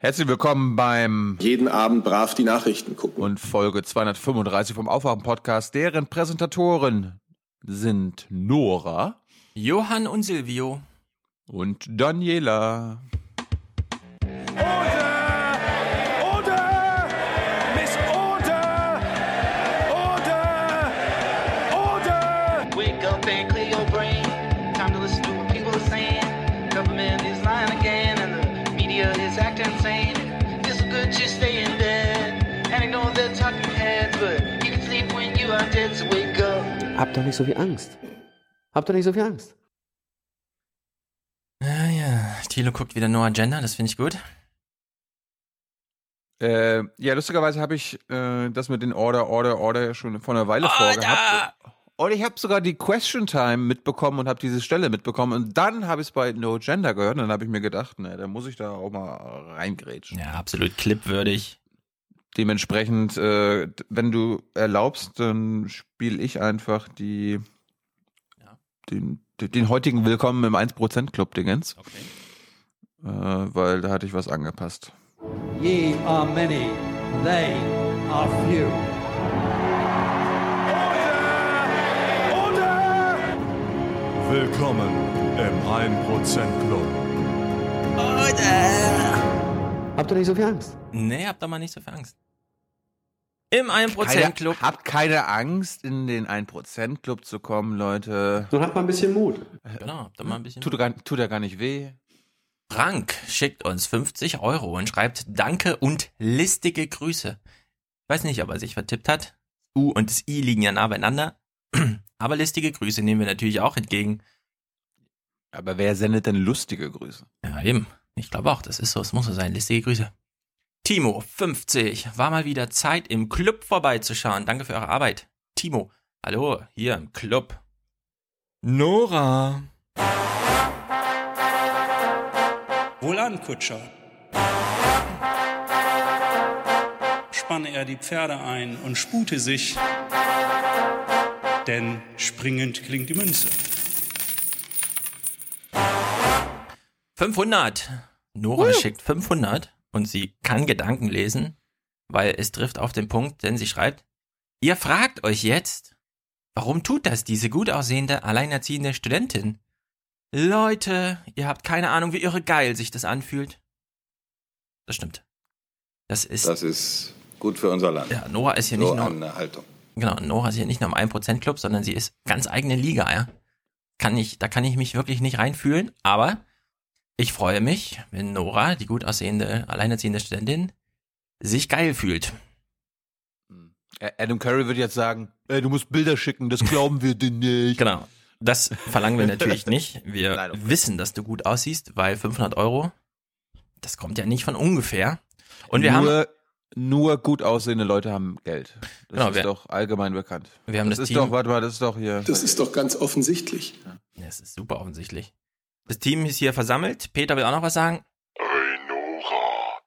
Herzlich willkommen beim jeden Abend brav die Nachrichten gucken. und Folge 235 vom Aufwachen Podcast. Deren Präsentatoren sind Nora Johann und Silvio. und Daniela. Oder! Habt doch nicht so viel Angst. Habt doch nicht so viel Angst. Ah ja, Thilo guckt wieder Noah Gender, das finde ich gut. Äh, ja, lustigerweise habe ich äh, das mit den Order, Order, Order schon vor einer Weile vorgehabt. Und ich habe sogar die Question Time mitbekommen und habe diese Stelle mitbekommen. Und dann habe ich es bei No Gender gehört. Und dann habe ich mir gedacht, ne, da muss ich da auch mal reingrätschen. Ja, absolut clipwürdig. Dementsprechend, äh, wenn du erlaubst, dann spiele ich einfach die, Ja. den, den, heutigen Willkommen im 1% Club Dingens, Okay. äh, weil da hatte ich was angepasst. Ye are many, they are few. Oder! Willkommen im 1% Club. Habt doch nicht so viel Angst. Nee, habt doch mal nicht so viel Angst. Im 1% Keine- Club. Habt keine Angst, in den 1% Club zu kommen, Leute. Nun habt mal ein bisschen Mut. Genau, habt doch mal ein bisschen. Tut, gar, tut ja gar nicht weh. Frank schickt uns 50 Euro und schreibt Danke und listige Grüße. Ich weiß nicht, ob er sich vertippt hat. U und das I liegen ja nah beieinander. Aber listige Grüße nehmen wir natürlich auch entgegen. Aber wer sendet denn lustige Grüße? Ja, eben. Ich glaube auch, das ist so, es muss so sein. Listige Grüße. Timo, 50. War mal wieder Zeit, im Club vorbeizuschauen. Danke für eure Arbeit. Timo, hallo, hier im Club. Nora. Wohlan, Kutscher. Spanne er die Pferde ein und spute sich, denn springend klingt die Münze. 500. Nora schickt 500 und sie kann Gedanken lesen, weil es trifft auf den Punkt, denn sie schreibt, ihr fragt euch jetzt, warum tut das diese gut aussehende, alleinerziehende Studentin? Leute, ihr habt keine Ahnung, wie irre geil sich das anfühlt. Das stimmt. Das ist, Das ist gut für unser Land. ja, Nora ist hier nicht so nur, eine Haltung. genau, Nora ist hier nicht nur im 1% Club, sondern sie ist ganz eigene Liga, ja. Kann ich, da kann ich mich wirklich nicht reinfühlen, aber ich freue mich, wenn Nora, die gut aussehende, alleinerziehende Studentin, sich geil fühlt. Ä- Adam Curry würde jetzt sagen, ey, du musst Bilder schicken, das glauben wir dir nicht. Genau. Das verlangen wir natürlich nicht. Wir Nein, okay. wissen, dass du gut aussiehst, weil 500 Euro, das kommt ja nicht von ungefähr. Und wir haben, nur, nur gut aussehende Leute haben Geld. Das Genau, ist wir- doch allgemein bekannt. wir haben Das, das, ist Team, doch, warte mal, das ist doch hier. Das ist doch ganz offensichtlich. Ja, es ist super offensichtlich. Das Team ist hier versammelt. Peter will auch noch was sagen. Hey Nora,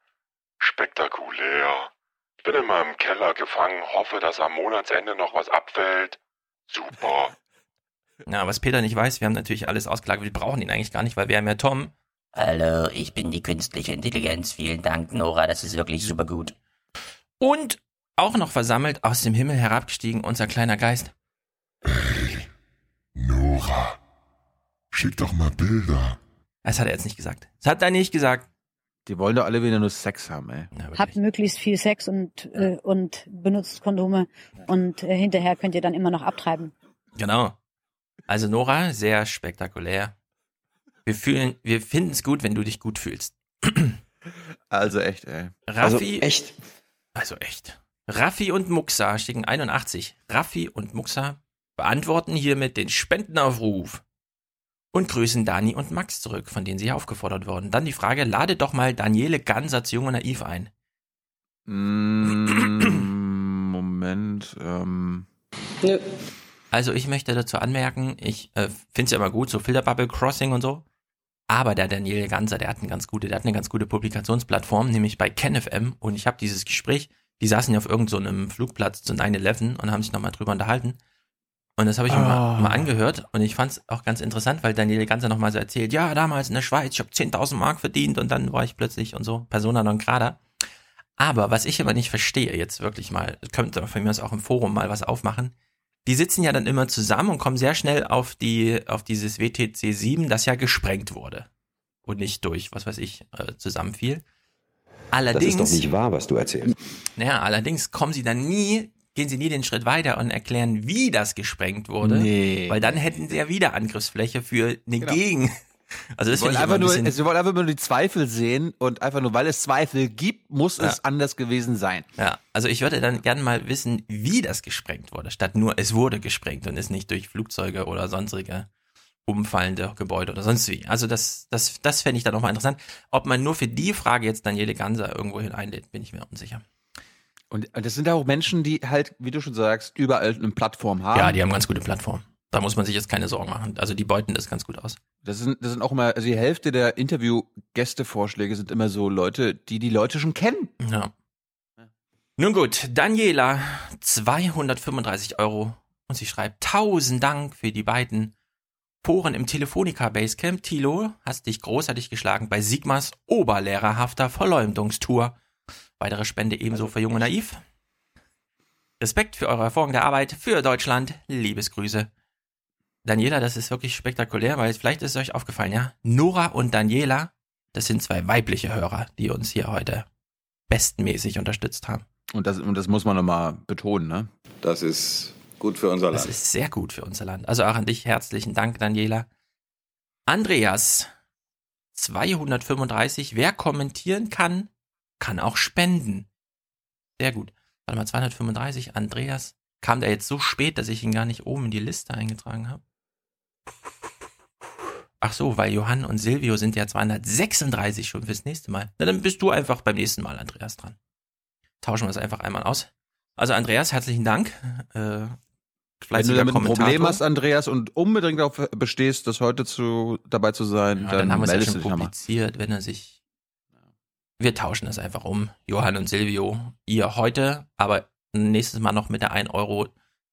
spektakulär. Ich bin in meinem Keller gefangen, hoffe, dass am Monatsende noch was abfällt. Super. Ja, was Peter nicht weiß, wir haben natürlich alles ausgelagert. Wir brauchen ihn eigentlich gar nicht, weil wir haben ja Tom. Hallo, ich bin die künstliche Intelligenz. Vielen Dank, Nora, das ist wirklich super gut. Und auch noch versammelt, aus dem Himmel herabgestiegen, unser kleiner Geist. Nora, schick doch mal Bilder. Das hat er jetzt nicht gesagt. Das hat er nicht gesagt. Die wollen doch alle wieder nur Sex haben, ey. Na. Habt möglichst viel Sex und, äh, und benutzt Kondome und äh, hinterher könnt ihr dann immer noch abtreiben. Genau. Also Nora, sehr spektakulär. Wir fühlen, wir finden es gut, wenn du dich gut fühlst. Also echt, ey. Also Raffi, echt. also echt. Raffi und Muxa schicken 81. Raffi und Muxa beantworten hiermit den Spendenaufruf und grüßen Dani und Max zurück, von denen sie aufgefordert wurden. Dann die Frage, lade doch mal Daniele Ganz als Jung und Naiv ein. Mm, Moment, ähm. Nö. Also ich möchte dazu anmerken, ich äh, finde es ja immer gut, so Filterbubble Crossing und so. Aber der Daniel Ganser, der hat eine ganz gute, der hat eine ganz gute Publikationsplattform, nämlich bei KenFM. Und ich habe dieses Gespräch, die saßen ja auf irgendeinem so Flugplatz zu 9-11 und haben sich nochmal drüber unterhalten. Und das habe ich mir mal, Oh. mal angehört und ich fand es auch ganz interessant, weil Daniele Ganser nochmal so erzählt, ja, damals in der Schweiz, ich habe 10.000 Mark verdient und dann war ich plötzlich und so, Persona non grata. Aber was ich aber nicht verstehe, jetzt wirklich mal, könnte von mir aus auch im Forum mal was aufmachen, die sitzen ja dann immer zusammen und kommen sehr schnell auf die, auf dieses WTC 7, das ja gesprengt wurde. Und nicht durch, was weiß ich, äh, zusammenfiel. Allerdings. Das ist doch nicht wahr, was du erzählst. Naja, allerdings kommen sie dann nie, gehen sie nie den Schritt weiter und erklären, wie das gesprengt wurde. Nee. Weil dann hätten sie ja wieder Angriffsfläche für eine Gegen. Also das Sie wollen, einfach ein nur, sie wollen einfach nur die Zweifel sehen und einfach nur, weil es Zweifel gibt, muss Ja. es anders gewesen sein. ja, also ich würde dann gerne mal wissen, wie das gesprengt wurde, statt nur es wurde gesprengt und ist nicht durch Flugzeuge oder sonstige umfallende Gebäude oder sonst wie. Also das, das, das fände ich dann nochmal interessant. Ob man nur für die Frage jetzt Daniele Ganser irgendwo hin einlädt, bin ich mir unsicher. Und das sind auch Menschen, die halt, wie du schon sagst, überall eine Plattform haben. Ja, die haben ganz gute Plattformen. Da muss man sich jetzt keine Sorgen machen. Also die beuten das ganz gut aus. Das sind, das sind auch immer, also die Hälfte der Interview-Gästevorschläge sind immer so Leute, die die Leute schon kennen. Ja. Nun gut, Daniela, 235 Euro. Und sie schreibt, tausend Dank für die beiden Poren im Telefonica Basecamp. Tilo, hast dich großartig geschlagen bei Sigmas oberlehrerhafter Verleumdungstour. Weitere Spende ebenso für Junge Naiv. Respekt für eure hervorragende Arbeit für Deutschland. Liebesgrüße. Daniela, das ist wirklich spektakulär, weil vielleicht ist es euch aufgefallen, ja? Nora und Daniela, das sind zwei weibliche Hörer, die uns hier heute bestmäßig unterstützt haben. Und das, und das muss man nochmal betonen, ne? Das ist gut für unser Das Land. ist sehr gut für unser Land. Also auch an dich herzlichen Dank, Daniela. Andreas, 235. Wer kommentieren kann, kann auch spenden. Sehr gut. Warte mal, 235. Andreas. Kam der jetzt so spät, dass ich ihn gar nicht oben in die Liste eingetragen habe? Ach so, weil Johann und Silvio sind ja 236 schon fürs nächste Mal. Na, dann bist du einfach beim nächsten Mal, Andreas, dran. Tauschen wir es einfach einmal aus. Also, Andreas, herzlichen Dank. Äh, Wenn du damit ein Problem hast, Andreas, und unbedingt darauf bestehst, das heute zu, dabei zu sein, Ja, dann, dann, haben wir es ja schon publiziert, wenn er sich. Wir tauschen das einfach um. Johann und Silvio, ihr heute, aber nächstes Mal noch mit der 1 Euro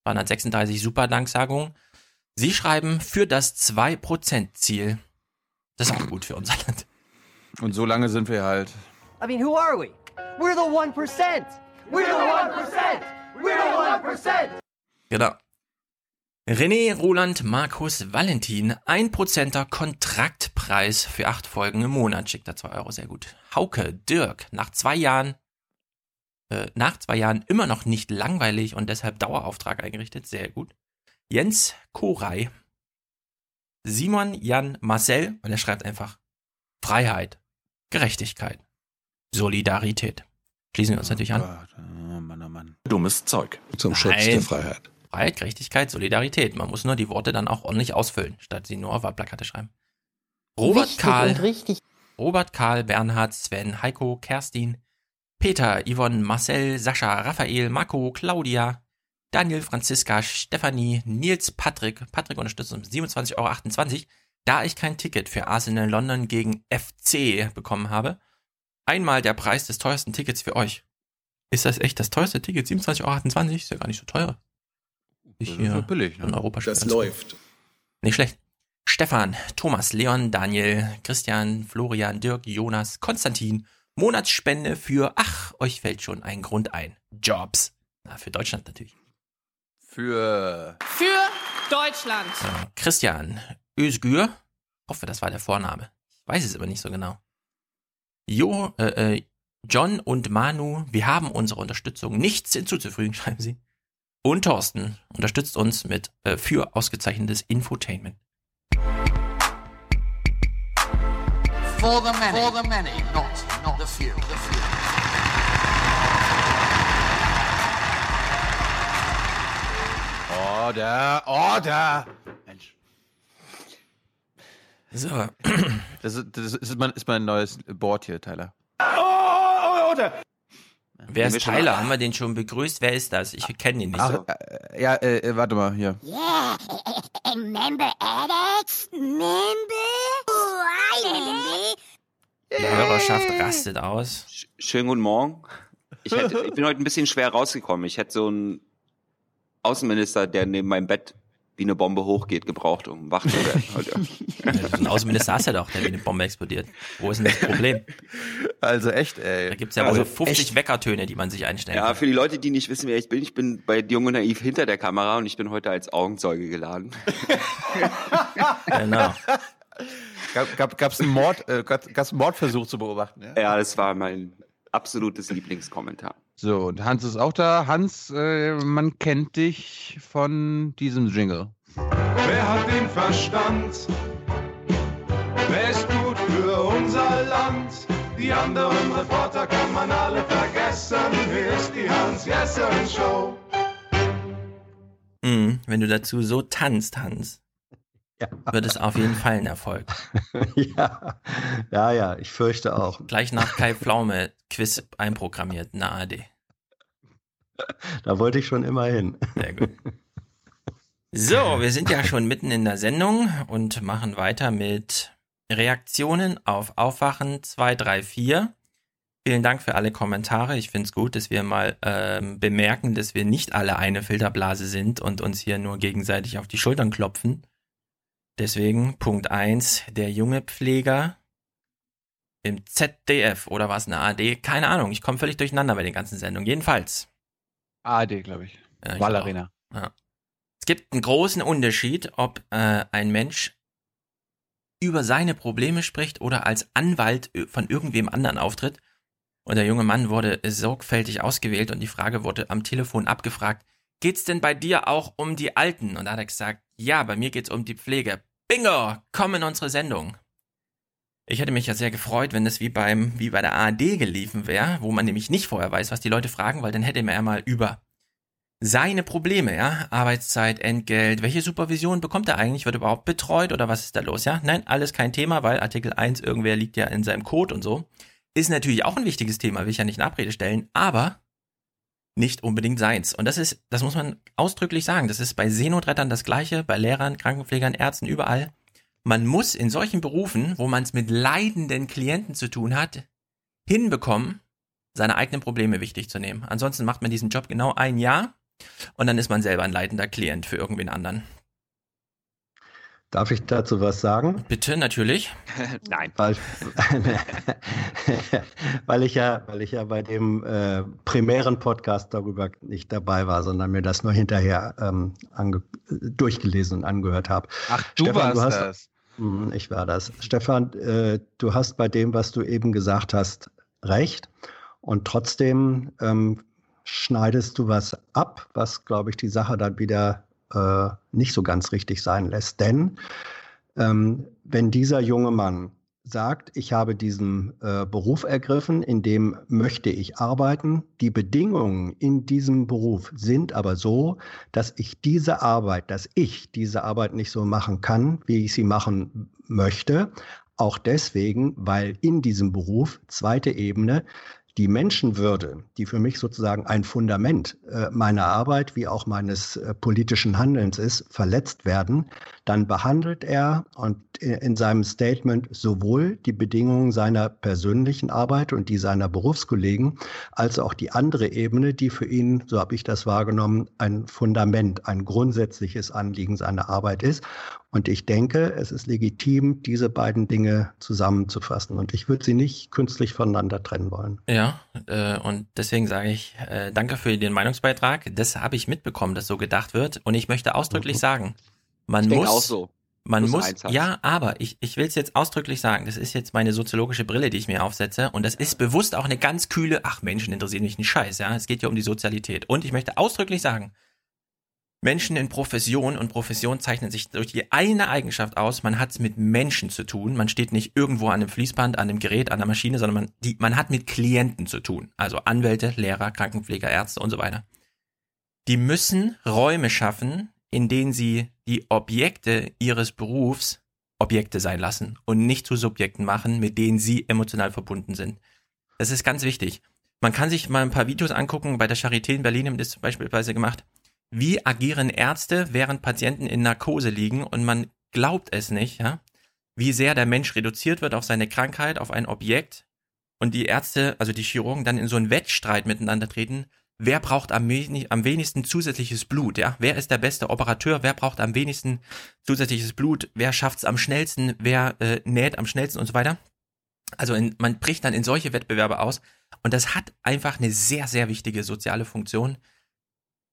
236 Super-Danksagung. Sie schreiben für das 2%-Ziel. Das ist auch gut für unser Land. Und so lange sind wir halt. I mean, who are we? We're the 1%. We're the 1%. We're the 1%. Genau. René, Roland, Markus, Valentin, 1%er Kontraktpreis für acht Folgen im Monat, schickt er 2 Euro, sehr gut. Hauke, Dirk, nach zwei Jahren, äh, nach zwei Jahren immer noch nicht langweilig und deshalb Dauerauftrag eingerichtet, sehr gut. Jens Koray, Simon, Jan, Marcel, und er schreibt einfach Freiheit, Gerechtigkeit, Solidarität. Schließen wir uns natürlich an. Oh Mann, oh Mann. Dummes Zeug. Zum Schutz Nein. der Freiheit. Freiheit, Gerechtigkeit, Solidarität. Man muss nur die Worte dann auch ordentlich ausfüllen, statt sie nur auf Plakate schreiben. Robert Wichtig Karl, richtig. Robert Karl, Bernhard, Sven, Heiko, Kerstin, Peter, Yvonne, Marcel, Sascha, Raphael, Marco, Claudia, Daniel, Franziska, Stefanie, Nils, Patrick. Patrick unterstützt uns mit 27,28 Euro. Da ich kein Ticket für Arsenal London gegen FC bekommen habe, einmal der Preis des teuersten Tickets für euch. Ist das echt das teuerste Ticket? 27,28 Euro? Ist ja gar nicht so teuer. Ich hier billig, ne? in Europa Das läuft. Nicht schlecht. Stefan, Thomas, Leon, Daniel, Christian, Florian, Dirk, Jonas, Konstantin. Monatsspende für, ach, euch fällt schon ein Grund ein. Jobs. Na, für Deutschland natürlich. Für. Für Deutschland. Äh, Christian, Özgür. Hoffe, das war der Vorname. Ich weiß es aber nicht so genau. Jo, äh, äh, John und Manu, wir haben unsere Unterstützung nichts hinzuzufügen, schreiben sie. Und Thorsten unterstützt uns mit äh, für ausgezeichnetes Infotainment. For the many, for the many, not, not the few. The few. Order, Order! Mensch. So. Das ist, das ist, mein, ist mein neues Board hier, Tyler. Oh, oder? Wer ist Tyler? Haben wir den schon begrüßt? Wer ist das? Ich kenne ihn nicht. Ach, äh, ja, äh, äh, warte mal, hier. Yeah, remember Alex? Remember? Remember? Die Hörerschaft rastet aus. Schönen guten Morgen. Ich, hätte, ich bin heute ein bisschen schwer rausgekommen. Ich hätte so einen Außenminister, der neben meinem Bett wie eine Bombe hochgeht, gebraucht, um wach zu werden heute. Ein Außenminister hast du ja doch, der wie eine Bombe explodiert. Wo ist denn das Problem? Also echt, ey. Da gibt's ja Also wohl 50 echt. Weckertöne, die man sich einstellen Ja, kann. für die Leute, die nicht wissen, wer ich bin, ich bin bei Jung und Naiv hinter der Kamera und ich bin heute als Augenzeuge geladen. Genau. Gab, gab, gab's einen Mord, äh, gab, gab's einen Mordversuch zu beobachten, ja? Ja, das war mein absolutes Lieblingskommentar. So, und Hans ist auch da. Hans, äh, man kennt dich von diesem Jingle. Wer hat den Verstand? Wer ist gut für unser Land? Die anderen Reporter kann man alle vergessen. Hier ist die Hans-Jessen Show. Mhm, wenn du dazu so tanzt, Hans, wird es auf jeden Fall ein Erfolg. ja, ja, ja, ich fürchte auch. Gleich nach Kai Pflaume Quiz einprogrammiert in der ARD. Da wollte ich schon immer hin. Sehr gut. So, wir sind ja schon mitten in der Sendung und machen weiter mit Reaktionen auf Aufwachen 234. Vielen Dank für alle Kommentare. Ich finde es gut, dass wir mal ähm, bemerken, dass wir nicht alle eine Filterblase sind und uns hier nur gegenseitig auf die Schultern klopfen. Deswegen Punkt 1, der junge Pfleger im ZDF oder was, eine AD? Keine Ahnung, ich komme völlig durcheinander bei den ganzen Sendungen. Jedenfalls. ARD, glaube ich. Ja, ich Wahlarena. Ja. Es gibt einen großen Unterschied, ob äh, ein Mensch über seine Probleme spricht oder als Anwalt von irgendwem anderen auftritt. Und der junge Mann wurde sorgfältig ausgewählt und die Frage wurde am Telefon abgefragt, geht's denn bei dir auch um die Alten? Und da hat er gesagt, ja, bei mir geht's um die Pflege. Bingo, komm in unsere Sendung. Ich hätte mich ja sehr gefreut, wenn das wie beim, wie bei der ARD geliefen wäre, wo man nämlich nicht vorher weiß, was die Leute fragen, weil dann hätte man ja mal über seine Probleme, ja, Arbeitszeit, Entgelt, welche Supervision bekommt er eigentlich, wird überhaupt betreut oder was ist da los, ja? Nein, alles kein Thema, weil Artikel 1 irgendwer liegt ja in seinem Code und so. Ist natürlich auch ein wichtiges Thema, will ich ja nicht in Abrede stellen, aber nicht unbedingt seins. Und das ist, das muss man ausdrücklich sagen, das ist bei Seenotrettern das gleiche, bei Lehrern, Krankenpflegern, Ärzten, überall. Man muss in solchen Berufen, wo man es mit leidenden Klienten zu tun hat, hinbekommen, seine eigenen Probleme wichtig zu nehmen. Ansonsten macht man diesen Job genau ein Jahr und dann ist man selber ein leidender Klient für irgendwen anderen. Darf ich dazu was sagen? Bitte, natürlich. Nein. Weil, weil, ich ja, weil ich ja bei dem äh, primären Podcast darüber nicht dabei war, sondern mir das nur hinterher ähm, ange durchgelesen und angehört habe. Ach, du Stefan, warst du hast, das. Mhm, Ich war das. Stefan, äh, du hast bei dem, was du eben gesagt hast, recht. Und trotzdem ähm, schneidest du was ab, was, glaube ich, die Sache dann wieder äh, nicht so ganz richtig sein lässt. Denn ähm, wenn dieser junge Mann sagt, ich habe diesen äh, Beruf ergriffen, in dem möchte ich arbeiten, die Bedingungen in diesem Beruf sind aber so, dass ich diese Arbeit, dass ich diese Arbeit nicht so machen kann, wie ich sie machen möchte. Auch deswegen, weil in diesem Beruf, zweite Ebene, die Menschenwürde, die für mich sozusagen ein Fundament äh, meiner Arbeit wie auch meines äh, politischen Handelns ist, verletzt werden, dann behandelt er und in, in seinem Statement sowohl die Bedingungen seiner persönlichen Arbeit und die seiner Berufskollegen, als auch die andere Ebene, die für ihn, so habe ich das wahrgenommen, ein Fundament, ein grundsätzliches Anliegen seiner Arbeit ist. Und ich denke, es ist legitim, diese beiden Dinge zusammenzufassen. Und ich würde sie nicht künstlich voneinander trennen wollen. Ja, äh, und deswegen sage ich äh, danke für den Meinungsbeitrag. Das habe ich mitbekommen, dass so gedacht wird. Und ich möchte ausdrücklich Mhm. sagen, man Ich muss, auch so. man muss, ja, aber ich, ich will es jetzt ausdrücklich sagen, das ist jetzt meine soziologische Brille, die ich mir aufsetze. Und das ist bewusst auch eine ganz kühle, ach Menschen interessieren mich nicht scheiß, ja. Es geht ja um die Sozialität. Und ich möchte ausdrücklich sagen, Menschen in Profession und Profession zeichnen sich durch die eine Eigenschaft aus, man hat es mit Menschen zu tun. Man steht nicht irgendwo an einem Fließband, an einem Gerät, an einer Maschine, sondern man, die, man hat mit Klienten zu tun. Also Anwälte, Lehrer, Krankenpfleger, Ärzte und so weiter. Die müssen Räume schaffen, in denen sie die Objekte ihres Berufs Objekte sein lassen und nicht zu Subjekten machen, mit denen sie emotional verbunden sind. Das ist ganz wichtig. Man kann sich mal ein paar Videos angucken. Bei der Charité in Berlin haben das zum Beispiel gemacht. Wie agieren Ärzte, während Patienten in Narkose liegen und man glaubt es nicht, ja? Wie sehr der Mensch reduziert wird auf seine Krankheit, auf ein Objekt und die Ärzte, also die Chirurgen, dann in so einen Wettstreit miteinander treten. wer braucht am, wenig, am wenigsten zusätzliches Blut, ja? Wer ist der beste Operateur? Wer braucht am wenigsten zusätzliches Blut? Wer schafft es am schnellsten? Wer äh, näht am schnellsten und so weiter? Also in, man bricht dann in solche Wettbewerbe aus und das hat einfach eine sehr, sehr wichtige soziale Funktion.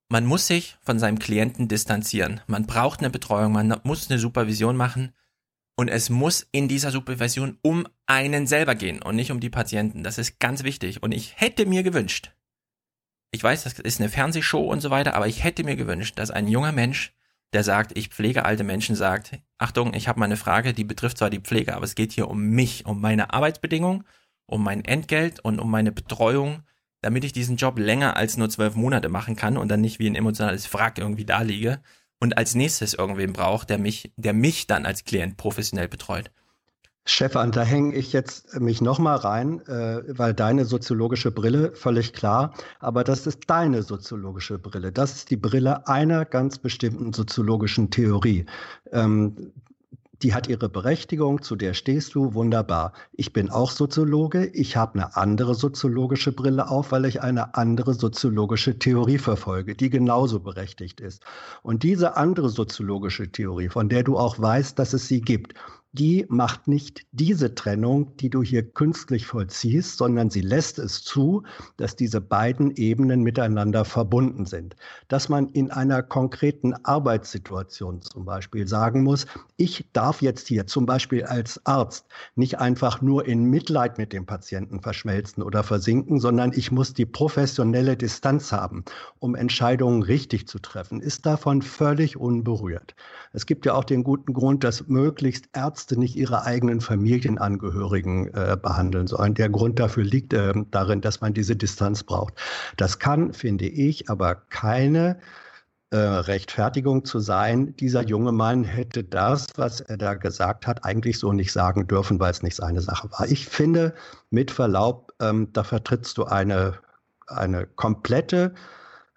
Man muss sich von seinem Klienten distanzieren. Man braucht eine Betreuung, man muss eine Supervision machen und es muss in dieser Supervision um einen selber gehen und nicht um die Patienten. Das ist ganz wichtig und ich hätte mir gewünscht, ich weiß, das ist eine Fernsehshow und so weiter, aber ich hätte mir gewünscht, dass ein junger Mensch, der sagt, ich pflege alte Menschen, sagt, Achtung, ich habe mal eine Frage, die betrifft zwar die Pflege, aber es geht hier um mich, um meine Arbeitsbedingungen, um mein Entgelt und um meine Betreuung, damit ich diesen Job länger als nur zwölf Monate machen kann und dann nicht wie ein emotionales Wrack irgendwie da liege und als nächstes irgendwen braucht, der mich, der mich dann als Klient professionell betreut. Stefan, da hänge ich jetzt mich nochmal rein, äh, weil deine soziologische Brille, völlig klar, aber das ist deine soziologische Brille. Das ist die Brille einer ganz bestimmten soziologischen Theorie. Ähm, die hat ihre Berechtigung, zu der stehst du, wunderbar. Ich bin auch Soziologe, ich habe eine andere soziologische Brille auf, weil ich eine andere soziologische Theorie verfolge, die genauso berechtigt ist. Und diese andere soziologische Theorie, von der du auch weißt, dass es sie gibt, die macht nicht diese Trennung, die du hier künstlich vollziehst, sondern sie lässt es zu, dass diese beiden Ebenen miteinander verbunden sind. Dass man in einer konkreten Arbeitssituation zum Beispiel sagen muss, ich darf jetzt hier zum Beispiel als Arzt nicht einfach nur in Mitleid mit dem Patienten verschmelzen oder versinken, sondern ich muss die professionelle Distanz haben, um Entscheidungen richtig zu treffen, ist davon völlig unberührt. Es gibt ja auch den guten Grund, dass möglichst Ärzte nicht ihre eigenen Familienangehörigen äh, behandeln sollen. Der Grund dafür liegt äh, darin, dass man diese Distanz braucht. Das kann, finde ich, aber keine äh, Rechtfertigung zu sein, dieser junge Mann hätte das, was er da gesagt hat, eigentlich so nicht sagen dürfen, weil es nicht seine Sache war. Ich finde, mit Verlaub, ähm, da vertrittst du eine, eine komplette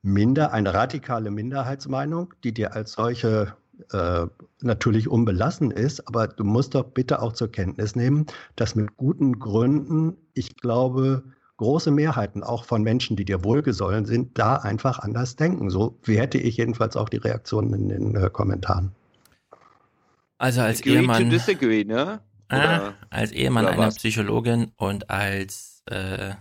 Minder, eine radikale Minderheitsmeinung, die dir als solche äh, natürlich unbelassen ist, aber du musst doch bitte auch zur Kenntnis nehmen, dass mit guten Gründen, ich glaube, große Mehrheiten auch von Menschen, die dir wohlgesollen sind, da einfach anders denken. So wie hätte ich jedenfalls auch die Reaktionen in den äh, Kommentaren. Also als Agree Ehemann, to disagree, ne? ah, als Ehemann oder einer was? Psychologin und als äh,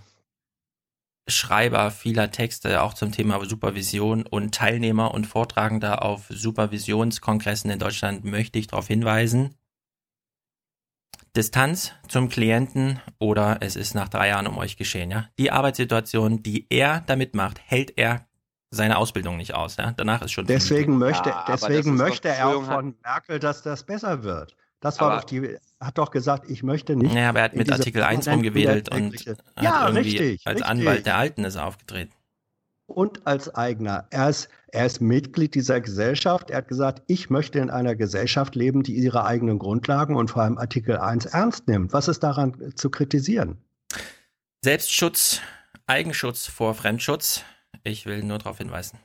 Schreiber vieler Texte auch zum Thema Supervision und Teilnehmer und Vortragender auf Supervisionskongressen in Deutschland möchte ich darauf hinweisen. Distanz zum Klienten oder es ist nach drei Jahren um euch geschehen, ja. Die Arbeitssituation, die er damit macht, hält er seine Ausbildung nicht aus, ja. Danach ist schon Deswegen möchte, Ja, deswegen möchte er auch von Merkel, dass das besser wird. Das war Aber- doch die, hat doch gesagt, ich möchte nicht. Ja, aber er hat mit Artikel 1 permanent rumgewedelt und Ja, irgendwie richtig. als richtig. Anwalt der Alten ist er aufgetreten. und als eigener. Er ist, er ist Mitglied dieser Gesellschaft. Er hat gesagt, ich möchte in einer Gesellschaft leben, die ihre eigenen Grundlagen und vor allem Artikel 1 ernst nimmt. Was ist daran zu kritisieren? Selbstschutz, Eigenschutz vor Fremdschutz. Ich will nur darauf hinweisen.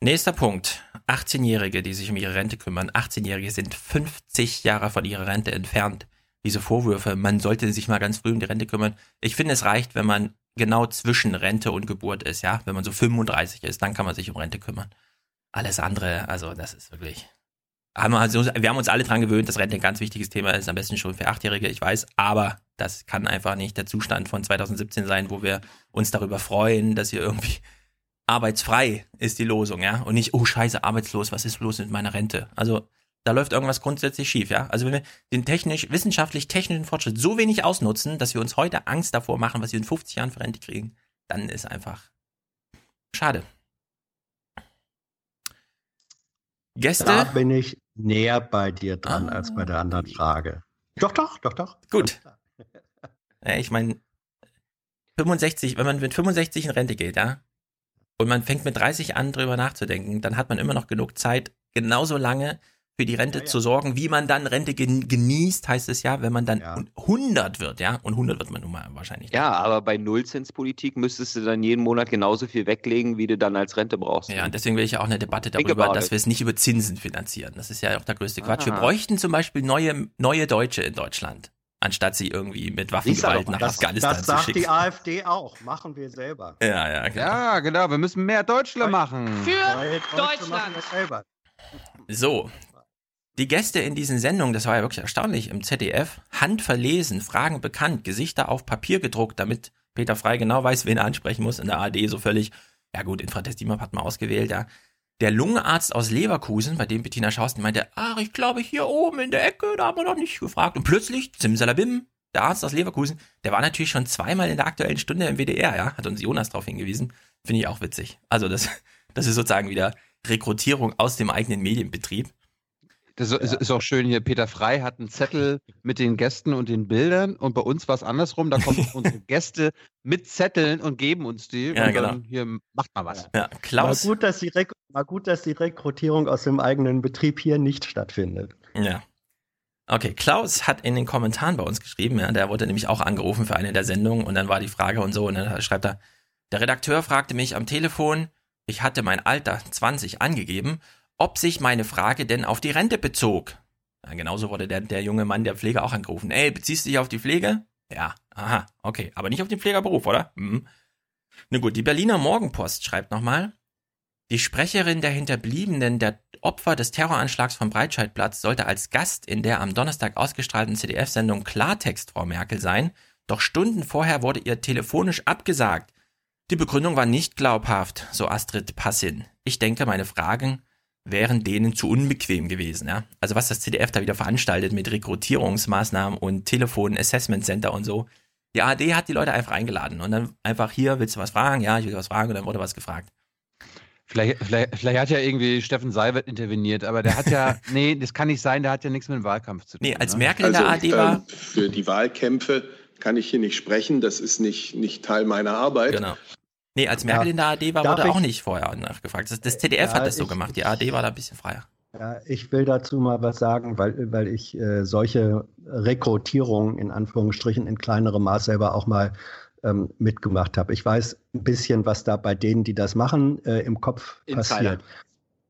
Nächster Punkt. 18-Jährige, die sich um ihre Rente kümmern. 18-Jährige sind 50 Jahre von ihrer Rente entfernt. Diese Vorwürfe, man sollte sich mal ganz früh um die Rente kümmern. Ich finde, es reicht, wenn man genau zwischen Rente und Geburt ist, ja. Wenn man so 35 ist, dann kann man sich um Rente kümmern. Alles andere, also das ist wirklich. Wir, also, wir haben uns alle dran gewöhnt, dass Rente ein ganz wichtiges Thema ist, am besten schon für Achtjährige, ich weiß, aber das kann einfach nicht der Zustand von 2017 sein, wo wir uns darüber freuen, dass hier irgendwie arbeitsfrei ist die Losung, ja, und nicht, oh scheiße, arbeitslos, was ist los mit meiner Rente? Also da läuft irgendwas grundsätzlich schief, ja. Also wenn wir den technisch, wissenschaftlich-technischen Fortschritt so wenig ausnutzen, dass wir uns heute Angst davor machen, was wir in 50 Jahren für Rente kriegen, dann ist einfach schade. Gäste? Da bin ich näher bei dir dran als bei der anderen Frage. Doch, doch, doch, doch. Gut. Ja, ich meine, 65, wenn man mit 65 in Rente geht, ja, und man fängt mit 30 an, drüber nachzudenken, dann hat man immer noch genug Zeit, genauso lange für die Rente zu sorgen, wie man dann Rente gen genießt, heißt es ja, wenn man dann 100 wird, ja, und 100 wird man nun mal wahrscheinlich. Ja, aber bei Nullzinspolitik müsstest du dann jeden Monat genauso viel weglegen, wie du dann als Rente brauchst. Ja, und deswegen will ich ja auch eine Debatte darüber, dass wir es nicht über Zinsen finanzieren. Das ist ja auch der größte Quatsch. Wir Aha. bräuchten zum Beispiel neue, neue Deutsche in Deutschland. Anstatt sie irgendwie mit Waffengewalt nach das, Afghanistan das zu sagt schicken. die AfD auch. Machen wir selber. Ja, ja, genau. Ja, genau. Wir müssen mehr Deutschland machen. Für machen Deutschland. das selber. So. Die Gäste in diesen Sendungen, das war ja wirklich erstaunlich, im ZDF, handverlesen, Fragen bekannt, Gesichter auf Papier gedruckt, damit Peter Frei genau weiß, wen er ansprechen muss. In der ARD so völlig, ja gut, Infratest Diemap hat man ausgewählt, ja. Der Lungenarzt aus Leverkusen, bei dem Bettina Schausten meinte, ach, ich glaube hier oben in der Ecke, da haben wir noch nicht gefragt. Und plötzlich, Simsalabim, der Arzt aus Leverkusen, der war natürlich schon zweimal in der aktuellen Stunde im WDR, ja, hat uns Jonas darauf hingewiesen. Finde ich auch witzig. Also das, das ist sozusagen wieder Rekrutierung aus dem eigenen Medienbetrieb. Das ist, ist auch schön hier. Peter Frei hat einen Zettel mit den Gästen und den Bildern und bei uns war es andersrum. Da kommen unsere Gäste mit Zetteln und geben uns die. Ja, und genau. dann hier macht mal was. Ja, Klaus. Mal gut, dass die Rek mal gut, dass die Rekrutierung aus dem eigenen Betrieb hier nicht stattfindet. Ja. Okay, Klaus hat in den Kommentaren bei uns geschrieben, ja, der wurde nämlich auch angerufen für eine der Sendungen und dann war die Frage und so und dann schreibt er, der Redakteur fragte mich am Telefon, ich hatte mein Alter 20 angegeben, ob sich meine Frage denn auf die Rente bezog. Ja, genauso wurde der, der junge Mann der Pflege auch angerufen. Ey, beziehst du dich auf die Pflege? Ja, aha, okay, aber nicht auf den Pflegerberuf, oder? Mhm. Na gut, die Berliner Morgenpost schreibt nochmal, die Sprecherin der Hinterbliebenen der Opfer des Terroranschlags vom Breitscheidplatz sollte als Gast in der am Donnerstag ausgestrahlten CDF-Sendung Klartext Frau Merkel sein, doch Stunden vorher wurde ihr telefonisch abgesagt. Die Begründung war nicht glaubhaft, so Astrid Passin. Ich denke, meine Fragen wären denen zu unbequem gewesen. Ja? Also was das CDF da wieder veranstaltet mit Rekrutierungsmaßnahmen und Telefon-Assessment Center und so. Die ARD hat die Leute einfach eingeladen und dann einfach hier, willst du was fragen? Ja, ich will was fragen und dann wurde was gefragt. Vielleicht, vielleicht, vielleicht hat ja irgendwie Steffen Seibert interveniert, aber der hat ja, nee, das kann nicht sein, der hat ja nichts mit dem Wahlkampf zu tun. Nee, als ne? Merkel in der ARD war, ähm, für die Wahlkämpfe kann ich hier nicht sprechen. Das ist nicht, nicht Teil meiner Arbeit. Genau. Nee, als Merkel Ja. in der ARD war, Darf wurde auch ich- nicht vorher nachgefragt. Das, das ZDF Ja, hat das so ich- gemacht. Die ARD war da ein bisschen freier. Ja, ich will dazu mal was sagen, weil, weil ich äh, solche Rekrutierungen in Anführungsstrichen in kleinerem Maß selber auch mal ähm, mitgemacht habe. Ich weiß ein bisschen, was da bei denen, die das machen, äh, im Kopf Insider. passiert.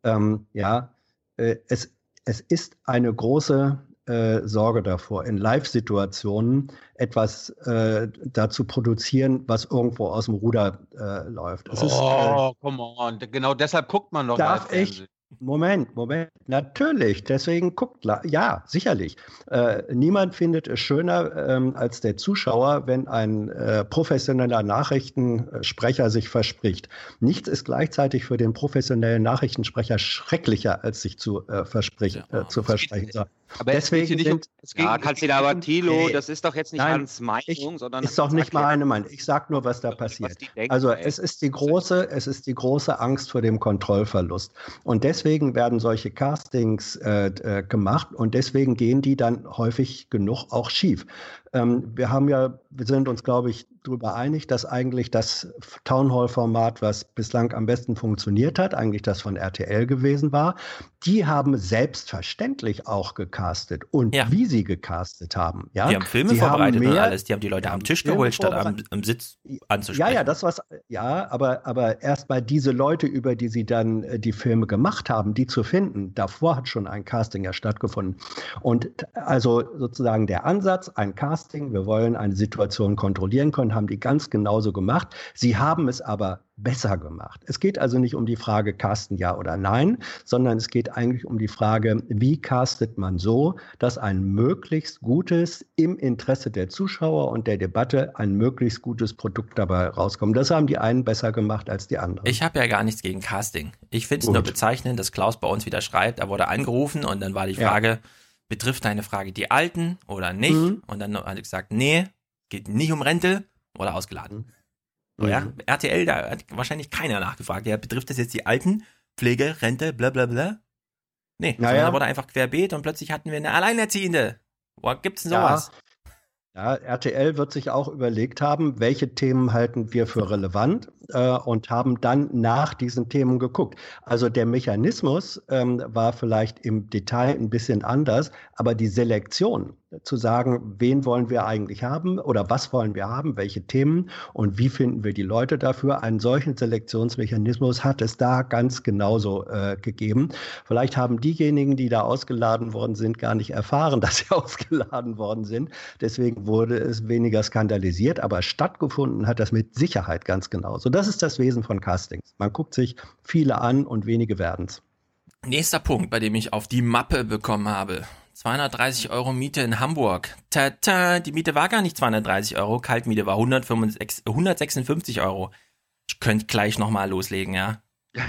Ähm, ja, äh, es, es ist eine große äh, Sorge davor, in Live-Situationen etwas äh, da zu produzieren, was irgendwo aus dem Ruder äh, läuft. Es ist, äh, oh, come on. Genau deshalb guckt man doch Darf Live-Fernsehen. Moment, Moment. Natürlich, deswegen guckt, ja, sicherlich. Äh, niemand findet es schöner ähm, als der Zuschauer, wenn ein äh, professioneller Nachrichtensprecher sich verspricht. Nichts ist gleichzeitig für den professionellen Nachrichtensprecher schrecklicher, als sich zu, äh, versprechen, äh, zu versprechen. So. Aber es Deswegen um, sind, es geht, Ja, es da aber Thilo, Nee. das ist doch jetzt nicht Nein, Hans Meinung, ich, sondern ist doch nicht mal eine Meinung. Ich sag nur, was da passiert. die denken, Also es ist die große, es ist die große Angst vor dem Kontrollverlust. Und deswegen werden solche Castings äh, äh, gemacht und deswegen gehen die dann häufig genug auch schief. Ähm, wir haben ja, wir sind uns, glaube ich, darüber einig, dass eigentlich das Townhall-Format, was bislang am besten funktioniert hat, eigentlich das von RTL gewesen war. Die haben selbstverständlich auch gecastet und Ja. wie sie gecastet haben. Ja? Die haben Filme Sie vorbereitet und mehr- alles. Die haben die Leute am Tisch Filme geholt, statt am, am Sitz Ja, anzusprechen. ja, das was, ja, aber, aber erst mal diese Leute, über die sie dann äh, die Filme gemacht haben, die zu finden, davor hat schon ein Casting ja stattgefunden. Und also sozusagen der Ansatz, ein Casting, wir wollen eine Situation kontrollieren können, haben die ganz genauso gemacht. Sie haben es aber besser gemacht. Es geht also nicht um die Frage, casten ja oder nein, sondern es geht eigentlich um die Frage, wie castet man so, dass ein möglichst gutes, im Interesse der Zuschauer und der Debatte, ein möglichst gutes Produkt dabei rauskommt. Das haben die einen besser gemacht als die anderen. Ich habe ja gar nichts gegen Casting. Ich finde es nur bezeichnend, dass Klaus bei uns wieder schreibt, er wurde angerufen und dann war die Ja. Betrifft deine Frage die Alten oder nicht? Mhm. Und dann hat er gesagt, nee, geht nicht um Rente, wurde ausgeladen. So, ja, Mhm. RTL, da hat wahrscheinlich keiner nachgefragt. Ja, betrifft das jetzt die Alten? Pflege, Rente, bla bla bla? Nee, Naja. sondern da wurde einfach querbeet und plötzlich hatten wir eine Alleinerziehende. Wo gibt's denn sowas? Ja, RTL wird sich auch überlegt haben, welche Themen halten wir für relevant. äh, und haben dann nach diesen Themen geguckt. Also der Mechanismus ähm, war vielleicht im Detail ein bisschen anders, aber die Selektion zu sagen, wen wollen wir eigentlich haben oder was wollen wir haben, welche Themen und wie finden wir die Leute dafür. Einen solchen Selektionsmechanismus hat es da ganz genauso äh, gegeben. Vielleicht haben diejenigen, die da ausgeladen worden sind, gar nicht erfahren, dass sie ausgeladen worden sind. Deswegen wurde es weniger skandalisiert, aber stattgefunden hat das mit Sicherheit ganz genauso. Das ist das Wesen von Castings. Man guckt sich viele an und wenige werden's. Nächster Punkt, bei dem ich auf die Mappe bekommen habe. 230 Euro Miete in Hamburg. Tata, die Miete war gar nicht 230 Euro, Kaltmiete war 155, 156 Euro. Ich könnte gleich nochmal loslegen, ja.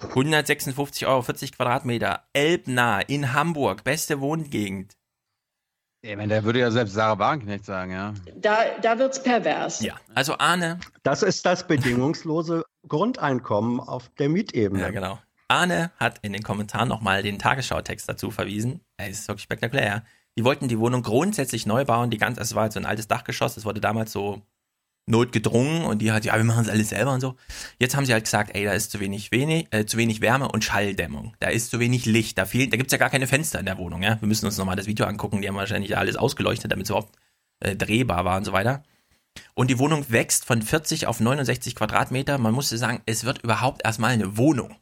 156 Euro, 40 Quadratmeter, elbnah in Hamburg, beste Wohngegend. Ich meine, der würde ja selbst Sarah Wagenknecht sagen, ja. Da, da wird's pervers. Ja, also Arne. Das ist das bedingungslose Grundeinkommen auf der Mietebene. Ja, genau. Arne hat in den Kommentaren nochmal den Tagesschau-Text dazu verwiesen. Es ist wirklich spektakulär. Die wollten die Wohnung grundsätzlich neu bauen. Die ganze, es war halt so ein altes Dachgeschoss. Das wurde damals so notgedrungen und die hat, ja, wir machen es alles selber und so. Jetzt haben sie halt gesagt, ey, da ist zu wenig, wenig, äh, zu wenig Wärme und Schalldämmung. Da ist zu wenig Licht. Da fehlt, da gibt's ja gar keine Fenster in der Wohnung, ja. Wir müssen uns nochmal das Video angucken. Die haben wahrscheinlich alles ausgeleuchtet, damit es überhaupt äh, drehbar war und so weiter. Und die Wohnung wächst von 40 auf 69 Quadratmeter. Man musste sagen, es wird überhaupt erstmal eine Wohnung.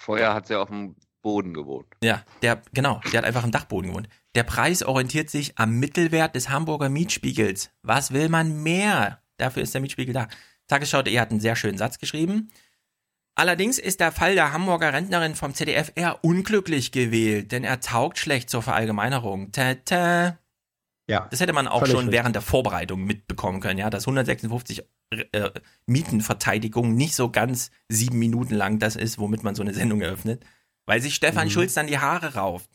Vorher hat sie auf dem Boden gewohnt. Ja, der, genau, der hat einfach im Dachboden gewohnt. Der Preis orientiert sich am Mittelwert des Hamburger Mietspiegels. Was will man mehr? Dafür ist der Mietspiegel da. Tagesschau.de hat einen sehr schönen Satz geschrieben. Allerdings ist der Fall der Hamburger Rentnerin vom ZDF eher unglücklich gewählt, denn er taugt schlecht zur Verallgemeinerung. Ta -ta. Ja. Das hätte man auch schon richtig. während der Vorbereitung mitbekommen können, ja, dass 156 äh, Mietenverteidigung nicht so ganz sieben Minuten lang das ist, womit man so eine Sendung eröffnet, weil sich Stefan Mhm. Schulz dann die Haare rauft.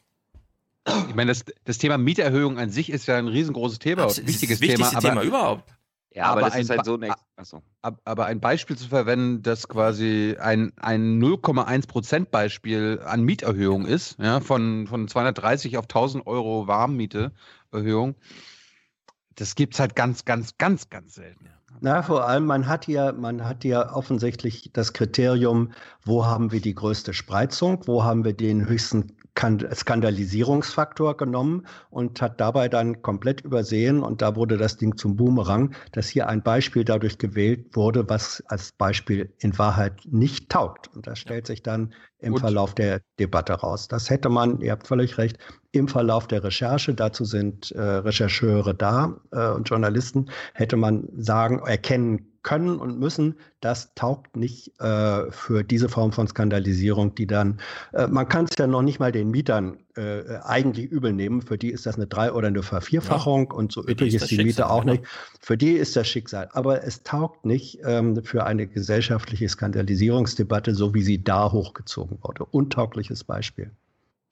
Ich meine, das, das Thema Mieterhöhung an sich ist ja ein riesengroßes Thema, ist wichtiges das Thema. Thema überhaupt. Ja, aber, das ist ein halt so Aber ein Beispiel zu verwenden, das quasi ein, ein 0,1 Prozent Beispiel an Mieterhöhung ist, ja, von, von 230 auf 1000 Euro Warmmieteerhöhung, das gibt's halt ganz, ganz, ganz, ganz selten. Na, vor allem, man hat hier, man hat hier offensichtlich das Kriterium, wo haben wir die größte Spreizung, wo haben wir den höchsten Skandalisierungsfaktor genommen und hat dabei dann komplett übersehen, und da wurde das Ding zum Boomerang, dass hier ein Beispiel dadurch gewählt wurde, was als Beispiel in Wahrheit nicht taugt. Und das stellt sich dann im Und- Verlauf der Debatte raus. Das hätte man, ihr habt völlig recht, im Verlauf der Recherche, dazu sind äh, Rechercheure da äh, und Journalisten, hätte man sagen, erkennen können und müssen, das taugt nicht äh, für diese Form von Skandalisierung, die dann, äh, man kann es ja noch nicht mal den Mietern äh, eigentlich übel nehmen, für die ist das eine Drei- oder eine Vervierfachung und so üblich ist ist die Miete Schicksal, auch genau. nicht. Für die ist das Schicksal. Aber es taugt nicht ähm, für eine gesellschaftliche Skandalisierungsdebatte, so wie sie da hochgezogen wurde. Untaugliches Beispiel.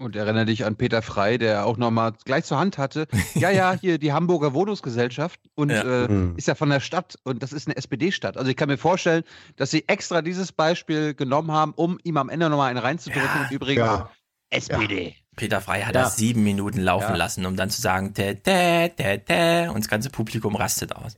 Und erinnere dich an Peter Frey, der auch nochmal gleich zur Hand hatte. Ja, ja, hier die Hamburger Wohnungsgesellschaft und Ja. Äh, Mhm. ist ja von der Stadt und das ist eine SPD-Stadt. Also ich kann mir vorstellen, dass sie extra dieses Beispiel genommen haben, um ihm am Ende nochmal einen reinzudrücken. Ja. Und übrigens, Ja. SPD. Peter Frey hat Ja. das sieben Minuten laufen Ja. lassen, um dann zu sagen, tä, tä, tä, tä, und das ganze Publikum rastet aus.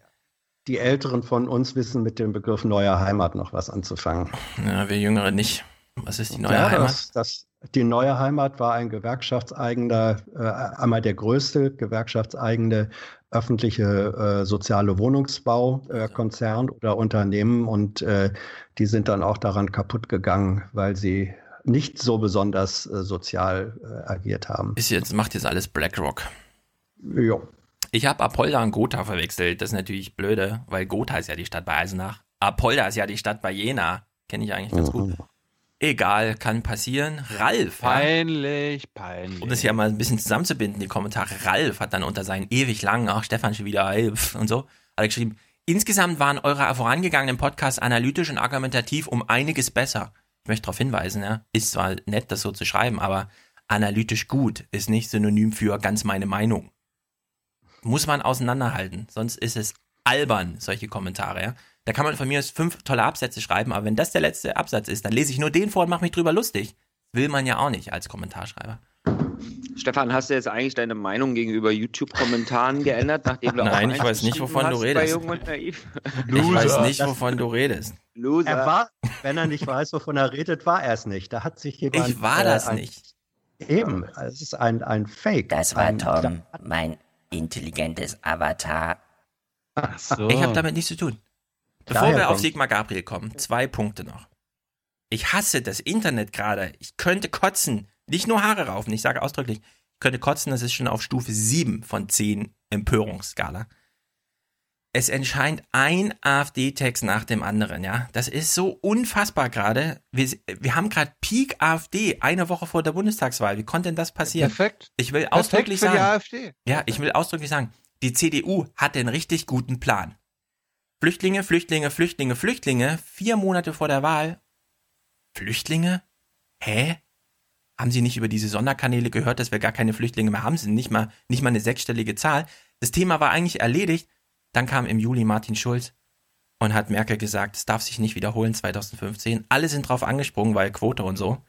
Die Älteren von uns wissen mit dem Begriff neue Heimat noch was anzufangen. Ja, wir Jüngere nicht. Was ist die neue ja, Heimat? Das, das, die neue Heimat war ein gewerkschaftseigener, äh, einmal der größte gewerkschaftseigene öffentliche äh, soziale Wohnungsbaukonzern äh, oder Unternehmen und äh, die sind dann auch daran kaputt gegangen, weil sie nicht so besonders äh, sozial äh, agiert haben. Ist jetzt, macht jetzt alles BlackRock. Ja. Ich habe Apolda und Gotha verwechselt. Das ist natürlich blöde, weil Gotha ist ja die Stadt bei Eisenach. Apolda ist ja die Stadt bei Jena. Kenne ich eigentlich ganz gut. Egal, kann passieren. Ralf, ja, Peinlich, peinlich. um das hier mal ein bisschen zusammenzubinden, die Kommentare. Ralf hat dann unter seinen ewig langen, ach Stefan schon wieder, pf, und so, hat er geschrieben, insgesamt waren eure vorangegangenen Podcasts analytisch und argumentativ um einiges besser. Ich möchte darauf hinweisen, ja, ist zwar nett, das so zu schreiben, aber analytisch gut ist nicht synonym für ganz meine Meinung. Muss man auseinanderhalten, sonst ist es albern, solche Kommentare, ja. Da kann man von mir aus fünf tolle Absätze schreiben, aber wenn das der letzte Absatz ist, dann lese ich nur den vor und mache mich drüber lustig. Will man ja auch nicht als Kommentarschreiber. Stefan, hast du jetzt eigentlich deine Meinung gegenüber YouTube-Kommentaren geändert, nachdem du Nein, auch ich weiß nicht, wovon du redest. Bei Jung und Naiv? Ich weiß nicht, wovon du redest. Loser. Er war, wenn er nicht weiß, wovon er redet, war er es nicht. Da hat sich jemand. Ich war das ein, nicht. Eben, es ist ein, ein Fake. Das war ein, Tom, mein intelligentes Avatar. Ach so. Ich habe damit nichts zu tun. Bevor wir auf kommt- Sigmar Gabriel kommen, zwei Punkte noch. Ich hasse das Internet gerade. Ich könnte kotzen. Nicht nur Haare raufen, ich sage ausdrücklich. Ich könnte kotzen, das ist schon auf Stufe 7 von 10 Empörungsskala. Es entscheidet ein AfD-Text nach dem anderen, ja. Das ist so unfassbar gerade. Wir, wir haben gerade Peak AfD, eine Woche vor der Bundestagswahl. Wie konnte denn das passieren? Perfekt. Ich will Perfekt ausdrücklich sagen. Ja, ich will ausdrücklich sagen, die CDU hat den richtig guten Plan. Flüchtlinge, Flüchtlinge, Flüchtlinge, Flüchtlinge, vier Monate vor der Wahl. Flüchtlinge? Hä? Haben Sie nicht über diese Sonderkanäle gehört, dass wir gar keine Flüchtlinge mehr haben? Sind nicht mal, nicht mal eine sechsstellige Zahl. Das Thema war eigentlich erledigt. Dann kam im Juli Martin Schulz und hat Merkel gesagt, es darf sich nicht wiederholen 2015. Alle sind drauf angesprungen, weil Quote und so.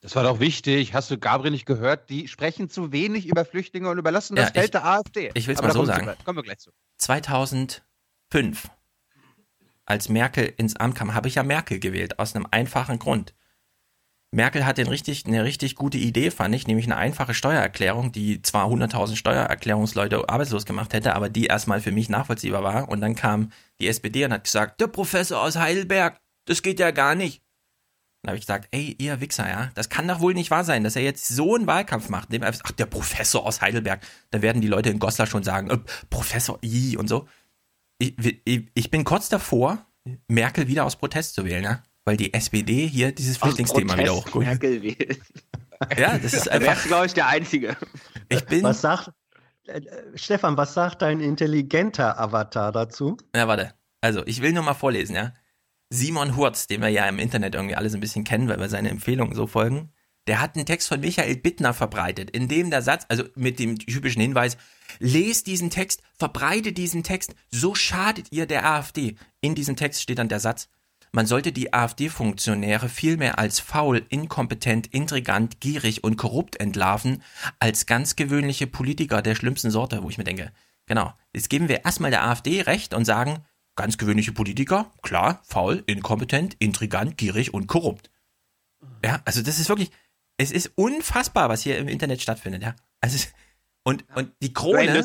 Das war doch wichtig. Hast du Gabriel nicht gehört? Die sprechen zu wenig über Flüchtlinge und überlassen das Ja, Feld der AfD. ich will's Aber mal so sagen. Kommen wir gleich zu. 2005, als Merkel ins Amt kam, habe ich ja Merkel gewählt, aus einem einfachen Grund. Merkel hat den richtig, eine richtig gute Idee, fand ich, nämlich eine einfache Steuererklärung, die zwar 100.000 Steuererklärungsleute arbeitslos gemacht hätte, aber die erstmal für mich nachvollziehbar war. Und dann kam die SPD und hat gesagt, der Professor aus Heidelberg, das geht ja gar nicht. Dann habe ich gesagt, ey, ihr Wichser, ja, das kann doch wohl nicht wahr sein, dass er jetzt so einen Wahlkampf macht. Dem Ach, der Professor aus Heidelberg. Da werden die Leute in Goslar schon sagen, äh, Professor I und so. Ich, ich, ich bin kurz davor, Merkel wieder aus Protest zu wählen, ja? Weil die SPD hier dieses Flüchtlingsthema wieder hochholt. Merkel wählen. Ja, das ist einfach. glaube ich, der Einzige. Ich bin. Was sagt, äh, Stefan, was sagt dein intelligenter Avatar dazu? Ja, warte. Also, ich will nur mal vorlesen, ja. Simon Hurz, den wir ja im Internet irgendwie alles ein bisschen kennen, weil wir seine Empfehlungen so folgen, der hat einen Text von Michael Bittner verbreitet, in dem der Satz, also mit dem typischen Hinweis, lest diesen Text, verbreitet diesen Text, so schadet ihr der AfD. In diesem Text steht dann der Satz, man sollte die AfD-Funktionäre vielmehr als faul, inkompetent, intrigant, gierig und korrupt entlarven, als ganz gewöhnliche Politiker der schlimmsten Sorte, wo ich mir denke, genau, jetzt geben wir erstmal der AfD recht und sagen, ganz gewöhnliche Politiker, klar, faul, inkompetent, intrigant, gierig und korrupt. Ja, also das ist wirklich, es ist unfassbar, was hier im Internet stattfindet, ja. Also, und, und die Krone,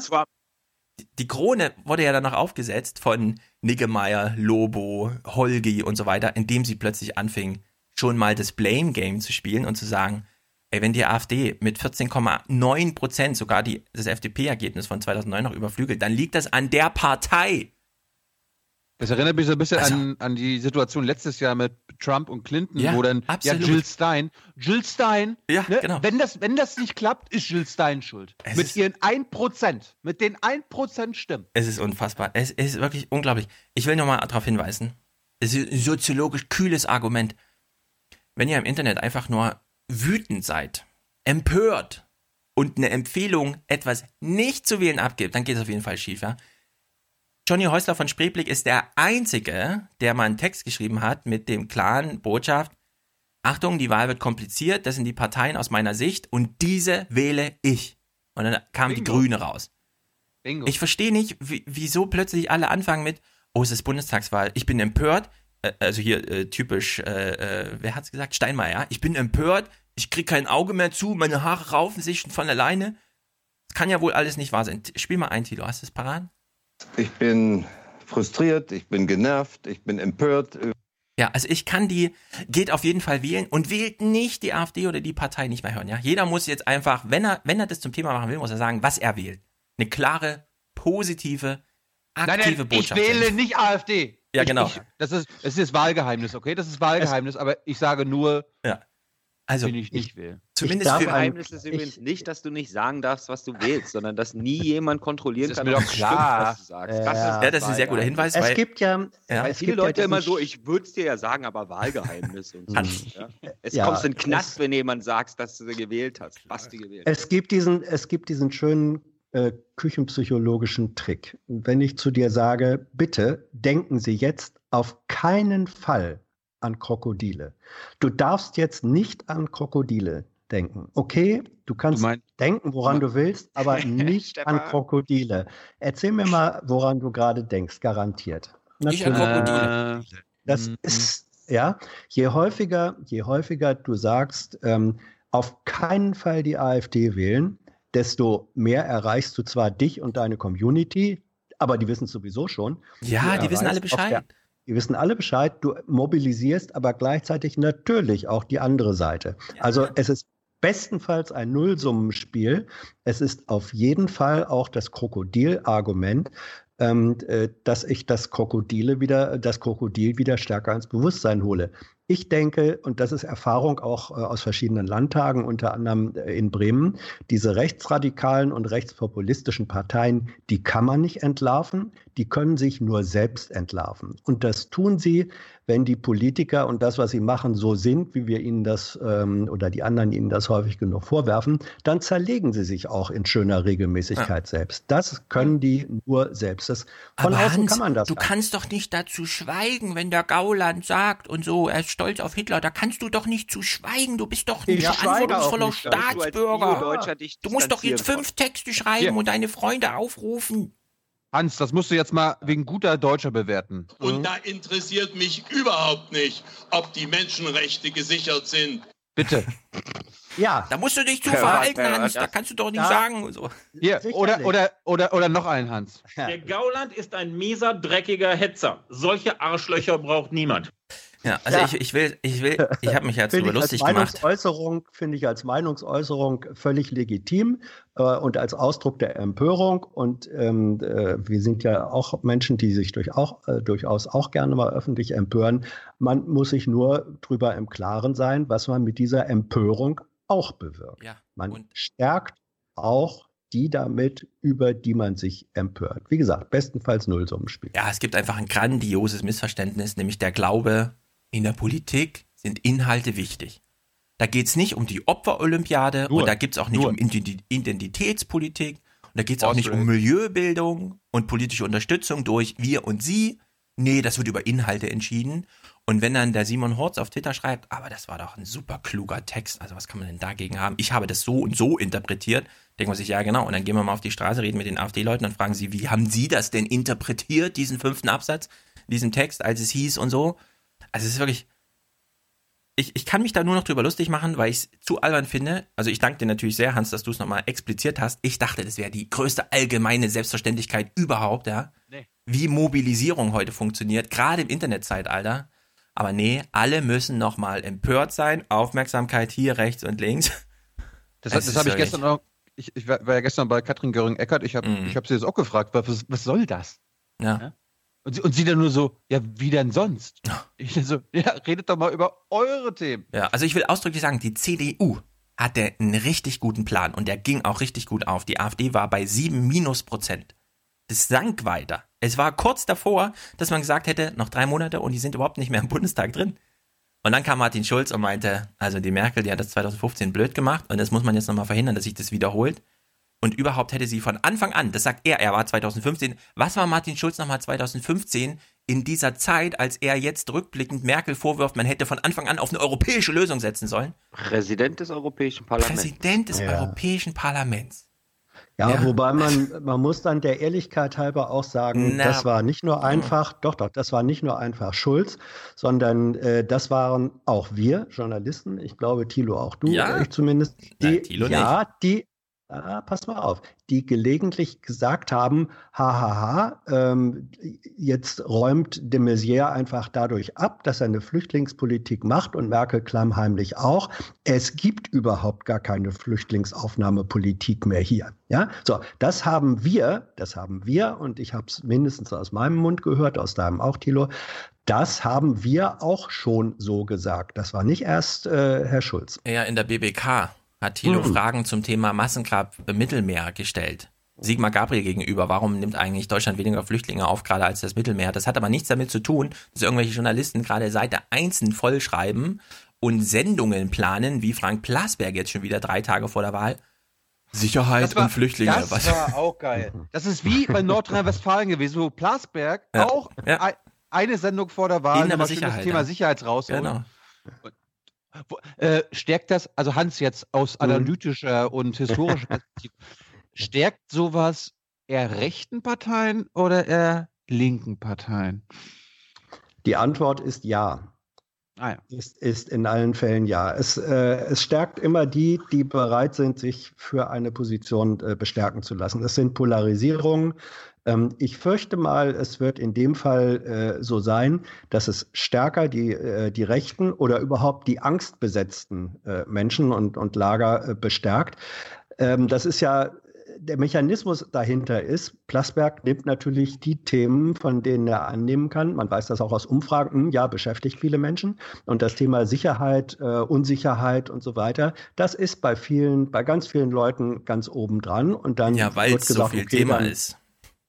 die Krone wurde ja dann noch aufgesetzt von Niggemeier, Lobo, Holgi und so weiter, indem sie plötzlich anfing, schon mal das Blame Game zu spielen und zu sagen, ey, wenn die AfD mit 14,9 Prozent sogar die, das FDP-Ergebnis von 2009 noch überflügelt, dann liegt das an der Partei. Das erinnert mich so ein bisschen Also- an, an die Situation letztes Jahr mit Trump und Clinton, Ja, wo dann absolut. ja Jill Stein, Jill Stein, Ja, ne, genau. wenn, das, wenn das nicht klappt, ist Jill Stein schuld. Es mit ihren 1%, mit den 1% Stimmen. Es ist unfassbar. Es ist wirklich unglaublich. Ich will nochmal darauf hinweisen. Es ist ein soziologisch kühles Argument. Wenn ihr im Internet einfach nur wütend seid, empört und eine Empfehlung, etwas nicht zu wählen abgibt, dann geht es auf jeden Fall schief, ja. Johnny Häusler von Spreeblick ist der Einzige, der mal einen Text geschrieben hat mit dem klaren Botschaft, Achtung, die Wahl wird kompliziert, das sind die Parteien aus meiner Sicht und diese wähle ich. Und dann kam die Bingo. Grüne raus. Bingo. Ich verstehe nicht, wie, wieso plötzlich alle anfangen mit, oh, es ist Bundestagswahl, ich bin empört. Äh, Also hier äh, typisch, äh, äh, wer hat's gesagt? Steinmeier? Ich bin empört, ich krieg kein Auge mehr zu, meine Haare raufen sich schon von alleine. Das kann ja wohl alles nicht wahr sein. Spiel mal ein, Tilo, hast du es parat? Ich bin frustriert, ich bin genervt, ich bin empört. Ja, also ich kann die, geht auf jeden Fall wählen und wählt nicht die AfD oder die Partei nicht mehr hören, ja. Jeder muss jetzt einfach, wenn er, wenn er das zum Thema machen will, muss er sagen, was er wählt. Eine klare, positive, aktive Nein, nein, ich Botschaft. wähle nicht AfD. Ja, ich, genau. Ich, das, ist, das ist Wahlgeheimnis, okay? Das ist Wahlgeheimnis, aber ich sage nur, Ja. Also, wenn ich nicht will. zumindest darf für ein- Geheimnis ist übrigens nicht, dass du nicht sagen darfst, was du wählst, sondern dass nie jemand kontrollieren Das ist kann, mir ob doch es klar. stimmt, was du sagst. Ja. Das Ja, das ist ein sehr guter Hinweis, Es weil gibt ja, Ja. Weil es viele gibt ja Leute immer so, ich würde es dir ja sagen, aber Wahlgeheimnis und so. Ja. Es Ja, kommst in den Knast, es- wenn jemand sagt, dass du gewählt hast. Basti gewählt. Es gibt diesen, es gibt diesen schönen äh, küchenpsychologischen Trick. Wenn ich zu dir sage, bitte denken Sie jetzt auf keinen Fall an Krokodile. Du darfst jetzt nicht an Krokodile denken. Okay, du kannst Du mein- denken, woran du willst, aber nicht an. Krokodile. Erzähl mir mal, woran du gerade denkst, garantiert. Ich an Natürlich. Krokodile. Äh, Das Mhm. ist, ja, je häufiger, je häufiger du sagst, ähm, auf keinen Fall die AfD wählen, desto mehr erreichst du zwar dich und deine Community, aber die wissen es sowieso schon. Ja, die wissen alle erreichst auf Bescheid. der- Die wissen alle Bescheid, du mobilisierst aber gleichzeitig natürlich auch die andere Seite. Also es ist bestenfalls ein Nullsummenspiel. Es ist auf jeden Fall auch das Krokodilargument, ähm, äh, dass ich das Krokodile wieder, das Krokodil wieder stärker ins Bewusstsein hole. Ich denke, und das ist Erfahrung auch äh, aus verschiedenen Landtagen, unter anderem äh, in Bremen, diese rechtsradikalen und rechtspopulistischen Parteien, die kann man nicht entlarven, die können sich nur selbst entlarven. Und das tun sie, wenn die Politiker und das, was sie machen, so sind, wie wir ihnen das ähm, oder die anderen ihnen das häufig genug vorwerfen, dann zerlegen sie sich auch in schöner Regelmäßigkeit selbst. Das können die nur selbst. Das, von Aber außen Hans, kann man das. du kannst doch nicht dazu schweigen, wenn der Gauland sagt und so, er ist stolz auf Hitler. Da kannst du doch nicht zu schweigen. Du bist doch ein verantwortungsvoller nicht. Du als Staatsbürger. Dich Du musst doch jetzt fünf Texte schreiben Hier. und deine Freunde aufrufen. Hans, das musst du jetzt mal wegen guter Deutscher bewerten. Und da interessiert mich überhaupt nicht, ob die Menschenrechte gesichert sind. Bitte. Ja, Da musst du dich zu Ja, verhalten, ja, Hans. Da kannst du doch nicht sagen. So. Hier, oder, oder, oder, oder noch einen, Hans. Der Gauland ist ein mieser, dreckiger Hetzer. Solche Arschlöcher braucht niemand. Ja, also Ja. ich, ich will, ich will, ich habe mich darüber ich als lustig gemacht. Meinungsäußerung, finde ich als Meinungsäußerung völlig legitim äh, und als Ausdruck der Empörung. Und ähm, äh, wir sind ja auch Menschen, die sich durch auch, äh, durchaus auch gerne mal öffentlich empören. Man muss sich nur drüber im Klaren sein, was man mit dieser Empörung auch bewirkt. Ja, Man und- stärkt auch die damit, über die man sich empört. Wie gesagt, bestenfalls Nullsummenspiel. Ja, es gibt einfach ein grandioses Missverständnis, nämlich der Glaube, in der Politik sind Inhalte wichtig. Da geht es nicht um die Opferolympiade und da geht es auch nicht nur. um Identi- Identitätspolitik und da geht es auch nicht um. Milieubildung und politische Unterstützung durch wir und sie. Nee, das wird über Inhalte entschieden. Und wenn dann der Simon Horz auf Twitter schreibt, aber das war doch ein super kluger Text, also was kann man denn dagegen haben? Ich habe das so und so interpretiert, denkt man sich, ja genau, und dann gehen wir mal auf die Straße, reden mit den AfD-Leuten und fragen sie, wie haben sie das denn interpretiert, diesen fünften Absatz, diesen Text, als es hieß und so. Also es ist wirklich, ich, ich kann mich da nur noch drüber lustig machen, weil ich es zu albern finde. Also ich danke dir natürlich sehr, Hans, dass du es nochmal expliziert hast. Ich dachte, das wäre die größte allgemeine Selbstverständlichkeit überhaupt, ja. Nee. Wie Mobilisierung heute funktioniert, gerade im Internetzeitalter. Aber nee, alle müssen nochmal empört sein. Aufmerksamkeit hier rechts und links. Das, das habe ich gestern auch. Ich, ich war ja gestern bei Katrin Göring-Eckert. Ich habe ich hab sie jetzt auch gefragt, was, was soll das? Ja. Und sie, und sie dann nur so, ja, wie denn sonst? Ich so, ja, redet doch mal über eure Themen. Ja, also ich will ausdrücklich sagen, die CDU hatte einen richtig guten Plan und der ging auch richtig gut auf. Die AfD war bei sieben minus Prozent. Das sank weiter. Es war kurz davor, dass man gesagt hätte, noch drei Monate und die sind überhaupt nicht mehr im Bundestag drin. Und dann kam Martin Schulz und meinte, also die Merkel, die hat das 2015 blöd gemacht und das muss man jetzt nochmal verhindern, dass sich das wiederholt. Und überhaupt hätte sie von Anfang an, das sagt er, er war 2015, was war Martin Schulz nochmal 2015 in dieser Zeit, als er jetzt rückblickend Merkel vorwirft, man hätte von Anfang an auf eine europäische Lösung setzen sollen? Präsident des Europäischen Parlaments. Präsident des Ja. Europäischen Parlaments. Ja, Ja. wobei man, man muss dann der Ehrlichkeit halber auch sagen, Na. das war nicht nur einfach, doch, doch, das war nicht nur einfach Schulz, sondern äh, das waren auch wir Journalisten, ich glaube Thilo auch du, Ja. oder ich zumindest, die, Nein, Thilo ja, die, ah, pass mal auf, die gelegentlich gesagt haben, hahaha, ähm, jetzt räumt de Maizière einfach dadurch ab, dass er eine Flüchtlingspolitik macht und Merkel klammheimlich auch. Es gibt überhaupt gar keine Flüchtlingsaufnahmepolitik mehr hier. Ja, so, das haben wir, das haben wir, und ich habe es mindestens aus meinem Mund gehört, aus deinem auch, Thilo, das haben wir auch schon so gesagt. Das war nicht erst äh, Herr Schulz. Ja, in der BBK hat Thilo Mhm. Fragen zum Thema Massengrab im Mittelmeer gestellt. Sigmar Gabriel gegenüber, warum nimmt eigentlich Deutschland weniger Flüchtlinge auf, gerade als das Mittelmeer? Das hat aber nichts damit zu tun, dass irgendwelche Journalisten gerade Seite einzeln vollschreiben und Sendungen planen, wie Frank Plasberg jetzt schon wieder drei Tage vor der Wahl. Sicherheit war, und Flüchtlinge. das was? war auch geil. Das ist wie bei Nordrhein-Westfalen gewesen, wo Plasberg Ja, auch ja. ei- eine Sendung vor der Wahl Sicherheit, das Thema ja. Sicherheit rausholt. Genau. Wo- Äh, stärkt das, also Hans jetzt aus analytischer und historischer Perspektive, stärkt sowas eher rechten Parteien oder eher linken Parteien? Die Antwort ist ja. Ah ja. Ist, ist in allen Fällen ja. Es, äh, es stärkt immer die, die bereit sind, sich für eine Position äh, bestärken zu lassen. Es sind Polarisierungen. Ähm, ich fürchte mal, es wird in dem Fall äh, so sein, dass es stärker die, äh, die Rechten oder überhaupt die angstbesetzten äh, Menschen und, und Lager äh, bestärkt. Ähm, das ist ja der Mechanismus dahinter ist, Plasberg nimmt natürlich die Themen, von denen er annehmen kann. Man weiß das auch aus Umfragen, hm, ja, beschäftigt viele Menschen. Und das Thema Sicherheit, äh, Unsicherheit und so weiter, das ist bei vielen, bei ganz vielen Leuten ganz oben dran. Und dann Ja, weil es so viel okay, Thema dann- ist.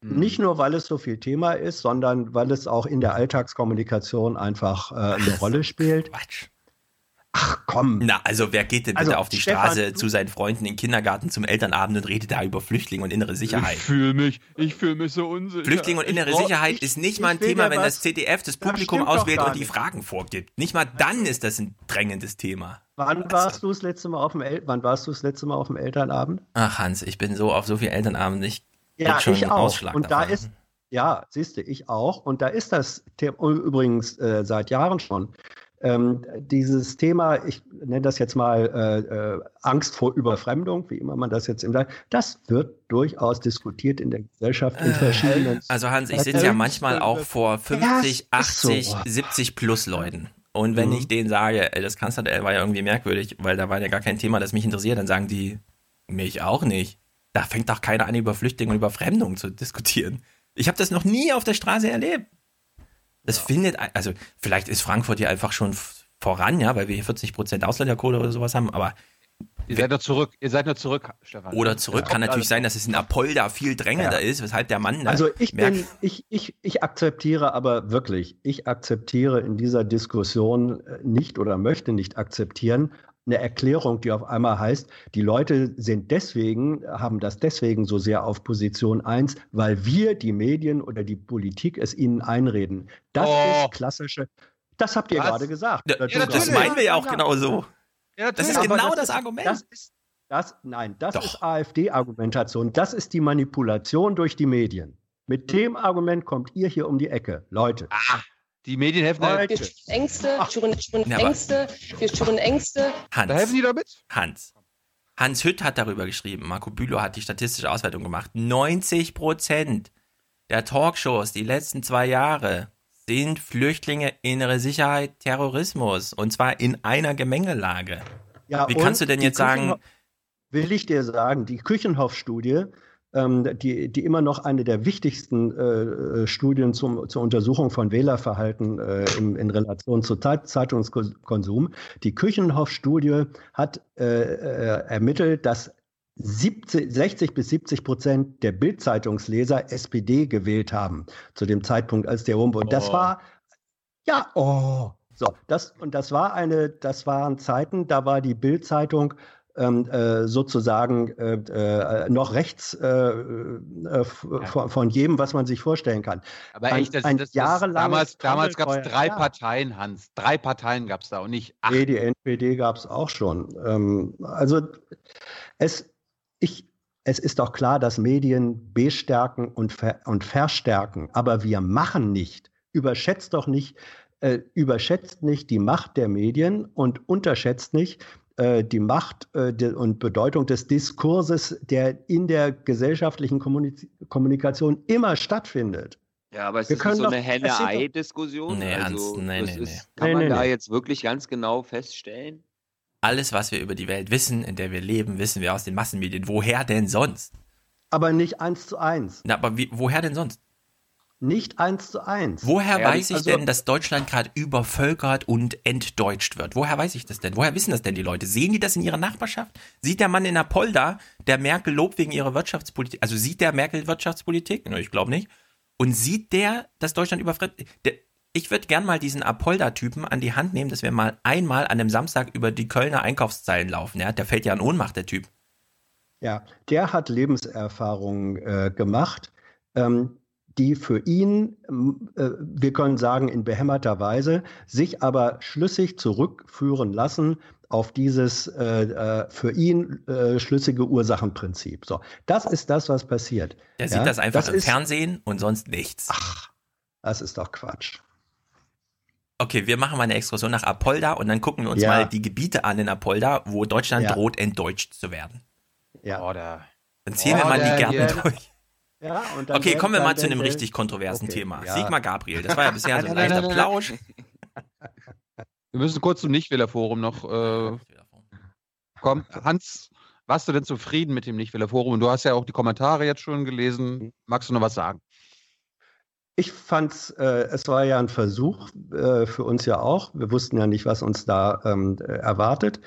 Nicht nur, weil es so viel Thema ist, sondern weil es auch in der Alltagskommunikation einfach äh, eine Rolle spielt. Quatsch. Ach komm. Na, also wer geht denn bitte Also, auf die Stefan, Straße zu seinen Freunden in den Kindergarten zum Elternabend und redet da über Flüchtlinge und innere Sicherheit? fühle mich, ich fühle mich so unsicher. Flüchtlinge und innere Ich Sicherheit ich- ist nicht ich mal ein Thema, wenn was- das ZDF das Das Publikum doch auswählt und die. Fragen vorgibt. Nicht mal dann ist das ein drängendes Thema. Wann warst du das letzte Mal auf dem El Wann warst du das letzte Mal auf dem Elternabend? Ach Hans, ich bin so auf so viel Elternabend, ich Ja, ich auch. Ausschlag Und da davon. ist, ja, siehst du, ich auch. Und da ist das Thema übrigens äh, seit Jahren schon. Ähm, dieses Thema, ich nenne das jetzt mal äh, äh, Angst vor Überfremdung, wie immer man das jetzt im das wird durchaus diskutiert in der Gesellschaft in verschiedenen. Also Hans, ich sitze ja manchmal auch vor 50, Ja, ist so. 80, 70 plus Leuten. Und wenn Mhm. ich denen sage, ey, das Kanzlerduell war ja irgendwie merkwürdig, weil da war ja gar kein Thema, das mich interessiert, dann sagen die, mich auch nicht. Da fängt doch keiner an, über Flüchtlinge und Überfremdung zu diskutieren. Ich habe das noch nie auf der Straße erlebt. Das findet, also vielleicht ist Frankfurt ja einfach schon voran, ja, weil wir hier 40% Ausländerquote oder sowas haben, aber Ihr seid noch zurück, ihr seid noch zurück, Stefan. oder zurück kann natürlich sein, dass es in Apolda viel drängender ist, weshalb der Mann da Also ich merkt, bin, ich, ich, ich akzeptiere aber wirklich, ich akzeptiere in dieser Diskussion äh, nicht oder möchte nicht akzeptieren eine Erklärung, die auf einmal heißt, die Leute sind deswegen, haben das deswegen so sehr auf Position 1, weil wir, die Medien oder die Politik es ihnen einreden. Das Oh. ist klassische, das habt ihr Was? gerade gesagt. Ja, du das gerade. meinen wir ja auch genau so. Ja, Das ist genau das das, Argument. Das ist, das, nein, das Doch. ist AfD-Argumentation. Das ist die Manipulation durch die Medien. Mit dem Argument kommt ihr hier um die Ecke. Leute. Ah, die Medien helfen da. Wir schüren Ängste, schüren, schüren Ja, aber- Ängste, wir schüren Ängste. Hans. da helfen die damit? Hans. Hans Hütt hat darüber geschrieben, Marco Bülow hat die statistische Auswertung gemacht. 90 Prozent der Talkshows die letzten zwei Jahre sind Flüchtlinge, innere Sicherheit, Terrorismus. Und zwar in einer Gemengelage. Ja, Wie kannst du denn jetzt sagen, Küchenho- Will ich dir sagen, die Küchenhoff-Studie, ähm, die, die immer noch eine der wichtigsten äh, äh, Studien zum, zur Untersuchung von Wählerverhalten äh, im, in Relation zu Zeit, Zeitungskonsum, die Küchenhoff-Studie hat äh, äh, ermittelt, dass 70, 60 bis 70 Prozent der Bild-Zeitungsleser SPD gewählt haben zu dem Zeitpunkt, als der Umbau. Das Oh. war ja, oh. So, das, und das war eine, das waren Zeiten, da war die Bild-Zeitung äh, sozusagen äh, äh, noch rechts äh, f- von, von jedem, was man sich vorstellen kann. Aber Ein- echt, das, ein das, das, damals, damals gab es drei ja. Parteien, Hans. Drei Parteien gab es da und nicht acht. Nee, die NPD gab es auch schon. Ähm, also es, ich, es ist doch klar, dass Medien bestärken und, ver, und verstärken, aber wir machen nicht. Überschätzt doch nicht, äh, überschätzt nicht die Macht der Medien und unterschätzt nicht die Macht äh, de, und Bedeutung des Diskurses, der in der gesellschaftlichen Kommunik Kommunikation immer stattfindet. Ja, aber es Wir ist können so eine Henne-Ei-Diskussion. Nee, also, nee, nee, nee. Kann Nee, man nee, da nee. jetzt wirklich ganz genau feststellen? alles, was wir über die Welt wissen, in der wir leben, wissen wir aus den Massenmedien. Woher denn sonst? Aber nicht eins zu eins. Na, aber wie, woher denn sonst? Nicht eins zu eins. Woher Ja, weiß ich also- denn, dass Deutschland gerade übervölkert und entdeutscht wird? Woher weiß ich das denn? Woher wissen das denn die Leute? Sehen die das in ihrer Nachbarschaft? Sieht der Mann in Apolda, der Merkel lobt wegen ihrer Wirtschaftspolitik, also sieht der Merkel Wirtschaftspolitik? Ich glaube nicht. Und sieht der, dass Deutschland überfremdet? Der, ich würde gern mal diesen Apolda-Typen an die Hand nehmen, dass wir mal einmal an einem Samstag über die Kölner Einkaufszeilen laufen. Ja? Der fällt ja in Ohnmacht, der Typ. Ja, der hat Lebenserfahrung äh, gemacht. Ähm, die für ihn, äh, wir können sagen in behämmerter Weise, sich aber schlüssig zurückführen lassen auf dieses äh, äh, für ihn äh, schlüssige Ursachenprinzip. So, das ist das, was passiert. Der sieht Ja, das einfach das im ist- Fernsehen und sonst nichts. Das ist doch Quatsch. Okay, wir machen mal eine Exkursion nach Apolda und dann gucken wir uns Ja. mal die Gebiete an in Apolda, wo Deutschland Ja. droht, entdeutscht zu werden. Ja. Dann zählen wir Oh, mal die Gärten durch. Ja, und dann Okay, kommen wir dann mal zu einem richtig kontroversen Okay, Thema. ja. Sigmar Gabriel, das war ja bisher so ein leichter Plausch. Wir müssen kurz zum Nichtwählerforum noch. Äh, komm, Hans, warst du denn zufrieden mit dem Nichtwählerforum? Und du hast ja auch die Kommentare jetzt schon gelesen. Magst du noch was sagen? Ich fand's, äh, es war ja ein Versuch, äh, für uns ja auch. Wir wussten ja nicht, was uns da ähm, äh, erwartet.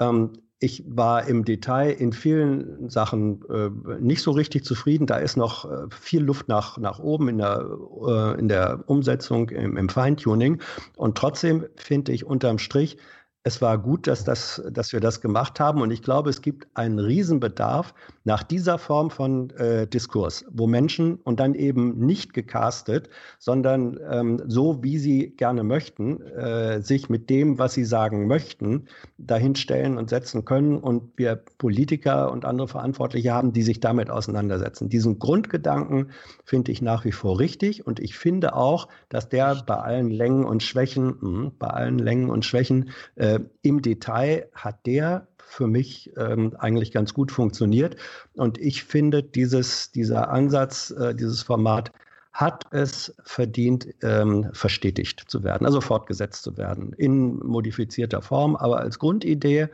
Ähm, ich war im Detail in vielen Sachen äh, nicht so richtig zufrieden. Da ist noch äh, viel Luft nach, nach oben in der, äh, in der Umsetzung, im, im Feintuning. Und trotzdem finde ich unterm Strich, es war gut, dass, das, dass wir das gemacht haben. Und ich glaube, es gibt einen Riesenbedarf nach dieser Form von äh, Diskurs, wo Menschen und dann eben nicht gecastet, sondern ähm, so, wie sie gerne möchten, äh, sich mit dem, was sie sagen möchten, dahinstellen und setzen können. Und wir Politiker und andere Verantwortliche haben, die sich damit auseinandersetzen. Diesen Grundgedanken finde ich nach wie vor richtig. Und ich finde auch, dass der bei allen Längen und Schwächen, mh, bei allen Längen und Schwächen äh, im Detail hat der für mich ähm, eigentlich ganz gut funktioniert. Und ich finde, dieses, dieser Ansatz, äh, dieses Format hat es verdient, ähm, verstetigt zu werden, also fortgesetzt zu werden, in modifizierter Form. Aber als Grundidee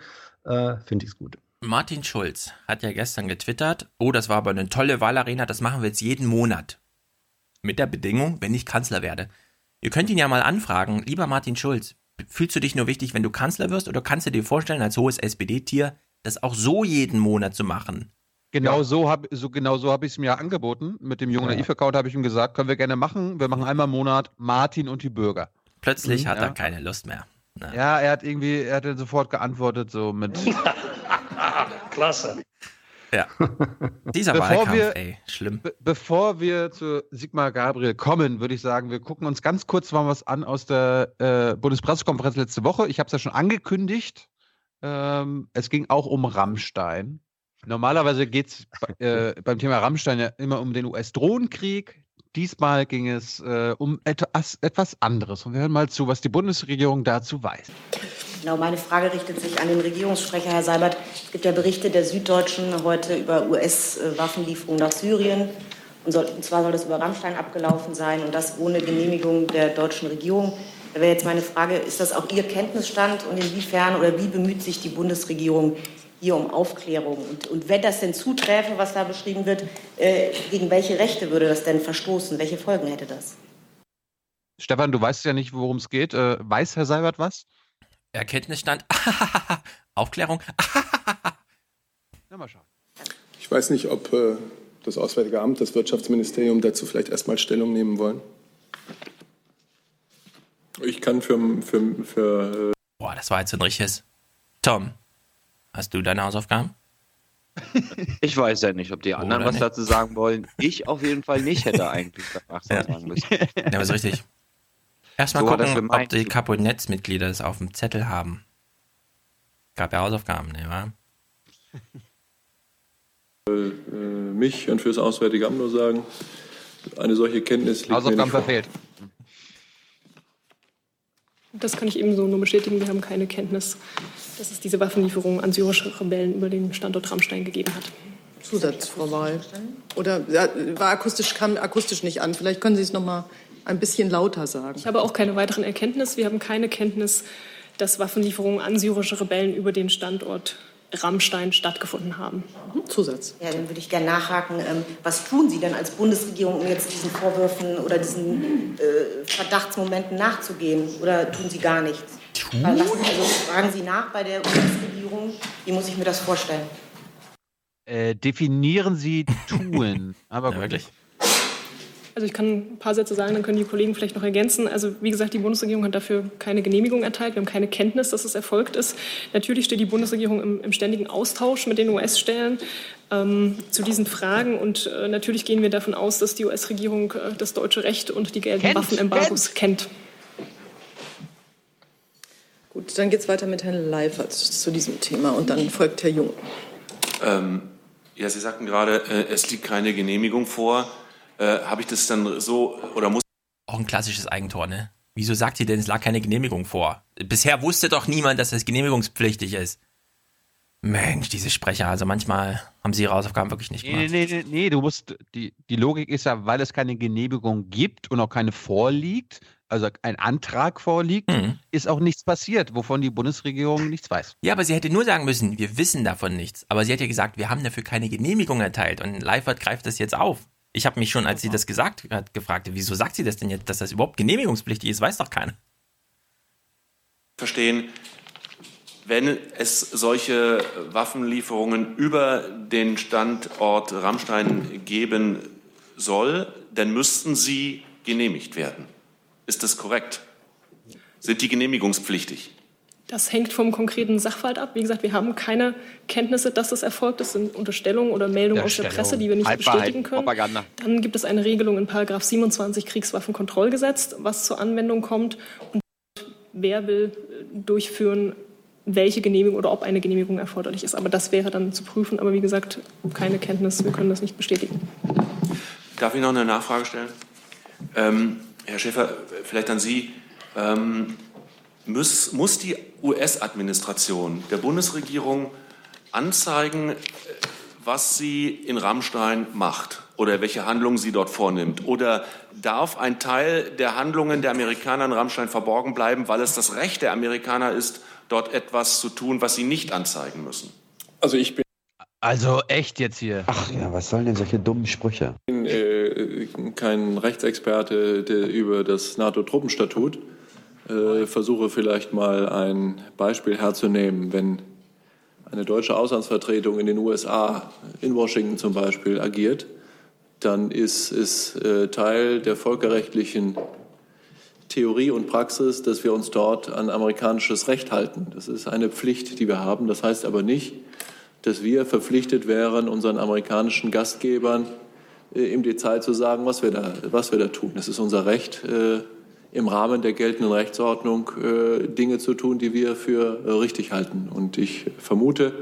äh, finde ich es gut. Martin Schulz hat ja gestern getwittert, oh, das war aber eine tolle Wahlarena, das machen wir jetzt jeden Monat. Mit der Bedingung, wenn ich Kanzler werde. Ihr könnt ihn ja mal anfragen, lieber Martin Schulz, fühlst du dich nur wichtig, wenn du Kanzler wirst, oder kannst du dir vorstellen, als hohes SPD-Tier, das auch so jeden Monat zu machen? Genau so habe so, genau so hab ich es mir angeboten. Mit dem jungen Ja. Naiv-Account habe ich ihm gesagt, können wir gerne machen. Wir machen einmal im Monat Martin und die Bürger. Plötzlich Mhm, hat ja. er keine Lust mehr. Ja, er hat irgendwie, er hat dann sofort geantwortet, so mit. Klasse. Ja. Dieser Bevor Wahlkampf, wir- ey, schlimm. Be bevor wir zu Sigmar Gabriel kommen, würde ich sagen, wir gucken uns ganz kurz mal was an aus der äh, Bundespressekonferenz letzte Woche. Ich habe es ja schon angekündigt. Ähm, es ging auch um Rammstein. Normalerweise geht es äh, beim Thema Rammstein ja immer um den US-Drohnenkrieg. Diesmal ging es äh, um etwas, etwas anderes. Und wir hören mal zu, was die Bundesregierung dazu weiß. Genau, meine Frage richtet sich an den Regierungssprecher, Herr Seibert. Es gibt ja Berichte der Süddeutschen heute über US-Waffenlieferungen nach Syrien. Und, soll, und zwar soll das über Rammstein abgelaufen sein und das ohne Genehmigung der deutschen Regierung. Da wäre jetzt meine Frage, ist das auch Ihr Kenntnisstand und inwiefern oder wie bemüht sich die Bundesregierung hier um Aufklärung? Und, und wenn das denn zuträfe, was da beschrieben wird, äh, gegen welche Rechte würde das denn verstoßen? Welche Folgen hätte das? Stefan, du weißt ja nicht, worum es geht. Äh, weiß Herr Seibert was? Erkenntnisstand, Aufklärung, Na, mal schauen. Ich weiß nicht, ob äh, das Auswärtige Amt, das Wirtschaftsministerium dazu vielleicht erstmal Stellung nehmen wollen. Ich kann für, für, für äh, Boah, das war jetzt ein richtiges. Tom, hast du deine Hausaufgaben? Ich weiß ja nicht, ob die anderen Oder was nicht? dazu sagen wollen. Ich auf jeden Fall nicht hätte eigentlich danach sagen müssen. Ja, aber ist richtig. Erstmal So das gucken, ob die Kabinettsmitglieder es auf dem Zettel haben. Gab ja Hausaufgaben, ne, wa? äh, mich und fürs Auswärtige Amt nur sagen, eine solche Kenntnis liegt mir Hausaufgaben nicht vor. Das kann ich ebenso nur bestätigen. Wir haben keine Kenntnis, dass es diese Waffenlieferung an syrische Rebellen über den Standort Rammstein gegeben hat. Zusatz, Frau Wahl. Oder ja, war akustisch, kam akustisch nicht an. Vielleicht können Sie es noch mal ein bisschen lauter sagen. Ich habe auch keine weiteren Erkenntnisse. Wir haben keine Kenntnis, dass Waffenlieferungen an syrische Rebellen über den Standort Rammstein stattgefunden haben. Zusatz. Ja, dann würde ich gerne nachhaken. Ähm, was tun Sie denn als Bundesregierung, um jetzt diesen Vorwürfen oder diesen äh, Verdachtsmomenten nachzugehen? Oder tun Sie gar nichts? Lassen, also fragen Sie nach bei der Bundesregierung. Wie muss ich mir das vorstellen? Äh, definieren Sie tun. Aber Ja, wirklich. Also ich kann ein paar Sätze sagen, dann können die Kollegen vielleicht noch ergänzen. Also wie gesagt, die Bundesregierung hat dafür keine Genehmigung erteilt. Wir haben keine Kenntnis, dass es erfolgt ist. Natürlich steht die Bundesregierung im, im ständigen Austausch mit den US-Stellen ähm, zu diesen Fragen. Und äh, natürlich gehen wir davon aus, dass die US-Regierung äh, das deutsche Recht und die geltenden Kennt, Waffenembargos kennt. Gut, dann geht es weiter mit Herrn Leifert zu diesem Thema und dann folgt Herr Jung. Ähm, ja, Sie sagten gerade, äh, es liegt keine Genehmigung vor. Äh, Habe ich das dann so oder muss Auch ein klassisches Eigentor, ne? Wieso sagt sie denn, es lag keine Genehmigung vor? Bisher wusste doch niemand, dass das genehmigungspflichtig ist. Mensch, diese Sprecher, also manchmal haben sie ihre Hausaufgaben wirklich nicht gemacht. Nee, nee, nee, nee, du musst, die, die Logik ist ja, weil es keine Genehmigung gibt und auch keine vorliegt, also ein Antrag vorliegt, Mhm. ist auch nichts passiert, wovon die Bundesregierung nichts weiß. Ja, aber sie hätte nur sagen müssen, wir wissen davon nichts. Aber sie hat ja gesagt, wir haben dafür keine Genehmigung erteilt. Und Leifert greift das jetzt auf. Ich habe mich schon, als sie das gesagt hat, gefragt, wieso sagt sie das denn jetzt, dass das überhaupt genehmigungspflichtig ist? Weiß doch keiner. verstehen, wenn es solche Waffenlieferungen über den Standort Rammstein geben soll, dann müssten sie genehmigt werden. Ist das korrekt? Sind die genehmigungspflichtig? Das hängt vom konkreten Sachverhalt ab. Wie gesagt, wir haben keine Kenntnisse, dass das erfolgt. Das sind Unterstellungen oder Meldungen aus der. Presse, die wir nicht bestätigen können. Propaganda. Dann gibt es eine Regelung in Paragraph 27 Kriegswaffenkontrollgesetz, was zur Anwendung kommt und wer will äh, durchführen, welche Genehmigung oder ob eine Genehmigung erforderlich ist. Aber das wäre dann zu prüfen. Aber wie gesagt, keine Kenntnis, wir können das nicht bestätigen. Darf ich noch eine Nachfrage stellen? Ähm, Herr Schäfer, vielleicht an Sie. Ähm, muss, muss die US-Administration der Bundesregierung anzeigen, äh, was sie in Rammstein macht oder welche Handlungen sie dort vornimmt? Oder darf ein Teil der Handlungen der Amerikaner in Rammstein verborgen bleiben, weil es das Recht der Amerikaner ist, dort etwas zu tun, was sie nicht anzeigen müssen? Also ich bin Also echt jetzt hier. Ach ja, was sollen denn solche dummen Sprüche? äh, kein Rechtsexperte der, über das NATO-Truppenstatut. Äh, versuche vielleicht mal ein Beispiel herzunehmen. Wenn eine deutsche Auslandsvertretung in den USA, in Washington zum Beispiel, agiert, dann ist es äh, Teil der völkerrechtlichen Theorie und Praxis, dass wir uns dort an amerikanisches Recht halten. Das ist eine Pflicht, die wir haben. Das heißt aber nicht, dass wir verpflichtet wären, unseren amerikanischen Gastgebern äh, im Detail zu sagen, was wir da, was wir da tun. Es ist unser Recht, äh, im Rahmen der geltenden Rechtsordnung äh, Dinge zu tun, die wir für äh, richtig halten. Und ich vermute,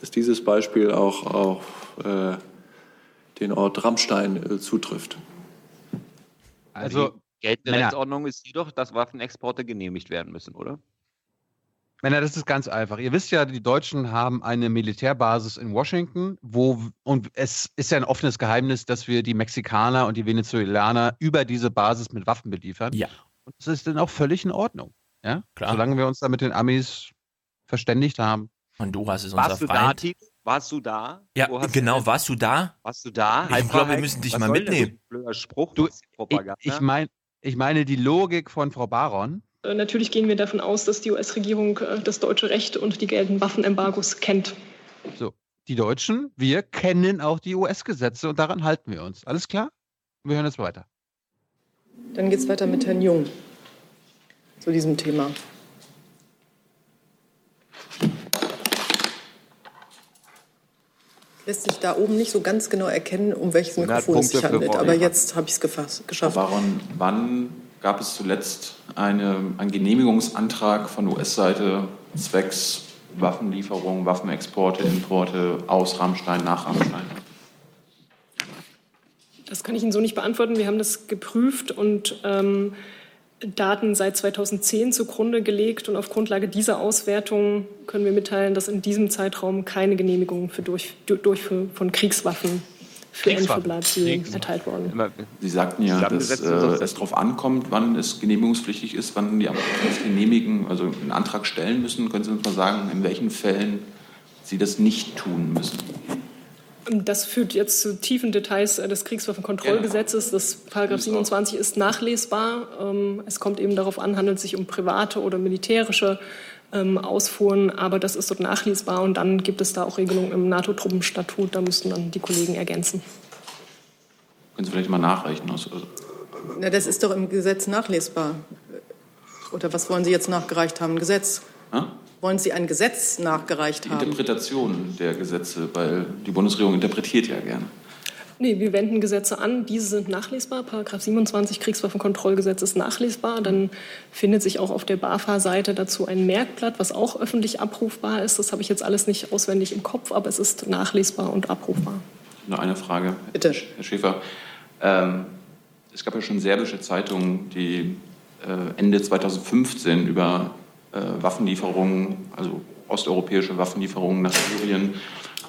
dass dieses Beispiel auch auf äh, den Ort Rammstein äh, zutrifft. Also, die geltende. Rechtsordnung ist jedoch, dass Waffenexporte genehmigt werden müssen, oder? Männer, das ist ganz einfach. Ihr wisst ja, die Deutschen haben eine Militärbasis in Washington, wo und es ist ja ein offenes Geheimnis, dass wir die Mexikaner und die Venezuelaner über diese Basis mit Waffen beliefern. Ja. Und das ist dann auch völlig in Ordnung. Ja, Klar. Solange wir uns da mit den Amis verständigt haben. Und du hast es unser Warst du da, Freund. Tito? Warst du da? Ja, Wo hast genau, du, warst du da? warst du da? Ich glaube, wir müssen dich Was mal soll denn so mitnehmen. ein blöder Spruch, Du, ist. Ich, ich, mein, ich meine die Logik von Frau Baron. Äh, Natürlich gehen wir davon aus, dass die US-Regierung äh, das deutsche Recht und die geltenden Waffenembargos kennt. So, die Deutschen, wir kennen auch die US-Gesetze und daran halten wir uns. Alles klar? Wir hören jetzt weiter. Dann geht es weiter mit Herrn Jung zu diesem Thema. Lässt sich da oben nicht so ganz genau erkennen, um welches 100 Mikrofon es sich handelt. Aber jetzt habe ich es geschafft. Baron, wann gab es zuletzt eine, einen Genehmigungsantrag von US-Seite zwecks Waffenlieferungen, Waffenexporte, Importe aus Rammstein nach Rammstein? Das kann ich Ihnen so nicht beantworten. Wir haben das geprüft und ähm, Daten seit 2010 zugrunde gelegt. Und auf Grundlage dieser Auswertung können wir mitteilen, dass in diesem Zeitraum keine Genehmigung für Durch, Du- Durchführung von Kriegswaffen für Syrien erteilt worden. Sie sagten ja, dass äh, es darauf ankommt, wann es genehmigungspflichtig ist, wann die Amerikaner es genehmigen, also einen Antrag stellen müssen. Können Sie uns mal sagen, in welchen Fällen Sie das nicht tun müssen? Das führt jetzt zu tiefen Details äh, des Kriegswaffenkontrollgesetzes. Das Paragraph 27 ist nachlesbar. Ähm, Es kommt eben darauf an, handelt es sich um private oder militärische ähm, Ausfuhren, aber das ist dort nachlesbar und dann gibt es da auch Regelungen im NATO-Truppenstatut. Da müssten dann die Kollegen ergänzen. Können Sie vielleicht mal nachreichen? Also, Na, das ist doch im Gesetz nachlesbar. Oder was wollen Sie jetzt nachgereicht haben? Ein Gesetz? Hä? Wollen Sie ein Gesetz nachgereicht die haben? Interpretation der Gesetze, weil die Bundesregierung interpretiert ja gerne. Nee, wir wenden Gesetze an, diese sind nachlesbar. Paragraph 27 Kriegswaffenkontrollgesetz ist nachlesbar. Dann findet sich auch auf der BAFA-Seite dazu ein Merkblatt, was auch öffentlich abrufbar ist. Das habe ich jetzt alles nicht auswendig im Kopf, aber es ist nachlesbar und abrufbar. Nur eine Frage, Bitte. Herr Schäfer. Ähm, es gab ja schon serbische Zeitungen, die äh, Ende 2015 über äh, Waffenlieferungen, also osteuropäische Waffenlieferungen nach Syrien,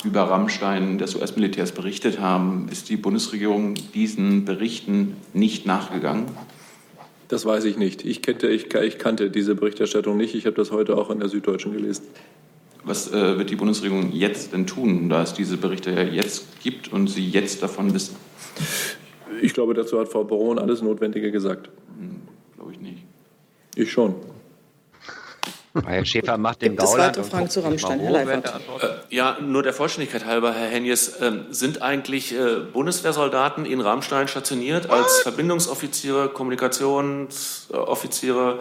über Rammstein des US-Militärs berichtet haben. Ist die Bundesregierung diesen Berichten nicht nachgegangen? Das weiß ich nicht. Ich kannte, ich, ich kannte diese Berichterstattung nicht. Ich habe das heute auch in der Süddeutschen gelesen. Was äh, wird die Bundesregierung jetzt denn tun, da es diese Berichte ja jetzt gibt und Sie jetzt davon wissen? Ich glaube, dazu hat Frau Baron alles Notwendige gesagt. Hm, glaube ich nicht. Ich schon. Herr Schäfer macht den Gibt es Gauland und Fragen zu Rammstein? Herr Leifert. er. Äh, ja, nur der Vollständigkeit halber, Herr Henjes, ähm, sind eigentlich äh, Bundeswehrsoldaten in Rammstein stationiert als Verbindungsoffiziere, Kommunikationsoffiziere,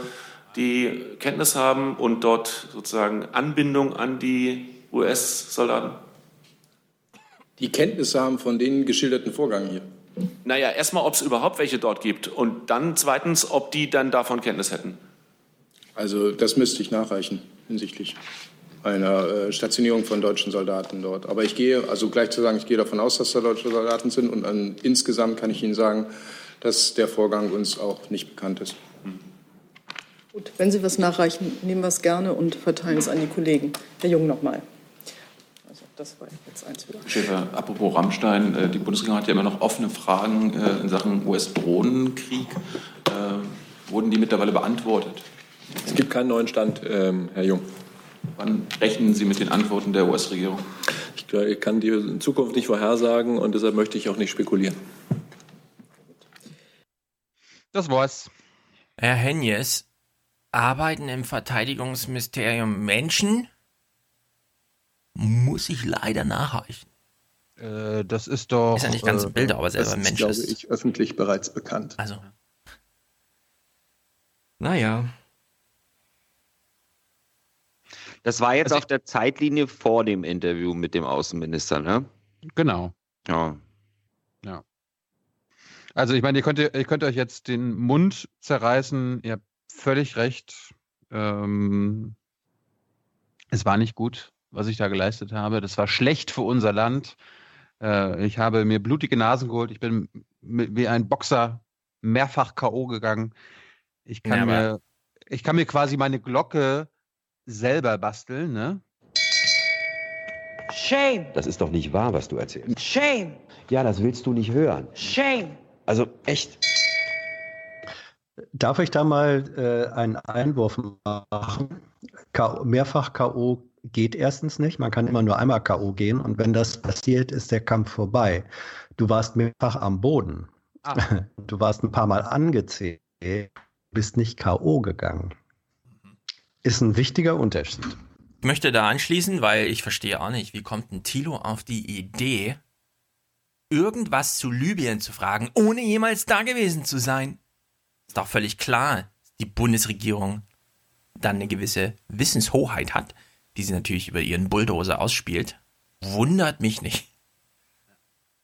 die Kenntnis haben und dort sozusagen Anbindung an die US-Soldaten? Die Kenntnisse haben von den geschilderten Vorgängen hier. Naja, erstmal, ob es überhaupt welche dort gibt und dann zweitens, ob die dann davon Kenntnis hätten. Also das müsste ich nachreichen hinsichtlich einer äh, Stationierung von deutschen Soldaten dort. Aber ich gehe, also gleich zu sagen, ich gehe davon aus, dass da deutsche Soldaten sind und an, insgesamt kann ich Ihnen sagen, dass der Vorgang uns auch nicht bekannt ist. Gut, wenn Sie was nachreichen, nehmen wir es gerne und verteilen es an die Kollegen. Herr Jung nochmal. Also das war jetzt eins wieder. Herr Schäfer, apropos Rammstein, äh, die Bundesregierung hat ja immer noch offene Fragen äh, in Sachen US-Drohnenkrieg. Äh, wurden die mittlerweile beantwortet? Es gibt keinen neuen Stand, ähm, Herr Jung. Wann rechnen Sie mit den Antworten der US-Regierung? Ich, ich kann die Zukunft nicht vorhersagen und deshalb möchte ich auch nicht spekulieren. Das war's. Herr Henjes, arbeiten im Verteidigungsministerium Menschen? Muss ich leider nachreichen. Äh, das ist doch. Ist ja nicht ganz äh, im Bild, aber selber Das ein ist, Mensch glaube ist. ich, öffentlich bereits bekannt. Also. Naja. Das war jetzt Also auf der Zeitlinie vor dem Interview mit dem Außenminister, ne? Genau. Ja. Ja. Also ich meine, ihr könnt, ihr könnt euch jetzt den Mund zerreißen. Ihr habt völlig recht. Ähm, es war nicht gut, was ich da geleistet habe. Das war schlecht für unser Land. Äh, ich habe mir blutige Nasen geholt. Ich bin wie ein Boxer mehrfach K.O. gegangen. Ich kann, Ja, mir, ich kann mir quasi meine Glocke selber basteln, ne? Shame. Das ist doch nicht wahr, was du erzählst. Shame. Ja, das willst du nicht hören. Shame. Also echt. Darf ich da mal äh, einen Einwurf machen? K mehrfach K.O. geht erstens nicht. Man kann immer nur einmal K.O. gehen und wenn das passiert, ist der Kampf vorbei. Du warst mehrfach am Boden. Ah. Du warst ein paar Mal angezählt, bist nicht K.O. gegangen. Ist ein wichtiger Unterschied. Ich möchte da anschließen, weil ich verstehe auch nicht, wie kommt ein Thilo auf die Idee, irgendwas zu Libyen zu fragen, ohne jemals da gewesen zu sein? Ist doch völlig klar, die Bundesregierung dann eine gewisse Wissenshoheit hat, die sie natürlich über ihren Bulldozer ausspielt. Wundert mich nicht.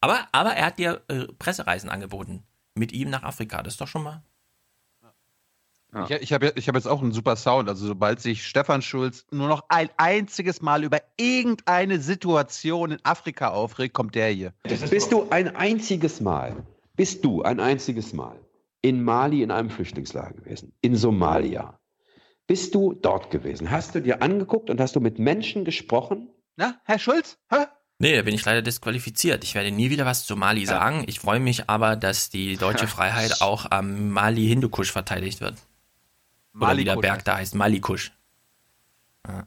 Aber, aber er hat dir äh, Pressereisen angeboten. Mit ihm nach Afrika. Das ist doch schon mal. Ich, ich habe ich hab jetzt auch einen super Sound. Also sobald sich Stefan Schulz nur noch ein einziges Mal über irgendeine Situation in Afrika aufregt, kommt der hier. Bist du ein einziges Mal, bist du ein einziges Mal in Mali in einem Flüchtlingslager gewesen, in Somalia? Bist du dort gewesen? Hast du dir angeguckt und hast du mit Menschen gesprochen? Na, Herr Schulz? Hä? Nee, da bin ich leider disqualifiziert. Ich werde nie wieder was zu Mali sagen. Ich freue mich aber, dass die deutsche Freiheit auch am Mali-Hindukusch verteidigt wird. Oder wie der Malikusch Berg da heißt, Malikusch. Ja.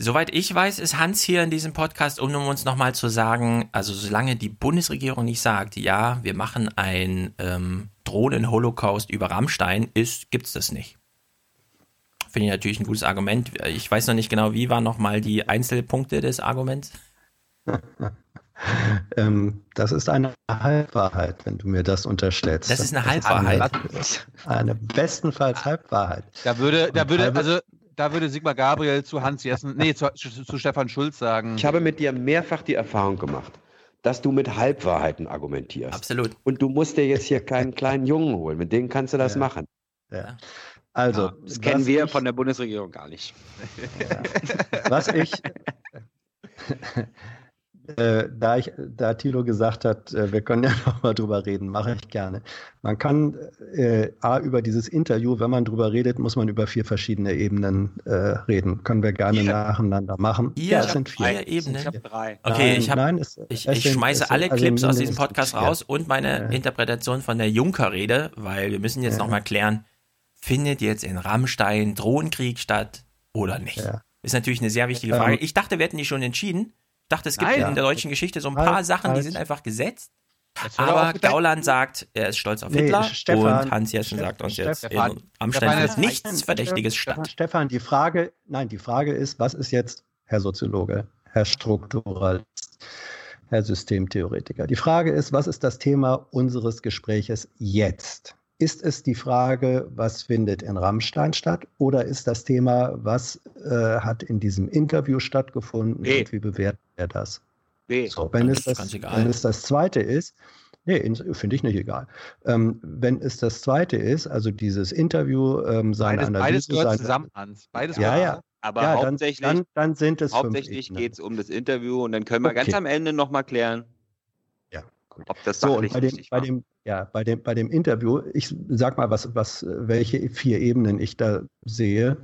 Soweit ich weiß, ist Hans hier in diesem Podcast, um uns nochmal zu sagen, also solange die Bundesregierung nicht sagt, ja, wir machen ein ähm, Drohnen-Holocaust über Rammstein, ist, gibt's das nicht. Finde ich natürlich ein gutes Argument. Ich weiß noch nicht genau, wie waren nochmal die Einzelpunkte des Arguments? Ähm, das ist eine Halbwahrheit, wenn du mir das unterstellst. Das ist eine Halbwahrheit. Eine, eine bestenfalls Halbwahrheit. Da würde, da würde, also, da würde Sigmar Gabriel zu Hans Jessen, nee, zu, zu Stefan Schulz sagen. Ich habe mit dir mehrfach die Erfahrung gemacht, dass du mit Halbwahrheiten argumentierst. Absolut. Und du musst dir jetzt hier keinen kleinen Jungen holen. Mit denen kannst du das machen. Ja. Also, Das kennen wir ich- von der Bundesregierung gar nicht. was ich, äh, da, ich, da Thilo gesagt hat, äh, wir können ja noch mal drüber reden, mache ich gerne. Man kann äh, A, über dieses Interview, wenn man drüber redet, muss man über vier verschiedene Ebenen äh, reden. Können wir gerne nacheinander machen. Ihr ja, habt es sind vier. vier Ebenen? Sind Ich hab vier. drei. Okay, Nein, ich, hab, nein, es- ich, es ich sind- schmeiße es- alle also Clips aus diesem Podcast raus und meine Interpretation von der Juncker-Rede, weil wir müssen jetzt Ja. nochmal klären, findet jetzt in Rammstein Drohnenkrieg statt oder nicht? Ist natürlich eine sehr wichtige Ähm, Frage. Ich dachte, wir hätten die schon entschieden. Ich dachte, es gibt Nein. in der deutschen Geschichte so ein Halt, paar Sachen, die halt. sind einfach gesetzt. Aber Gauland sagt, er ist stolz auf Nee, Hitler Stefan, und Hans Jessen Ste- sagt uns Ste- jetzt, Stefan, in Amstein Stefan, findet das- nichts Verdächtiges Stefan, statt. Stefan, die Frage, nein, die Frage ist, was ist jetzt, Herr Soziologe, Herr Strukturalist, Herr Systemtheoretiker? Die Frage ist, was ist das Thema unseres Gespräches jetzt? Ist es die Frage, was findet in Rammstein statt? Oder ist das Thema, was äh, hat in diesem Interview stattgefunden B. und wie bewertet er das? B. So, wenn, es das, ganz egal. wenn es das zweite ist, nee, in- finde ich nicht egal. Ähm, wenn es das zweite ist, also dieses Interview, ähm, seine Beides, Analyse, beides gehört seine, zusammen, Hans. Beides ja, gehört ja. Aber ja, dann, hauptsächlich, dann, dann sind es hauptsächlich geht es um das Interview und dann können wir ganz Okay. am Ende nochmal klären, Ja, ob das So, und bei dem, richtig bei dem, ja, bei dem, bei dem Interview, ich sag mal, was, was, welche vier Ebenen ich da sehe.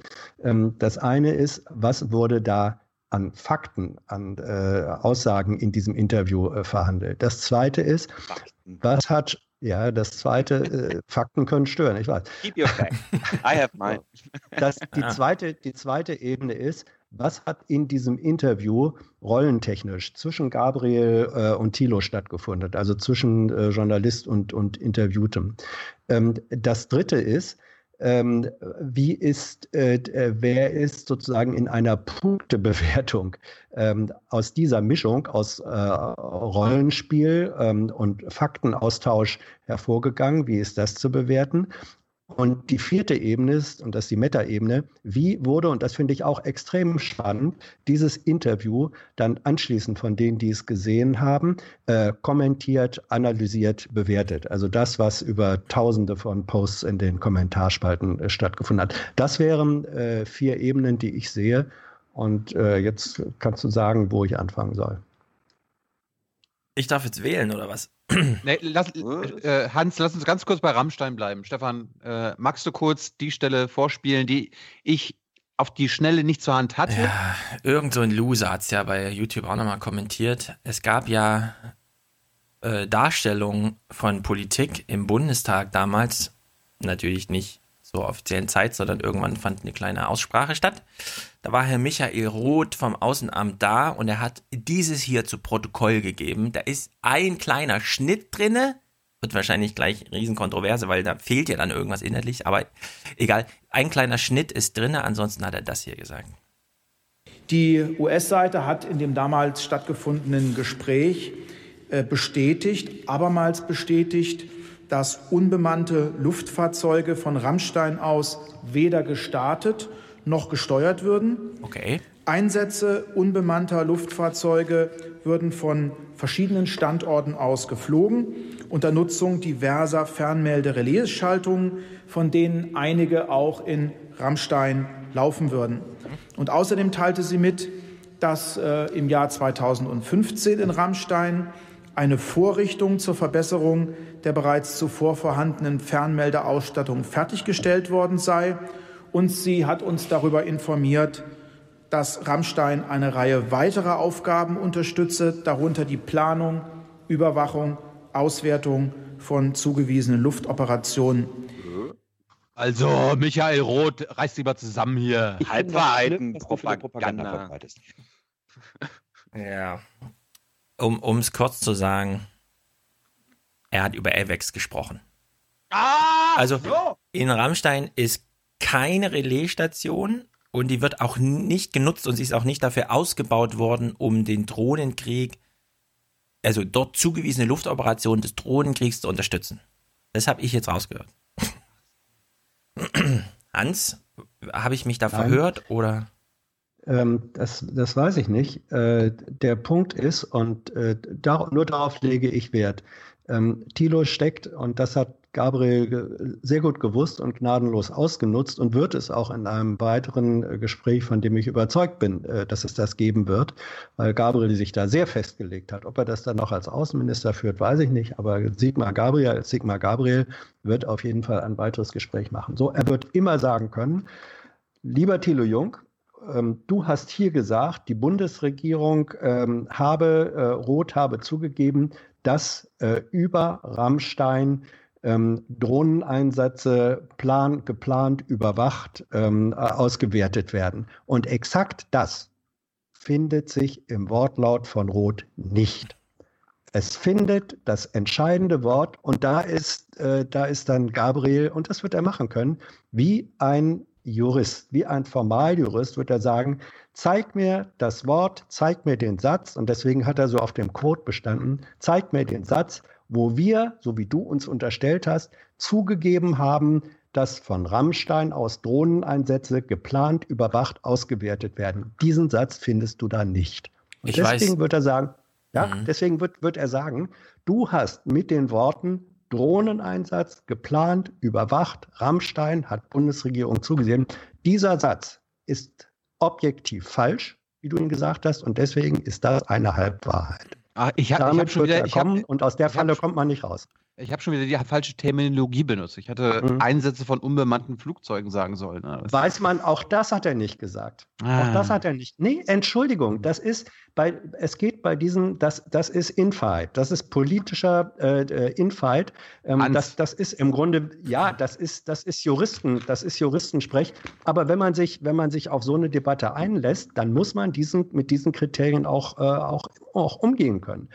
Ähm, das eine ist, was wurde da an Fakten, an äh, Aussagen in diesem Interview äh, verhandelt. Das zweite ist, was hat, ja, das zweite, äh, Fakten können stören, ich weiß. Keep your facts. I have mine. Das, die, Ah. zweite, die zweite Ebene ist, was hat in diesem Interview rollentechnisch zwischen Gabriel äh, und Thilo stattgefunden, also zwischen äh, Journalist und, und Interviewtem. Ähm, das dritte ist, ähm, wie ist, äh, äh, wer ist sozusagen in einer Punktebewertung ähm, aus dieser Mischung aus äh, Rollenspiel ähm, und Faktenaustausch hervorgegangen? Wie ist das zu bewerten? Und die vierte Ebene ist, und das ist die Meta-Ebene, wie wurde, und das finde ich auch extrem spannend, dieses Interview dann anschließend von denen, die es gesehen haben, äh, kommentiert, analysiert, bewertet. Also das, was über tausende von Posts in den Kommentarspalten äh, stattgefunden hat. Das wären äh, vier Ebenen, die ich sehe. Und äh, jetzt kannst du sagen, wo ich anfangen soll. Ich darf jetzt wählen, oder was? Nee, lass, äh, Hans, lass uns ganz kurz bei Rammstein bleiben. Stefan, äh, magst du kurz die Stelle vorspielen, die ich auf die Schnelle nicht zur Hand hatte? Ja, irgend so ein Loser hat es ja bei YouTube auch nochmal kommentiert. Es gab ja äh, Darstellungen von Politik im Bundestag damals. Natürlich nicht zur offiziellen Zeit, sondern irgendwann fand eine kleine Aussprache statt. Da war Herr Michael Roth vom Außenamt da und er hat dieses hier zu Protokoll gegeben. Da ist ein kleiner Schnitt drinne. Wird wahrscheinlich gleich Riesenkontroverse, weil da fehlt ja dann irgendwas inhaltlich. Aber egal, ein kleiner Schnitt ist drinne. Ansonsten hat er das hier gesagt. Die US-Seite hat in dem damals stattgefundenen Gespräch äh, bestätigt, abermals bestätigt, dass unbemannte Luftfahrzeuge von Rammstein aus weder gestartet noch gesteuert würden. Okay. Einsätze unbemannter Luftfahrzeuge würden von verschiedenen Standorten aus geflogen, unter Nutzung diverser Fernmelde-Relais-Schaltungen, von denen einige auch in Rammstein laufen würden. Und außerdem teilte sie mit, dass äh, im Jahr 2015 in Rammstein eine Vorrichtung zur Verbesserung der bereits zuvor vorhandenen Fernmeldeausstattung fertiggestellt worden sei. Und sie hat uns darüber informiert, dass Rammstein eine Reihe weiterer Aufgaben unterstütze, darunter die Planung, Überwachung, Auswertung von zugewiesenen Luftoperationen. Also, Michael Roth, reiß lieber zusammen hier. Halbwahrheiten, Propaganda. Ja. Um es kurz zu sagen, er hat über AVEX gesprochen. Ah, also in Rammstein ist keine Relaisstation und die wird auch nicht genutzt und sie ist auch nicht dafür ausgebaut worden, um den Drohnenkrieg also dort zugewiesene Luftoperationen des Drohnenkriegs zu unterstützen. Das habe ich jetzt rausgehört. Hans, habe ich mich da Nein. verhört oder? Ähm, das, das weiß ich nicht. Äh, der Punkt ist, und äh, dar nur darauf lege ich Wert, ähm, Thilo steckt, und das hat Gabriel sehr gut gewusst und gnadenlos ausgenutzt und wird es auch in einem weiteren äh, Gespräch, von dem ich überzeugt bin, äh, dass es das geben wird, weil Gabriel sich da sehr festgelegt hat. Ob er das dann noch als Außenminister führt, weiß ich nicht, aber Sigmar Gabriel Sigmar Gabriel wird auf jeden Fall ein weiteres Gespräch machen. So, er wird immer sagen können, lieber Thilo Jung, ähm, du hast hier gesagt, die Bundesregierung ähm, habe, äh, Roth habe zugegeben, dass äh, über Rammstein ähm, Drohneneinsätze plan, geplant, überwacht, ähm, äh, ausgewertet werden. Und exakt das findet sich im Wortlaut von Roth nicht. Es findet das entscheidende Wort und da ist, äh, da ist dann Gabriel, und das wird er machen können, wie ein Jurist, wie ein Formaljurist wird er sagen, zeig mir das Wort, zeig mir den Satz, und deswegen hat er so auf dem Quote bestanden, zeig mir den Satz, wo wir, so wie du uns unterstellt hast, zugegeben haben, dass von Rammstein aus Drohneneinsätze geplant, überwacht, ausgewertet werden. Diesen Satz findest du da nicht. Und Ich deswegen weiß. wird er sagen, ja, Mhm. deswegen wird, wird er sagen, du hast mit den Worten Drohneneinsatz geplant, überwacht, Rammstein hat Bundesregierung zugesehen. Dieser Satz ist objektiv falsch, wie du ihn gesagt hast, und deswegen ist das eine Halbwahrheit. Ah, ich hab- ich Damit hab schon wieder- er ich hab- und aus der ich Falle kommt man nicht raus. Ich habe schon wieder die falsche Terminologie benutzt. Ich hätte Mhm. Einsätze von unbemannten Flugzeugen sagen sollen. ne? Weiß man, auch das hat er nicht gesagt. Ah. Auch das hat er nicht. Nee, Entschuldigung, das ist bei, es geht bei diesen, das, das ist Infight, das ist politischer äh, äh, Infight. Ähm, das, das ist im Grunde, ja, das ist, das ist Juristen, das ist Juristensprech. Aber wenn man sich, wenn man sich auf so eine Debatte einlässt, dann muss man diesen, mit diesen Kriterien auch, äh, auch, auch umgehen können.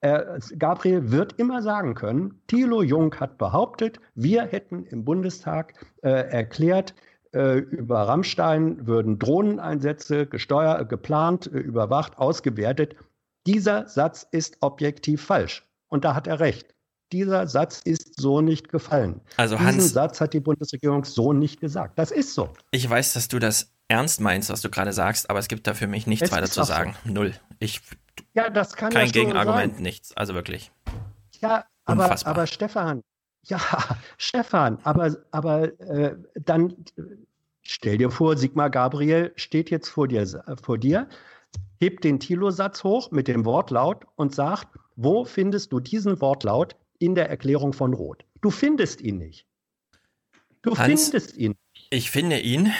Äh, Gabriel wird immer sagen können, Thilo Jung hat behauptet, wir hätten im Bundestag äh, erklärt, äh, über Rammstein würden Drohneneinsätze gesteuert, geplant, äh, überwacht, ausgewertet. Dieser Satz ist objektiv falsch. Und da hat er recht. Dieser Satz ist so nicht gefallen. Also Diesen Hans- Satz hat die Bundesregierung so nicht gesagt. Das ist so. Ich weiß, dass du das ernst meinst, was du gerade sagst, aber es gibt da für mich nichts Es weiter zu auch so. sagen. Null. Ich Ja, das kann kein ja Gegenargument, sein. nichts. Also wirklich. Ja, aber, Unfassbar. aber Stefan, ja, Stefan, aber, aber äh, dann stell dir vor, Sigmar Gabriel steht jetzt vor dir, vor dir hebt den Thilo-Satz hoch mit dem Wortlaut und sagt, wo findest du diesen Wortlaut in der Erklärung von Roth? Du findest ihn nicht. Du Hans, findest ihn. Ich finde ihn,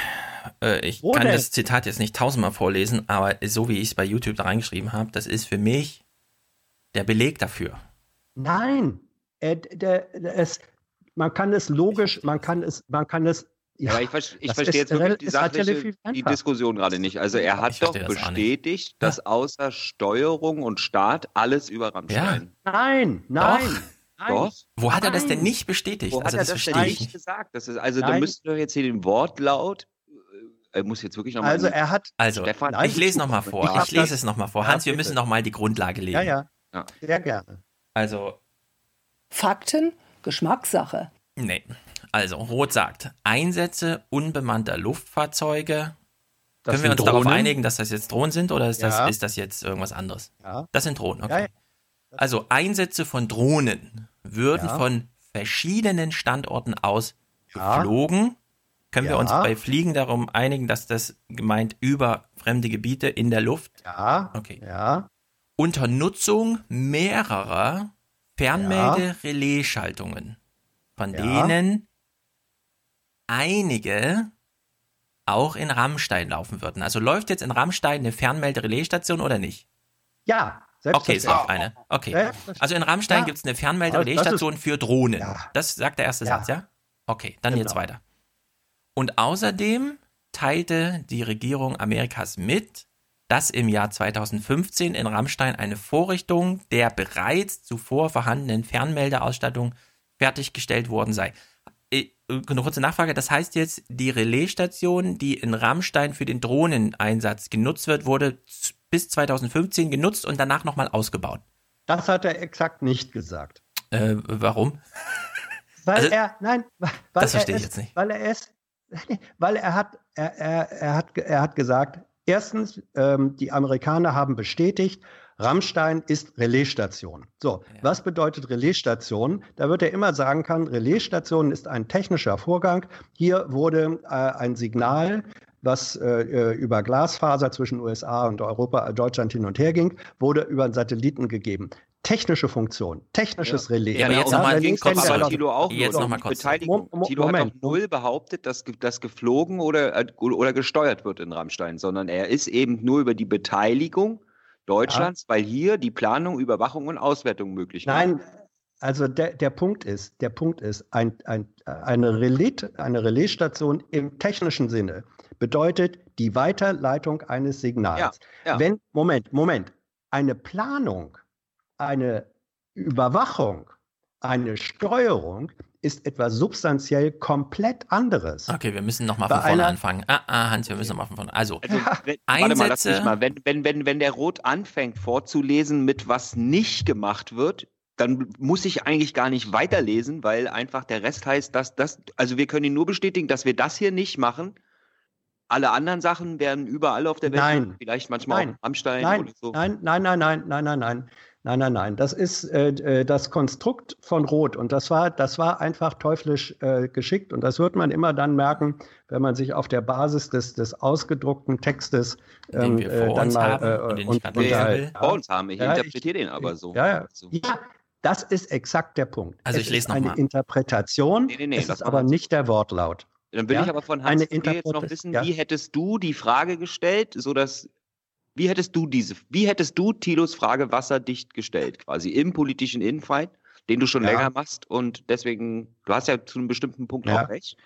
äh, ich Wo kann denn? das Zitat jetzt nicht tausendmal vorlesen, aber so wie ich es bei YouTube da reingeschrieben habe, das ist für mich der Beleg dafür. Nein, äh, der, der, es, man kann es logisch, man kann es, man kann es. Ja, aber ich, ver- ich das verstehe jetzt wirklich die sachliche, die. Diskussion gerade nicht. Also er hat doch das bestätigt, dass außer Steuerung und Staat alles über Rammstein. Nein, nein. Doch. nein. Doch. Wo hat er das denn Nein. nicht bestätigt? Wo also hat er das das denn nicht gesagt? Das ist, also da Nein. müssten wir jetzt hier den Wortlaut, äh, er muss jetzt wirklich nochmal. Also er hat. Also, Stefan, Nein, ich lese nochmal ich vor. hab Ich lese es nochmal vor. Ja, Hans, wir bitte. müssen nochmal die Grundlage legen. Ja, ja, Ja. sehr gerne. Also, Fakten, Geschmackssache. nee. Also, Roth sagt, Einsätze unbemannter Luftfahrzeuge. Das Können wir uns darauf Drohnen? einigen, dass das jetzt Drohnen sind oder ist, Ja. das, ist das jetzt irgendwas anderes? Ja. Das sind Drohnen, Ja, okay. ja. Also Einsätze von Drohnen würden Ja. von verschiedenen Standorten aus Ja. geflogen. Können wir Ja. uns bei Fliegen darum einigen, dass das gemeint über fremde Gebiete in der Luft? Ja, Okay. ja, Unter Nutzung mehrerer Fernmelde-Relais-Schaltungen, von Ja. denen einige auch in Rammstein laufen würden. Also läuft jetzt in Rammstein eine Fernmelde-Relaisstation oder nicht? ja. Okay, es läuft eine. Okay. Also in Rammstein Ja. gibt es eine Fernmelde-Relaisstation für Drohnen. Ja. Das sagt der erste Ja. Satz, ja? Okay, dann Genau. jetzt weiter. Und außerdem teilte die Regierung Amerikas mit, dass im Jahr 2015 in Rammstein eine Vorrichtung der bereits zuvor vorhandenen Fernmeldeausstattung fertiggestellt worden sei. Äh, Eine kurze Nachfrage, das heißt jetzt, die Relaisstation, die in Rammstein für den Drohneneinsatz genutzt wird, wurde bis 2015 genutzt und danach nochmal ausgebaut. Das hat er exakt nicht gesagt. Äh, warum? Weil Also, er, nein, weil das er verstehe ich es, jetzt nicht. Weil er es, weil er hat, er, er, er hat, er hat gesagt, erstens, ähm, die Amerikaner haben bestätigt, Rammstein ist Relaisstation. So, was bedeutet Relaisstation? Da wird er immer sagen kann, Relaisstation ist ein technischer Vorgang. Hier wurde äh, ein Signal was äh, äh, über Glasfaser zwischen USA und Europa, äh, Deutschland hin und her ging, wurde über einen Satelliten gegeben. Technische Funktion, technisches Relais. Ja, aber jetzt noch mal Relais kurz kennt zurück. er Tilo auch Jetzt noch mal kurz. Beteiligung. Mo- Mo- Tilo hat Moment. null behauptet, dass, dass geflogen oder, äh, oder gesteuert wird in Rammstein, sondern er ist eben nur über die Beteiligung Deutschlands, weil hier die Planung, Überwachung und Auswertung möglich gemacht Nein, also der, der Punkt ist, der Punkt ist, ein, ein, eine, Relais, eine Relaisstation im technischen Sinne bedeutet die Weiterleitung eines Signals. Ja, ja. Wenn, Moment, Moment, eine Planung, eine Überwachung, eine Steuerung ist etwas substanziell komplett anderes. Okay, wir müssen nochmal von vorne anfangen. Ah, ah, Hans, wir müssen nochmal von vorne. Also, Also, wenn, warte mal, lass Einsätze. mich mal. Wenn, wenn, wenn, wenn der Rot anfängt vorzulesen, mit was nicht gemacht wird, dann muss ich eigentlich gar nicht weiterlesen, weil einfach der Rest heißt, dass das, also wir können ihn nur bestätigen, dass wir das hier nicht machen. Alle anderen Sachen werden überall auf der Welt, Nein. vielleicht manchmal auch Nein. in Rammstein Nein, oder so. nein, nein, nein, nein, nein, nein, nein. Nein, nein, nein. Das ist äh, äh, das Konstrukt von Rot und das war, das war einfach teuflisch äh, geschickt und das wird man immer dann merken, wenn man sich auf der Basis des, des ausgedruckten Textes Den ähm, wir äh, vor dann uns mal haben äh, und den ich und, will. Vor uns haben, ich Ja, interpretiere den aber so. Ja, ja. So. ja, das ist exakt der Punkt. Also es ich lese ist noch eine mal. Interpretation, Nee, nee, nee, es ist aber nicht der Wortlaut. Dann will Ja? ich aber von Hans jetzt noch wissen, ja. wie hättest du die Frage gestellt, so dass wie hättest du diese, wie hättest du Thilos Frage wasserdicht gestellt, quasi im politischen Infight, den du schon Ja. länger machst und deswegen, du hast ja zu einem bestimmten Punkt Ja. auch recht.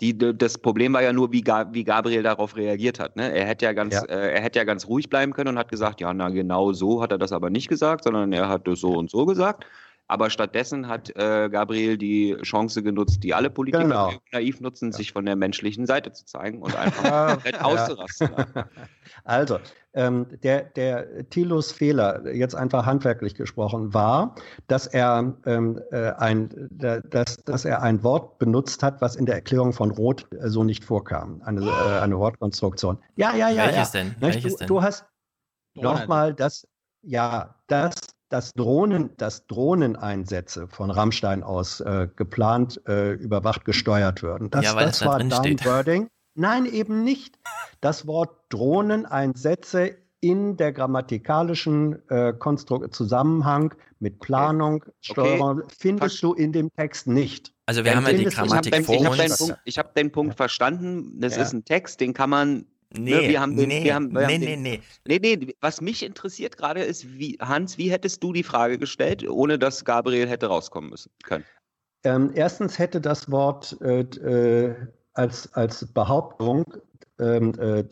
Die, das Problem war ja nur, wie, wie Gabriel darauf reagiert hat. Ne? Er hätte ja ganz, Ja. Äh, er hätte ja ganz ruhig bleiben können und hat gesagt, ja, na genau so hat er das aber nicht gesagt, sondern er hat das so und so gesagt. Aber stattdessen hat äh, Gabriel die Chance genutzt, die alle Politiker Genau. naiv nutzen, sich von der menschlichen Seite zu zeigen und einfach Ja, komplett ja. auszurasten. Also, ähm, der, der Thilos Fehler, jetzt einfach handwerklich gesprochen, war, dass er, ähm, äh, ein, da- dass, dass er ein Wort benutzt hat, was in der Erklärung von Roth äh, so nicht vorkam. Eine, äh, eine Wortkonstruktion. Ja, ja, ja. Welches ja. denn? Welches du, denn? du hast nochmal das, ja, das, das Drohnen, das Drohneneinsätze von Rammstein aus äh, geplant, äh, überwacht, gesteuert würden. Das, Ja, weil das das da war drin dein steht. Wording. Nein, eben nicht. Das Wort Drohneneinsätze in der grammatikalischen äh, Konstru Zusammenhang mit Planung, Steuerung findest du in dem Text nicht. Also wir haben ja die du- Ich habe Grammatik deinen, vor ich hab uns. deinen, Punkt, ich hab deinen Punkt verstanden. Das Ja. ist ein Text, den kann man. Nee, ne, wir haben den, nee, wir haben, wir nee, haben nee, den, nee. Nee, nee, was mich interessiert gerade ist, wie, Hans, wie hättest du die Frage gestellt, ohne dass Gabriel hätte rauskommen müssen können? Ähm, erstens hätte das Wort äh, äh, als, als Behauptung ähm, äh,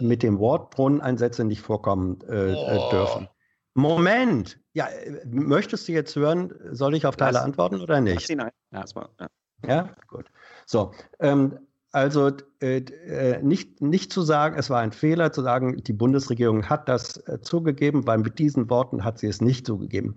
mit dem Wort Drohneneinsätze nicht vorkommen äh, äh, dürfen. Moment! Ja, äh, möchtest du jetzt hören, soll ich auf Teile antworten oder nicht? ihn ein. Erstmal, ja. Ja, gut. So, ähm, also äh, äh, nicht, nicht zu sagen, es war ein Fehler, zu sagen, die Bundesregierung hat das äh, zugegeben, weil mit diesen Worten hat sie es nicht zugegeben.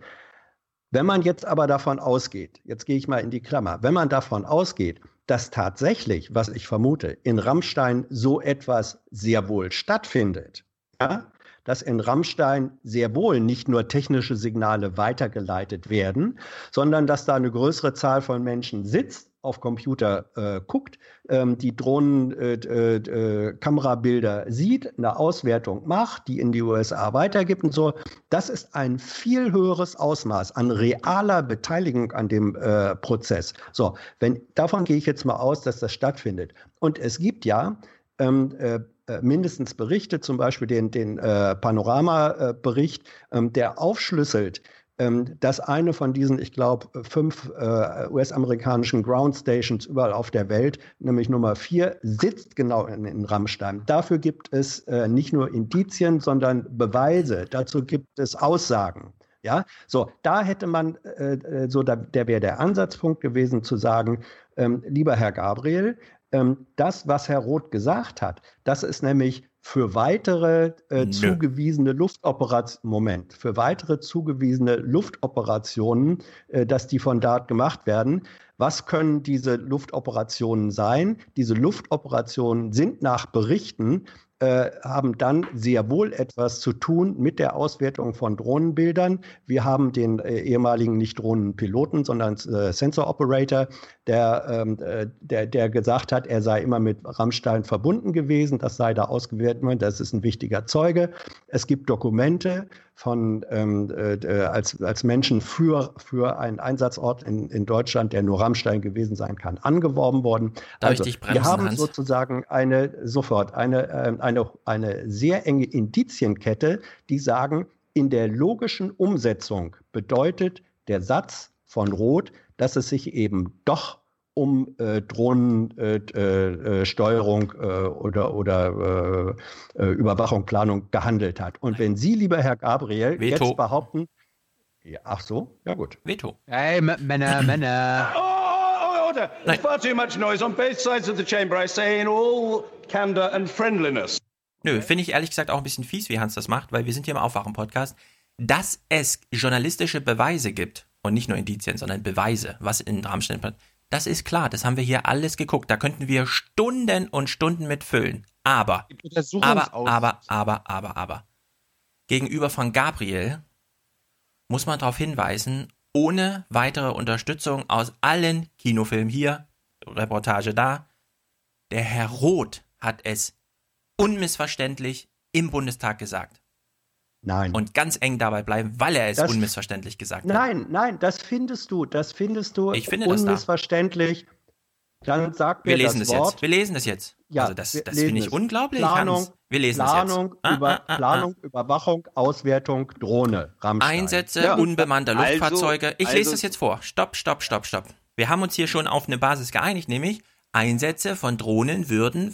Wenn man jetzt aber davon ausgeht, jetzt gehe ich mal in die Klammer, wenn man davon ausgeht, dass tatsächlich, was ich vermute, in Rammstein so etwas sehr wohl stattfindet, ja, dass in Rammstein sehr wohl nicht nur technische Signale weitergeleitet werden, sondern dass da eine größere Zahl von Menschen sitzt, auf Computer äh, guckt, ähm, die Drohnen äh, äh, äh, sieht, eine Auswertung macht, die in die USA weitergibt und so. Das ist ein viel höheres Ausmaß an realer Beteiligung an dem äh, Prozess. So, wenn davon gehe ich jetzt mal aus, dass das stattfindet. Und es gibt ja ähm, äh, mindestens Berichte, zum Beispiel den, den Panorama-Bericht, ähm, der aufschlüsselt, dass eine von diesen, ich glaube, fünf äh, US-amerikanischen Ground Stations überall auf der Welt, nämlich Nummer vier, sitzt genau in, in Rammstein. Dafür gibt es äh, nicht nur Indizien, sondern Beweise. Dazu gibt es Aussagen. Ja, so, da hätte man, äh, äh, so, da, der wäre der Ansatzpunkt gewesen zu sagen, ähm, lieber Herr Gabriel, ähm, das, was Herr Roth gesagt hat, das ist nämlich für weitere äh, zugewiesene Luftoperationen, Moment, für weitere zugewiesene Luftoperationen, äh, dass die von dort gemacht werden. Was können diese Luftoperationen sein? Diese Luftoperationen sind nach Berichten äh, haben dann sehr wohl etwas zu tun mit der Auswertung von Drohnenbildern. Wir haben den äh, ehemaligen nicht Drohnenpiloten, sondern äh, Sensor Operator, der, ähm, äh, der, der gesagt hat, er sei immer mit Rammstein verbunden gewesen, das sei da ausgewertet worden, das ist ein wichtiger Zeuge. Es gibt Dokumente von ähm, äh, als, als Menschen für, für einen Einsatzort in, in Deutschland, der nur Rammstein gewesen sein kann, angeworben worden. Darf also, ich dich bremsen, wir haben Hans? sozusagen eine sofort eine, ähm, eine, eine sehr enge Indizienkette, die sagen, in der logischen Umsetzung bedeutet der Satz von Roth, dass es sich eben doch um äh, Drohnensteuerung äh, äh, Steuerung, äh, oder, oder äh, äh, Überwachung, Planung gehandelt hat. Und wenn Sie, lieber Herr Gabriel, Veto. jetzt behaupten, ja, ach so, ja gut. Veto. Hey, M Männer, Männer. Oh, order! There's far too much noise on both sides of the chamber. I say in all candor and friendliness. Nö, finde ich ehrlich gesagt auch ein bisschen fies, wie Hans das macht, weil wir sind hier im Aufwachen-Podcast. Dass es journalistische Beweise gibt, und nicht nur Indizien, sondern Beweise, was in Rammstein passiert, das ist klar, das haben wir hier alles geguckt. Da könnten wir Stunden und Stunden mit füllen. Aber, aber, aber, aber, aber, aber. Gegenüber von Gabriel muss man darauf hinweisen, ohne weitere Unterstützung aus allen Kinofilmen hier, Reportage da, der Herr Roth hat es unmissverständlich im Bundestag gesagt. Nein. Und ganz eng dabei bleiben, weil er es Das- unmissverständlich gesagt hat. Nein, nein, das findest du, das findest du Ich finde das da. unmissverständlich. Dann sag mir Wir lesen das, das Wort. jetzt. Wir lesen das jetzt. Ja, also das, das finde ich unglaublich, Planung, Hans. Wir lesen Planung, es jetzt. Ah, über, ah, ah, Planung Überwachung, Auswertung, Drohne, Rammstein. Einsätze Ja. unbemannter Also- Luftfahrzeuge. ich also- lese das jetzt vor. Stopp, stopp, stopp, stopp. Wir haben uns hier schon auf eine Basis geeinigt, nämlich Einsätze von Drohnen würden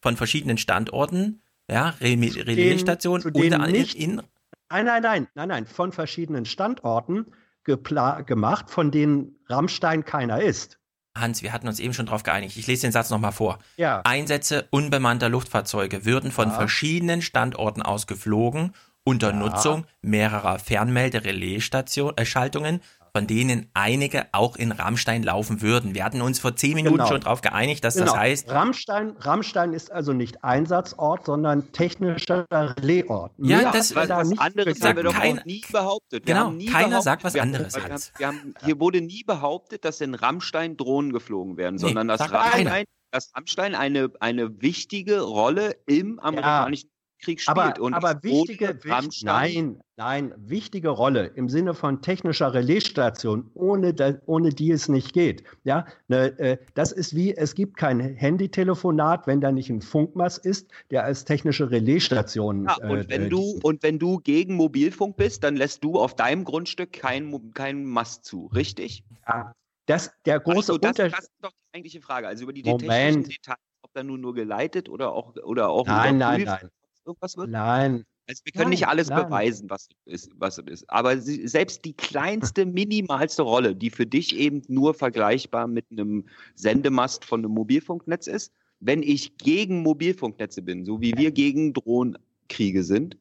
von verschiedenen Standorten, ja, Re Relaisstationen zu denen unter nicht- in, Nein, nein, nein, nein, nein, von verschiedenen Standorten gemacht, von denen Rammstein keiner ist. Hans, wir hatten uns eben schon drauf geeinigt. Ich lese den Satz nochmal vor. Ja. Einsätze unbemannter Luftfahrzeuge würden von Ja. verschiedenen Standorten aus geflogen, unter Ja. Nutzung mehrerer Fernmelde-Relais-Schaltungen, von denen einige auch in Rammstein laufen würden. Wir hatten uns vor zehn Minuten Genau. schon drauf geeinigt, dass Genau. das heißt, Rammstein, Rammstein ist also nicht Einsatzort, sondern technischer Relaisort. Ja, Mehr das- Was, da was nicht anderes haben wir doch kein- auch nie behauptet. Wir Genau, haben nie keiner behauptet, sagt was wir anderes, Haben, wir haben, wir haben, hier wurde nie behauptet, dass in Rammstein Drohnen geflogen werden, Nee, sondern dass keiner. Rammstein, dass Rammstein eine, eine wichtige Rolle im amerikanischen Krieg spielt. Aber, und aber wichtige, wich- Rammstein, nein, nein, wichtige Rolle im Sinne von technischer Relaisstation, ohne, ohne die es nicht geht. Ja, ne, äh, das ist wie, es gibt kein Handytelefonat, wenn da nicht ein Funkmast ist, der als technische Relaisstation. Ja, und äh, wenn äh, du und wenn du gegen Mobilfunk bist, dann lässt du auf deinem Grundstück keinen keinen Mast zu, richtig? Ja, das, der große also das, Unterschied. das ist doch die eigentliche Frage. Also über die Moment. technischen Details, ob da nun nur geleitet oder auch oder auch Nein, nein, nein. Irgendwas wird. Nein. Also wir können Nein, nicht alles nein. beweisen, was es ist, was ist. Aber sie, selbst die kleinste, minimalste Rolle, die für dich eben nur vergleichbar mit einem Sendemast von einem Mobilfunknetz ist, wenn ich gegen Mobilfunknetze bin, so wie wir gegen Drohnenkriege sind,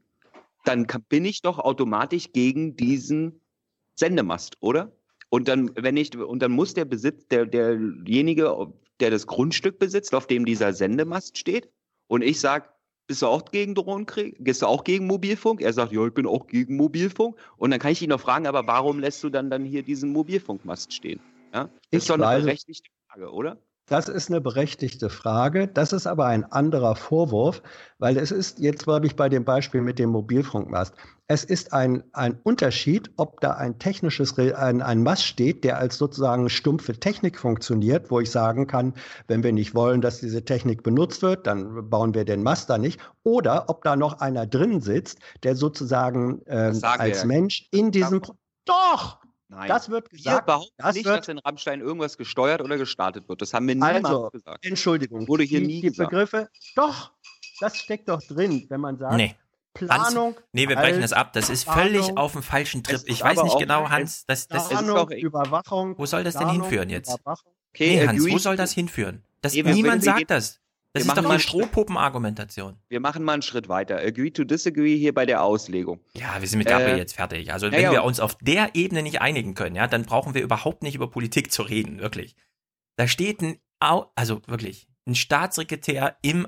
dann bin ich doch automatisch gegen diesen Sendemast, oder? Und dann, wenn ich, und dann muss der Besitz, der, derjenige, der das Grundstück besitzt, auf dem dieser Sendemast steht, und ich sage, bist du auch gegen Drohnenkrieg? Gehst du auch gegen Mobilfunk? Er sagt, ja, ich bin auch gegen Mobilfunk. Und dann kann ich ihn noch fragen, aber warum lässt du dann, dann hier diesen Mobilfunkmast stehen? Ja? Das Ich ist doch eine berechtigte Frage, oder? Das ist eine berechtigte Frage. Das ist aber ein anderer Vorwurf, weil es ist, jetzt bleibe ich bei dem Beispiel mit dem Mobilfunkmast. Es ist ein, ein Unterschied, ob da ein technisches, ein, ein Mast steht, der als sozusagen stumpfe Technik funktioniert, wo ich sagen kann, wenn wir nicht wollen, dass diese Technik benutzt wird, dann bauen wir den Mast da nicht. Oder ob da noch einer drin sitzt, der sozusagen ähm, wir als ja. Mensch in diesem... Pro Doch! Nein. Das wird Wir gesagt. behaupten das nicht, wird dass in Rammstein irgendwas gesteuert oder gestartet wird. Das haben wir niemals Also, gesagt. Entschuldigung, Wurde hier die, nie die gesagt. Begriffe, doch, das steckt doch drin, wenn man sagt, Nee. Planung. Hans, nee, wir brechen das ab. Das ist Planung, völlig auf dem falschen Trip. Ich ist weiß nicht genau, Hans. Das, das ist, Planung, doch- Überwachung. wo soll das denn Planung, hinführen jetzt? Okay, nee, äh, Hans, wo soll das hinführen? Das, wir- niemand wir sagt das. Das ist doch mal Strohpuppen-Argumentation. Wir machen mal einen Schritt weiter. Agree to disagree hier bei der Auslegung. Ja, wir sind mit Gabriel Äh, jetzt fertig. Also wenn ja. wir uns auf der Ebene nicht einigen können, ja, dann brauchen wir überhaupt nicht über Politik zu reden, wirklich. Da steht ein, Au also wirklich, ein Staatssekretär im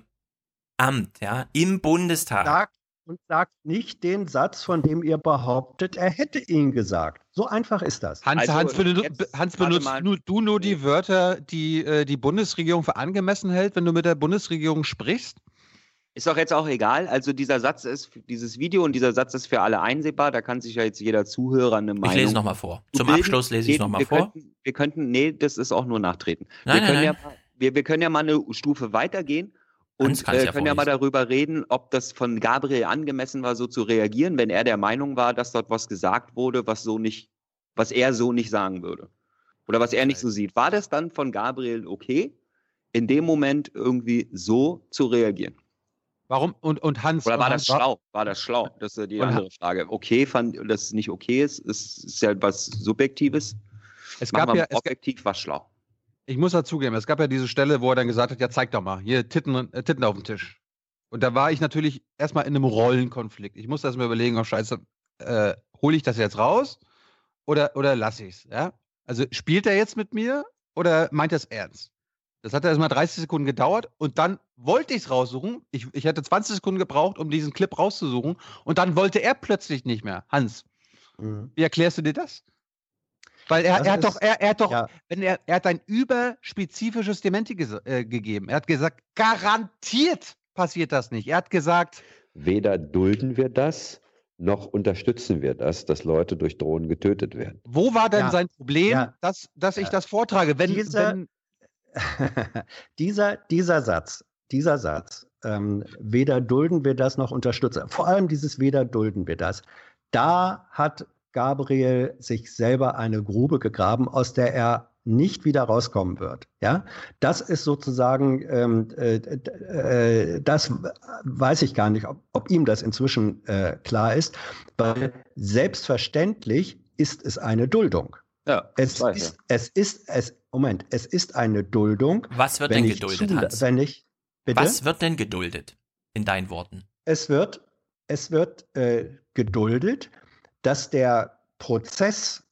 Amt, ja, im Bundestag. Sagt und sagt nicht den Satz, von dem ihr behauptet, er hätte ihn gesagt. So einfach ist das. Hans, Also, Hans, benutzt, jetzt Hans benutzt mal. nur, du nur die Wörter, die äh, die Bundesregierung für angemessen hält, wenn du mit der Bundesregierung sprichst? Ist doch jetzt auch egal. Also dieser Satz ist, dieses Video und dieser Satz ist für alle einsehbar. Da kann sich ja jetzt jeder Zuhörer eine Meinung. Ich lese nochmal vor. zu Zum bilden. Abschluss lese ich nochmal wir vor. Könnten, wir könnten, nee, das ist auch nur nachtreten. Nein, wir, nein, können nein. Ja, mal- wir, wir können ja mal eine Stufe weitergehen und äh, ja können ja mal darüber reden, ob das von Gabriel angemessen war, so zu reagieren, wenn er der Meinung war, dass dort was gesagt wurde, was so nicht, was er so nicht sagen würde. Oder was er nicht so sieht. War das dann von Gabriel okay, in dem Moment irgendwie so zu reagieren? Warum? Und, und Hans. Oder war das schlau? War das schlau? Das ist ja die andere Frage. Okay, fand, dass es nicht okay ist, ist, ist ja was Subjektives. Es Machen gab wir ja, objektiv was schlau. Ich muss dazugeben, es gab ja diese Stelle, wo er dann gesagt hat, ja zeig doch mal, hier Titten, äh, Titten auf dem Tisch. Und da war ich natürlich erstmal in einem Rollenkonflikt. Ich musste erstmal überlegen, oh scheiße, äh, hole ich das jetzt raus oder, oder lasse ich es? Ja? Also spielt er jetzt mit mir oder meint er es ernst? Das hat erstmal 30 Sekunden gedauert und dann wollte ich es raussuchen. Ich, ich hätte 20 Sekunden gebraucht, um diesen Clip rauszusuchen und dann wollte er plötzlich nicht mehr. Hans, wie erklärst du dir das? Weil er, er hat ist- doch, er, er hat doch, ja. wenn er, er hat ein überspezifisches Dementi ges- äh, gegeben. Er hat gesagt, garantiert passiert das nicht. Er hat gesagt, Weder dulden wir das, noch unterstützen wir das, dass Leute durch Drohnen getötet werden. wo war denn Ja. sein Problem, Ja. dass, dass ich das vortrage? Wenn, Dieser- wenn dieser, dieser Satz, dieser Satz, ähm, weder dulden wir das noch unterstützen, vor allem dieses weder dulden wir das, da hat Gabriel sich selber eine Grube gegraben, aus der er nicht wieder rauskommen wird. Ja, das ist sozusagen, ähm, äh, äh, das weiß ich gar nicht, ob, ob ihm das inzwischen äh, klar ist, weil selbstverständlich ist es eine Duldung. Ja, Es weiß ist, es ist, es, Moment, es ist eine Duldung. Was wird denn geduldet, zula- Hans? Wenn ich, bitte? Was wird denn geduldet? In deinen Worten. Es wird, es wird äh, geduldet, dass der Prozess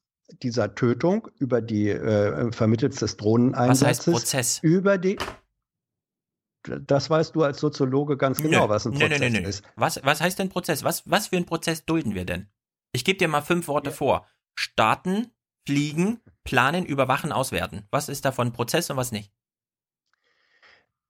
dieser Tötung über die äh, vermittels des Was heißt Drohneneinsatzes Prozess? über die das weißt du als Soziologe ganz genau, was ein Nö, Prozess nö, nö, nö. ist. Was, was heißt denn Prozess? Was, was für ein Prozess dulden wir denn? Ich gebe dir mal fünf Worte vor. Starten, fliegen, planen, überwachen, auswerten. Was ist davon Prozess und was nicht?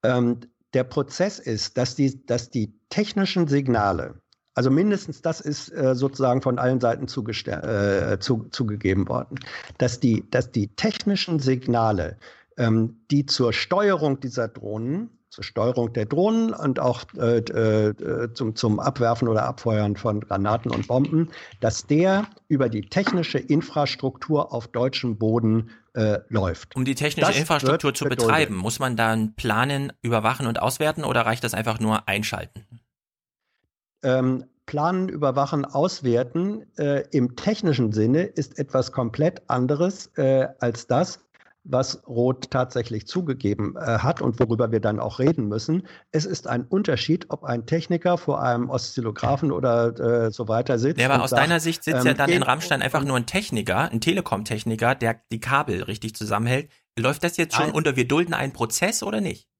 Ähm, der Prozess ist, dass die, dass die technischen Signale, also mindestens das ist äh, sozusagen von allen Seiten äh, zu, zugegeben worden, dass die, dass die technischen Signale, ähm, die zur Steuerung dieser Drohnen, zur Steuerung der Drohnen und auch äh, äh, zum, zum Abwerfen oder Abfeuern von Granaten und Bomben, dass der über die technische Infrastruktur auf deutschem Boden äh, läuft. Um die technische Das Infrastruktur zu betreiben, muss man dann planen, überwachen und auswerten oder reicht das einfach nur einschalten? Ähm, planen, überwachen, auswerten äh, im technischen Sinne ist etwas komplett anderes äh, als das, was Roth tatsächlich zugegeben äh, hat und worüber wir dann auch reden müssen. Es ist ein Unterschied, ob ein Techniker vor einem Oszillographen oder äh, so weiter sitzt. Ja, aber aus sagt, deiner Sicht sitzt ähm, ja dann in Rammstein einfach nur ein Techniker, ein Telekom-Techniker, der die Kabel richtig zusammenhält. Läuft das jetzt schon unter wir dulden einen Prozess oder nicht?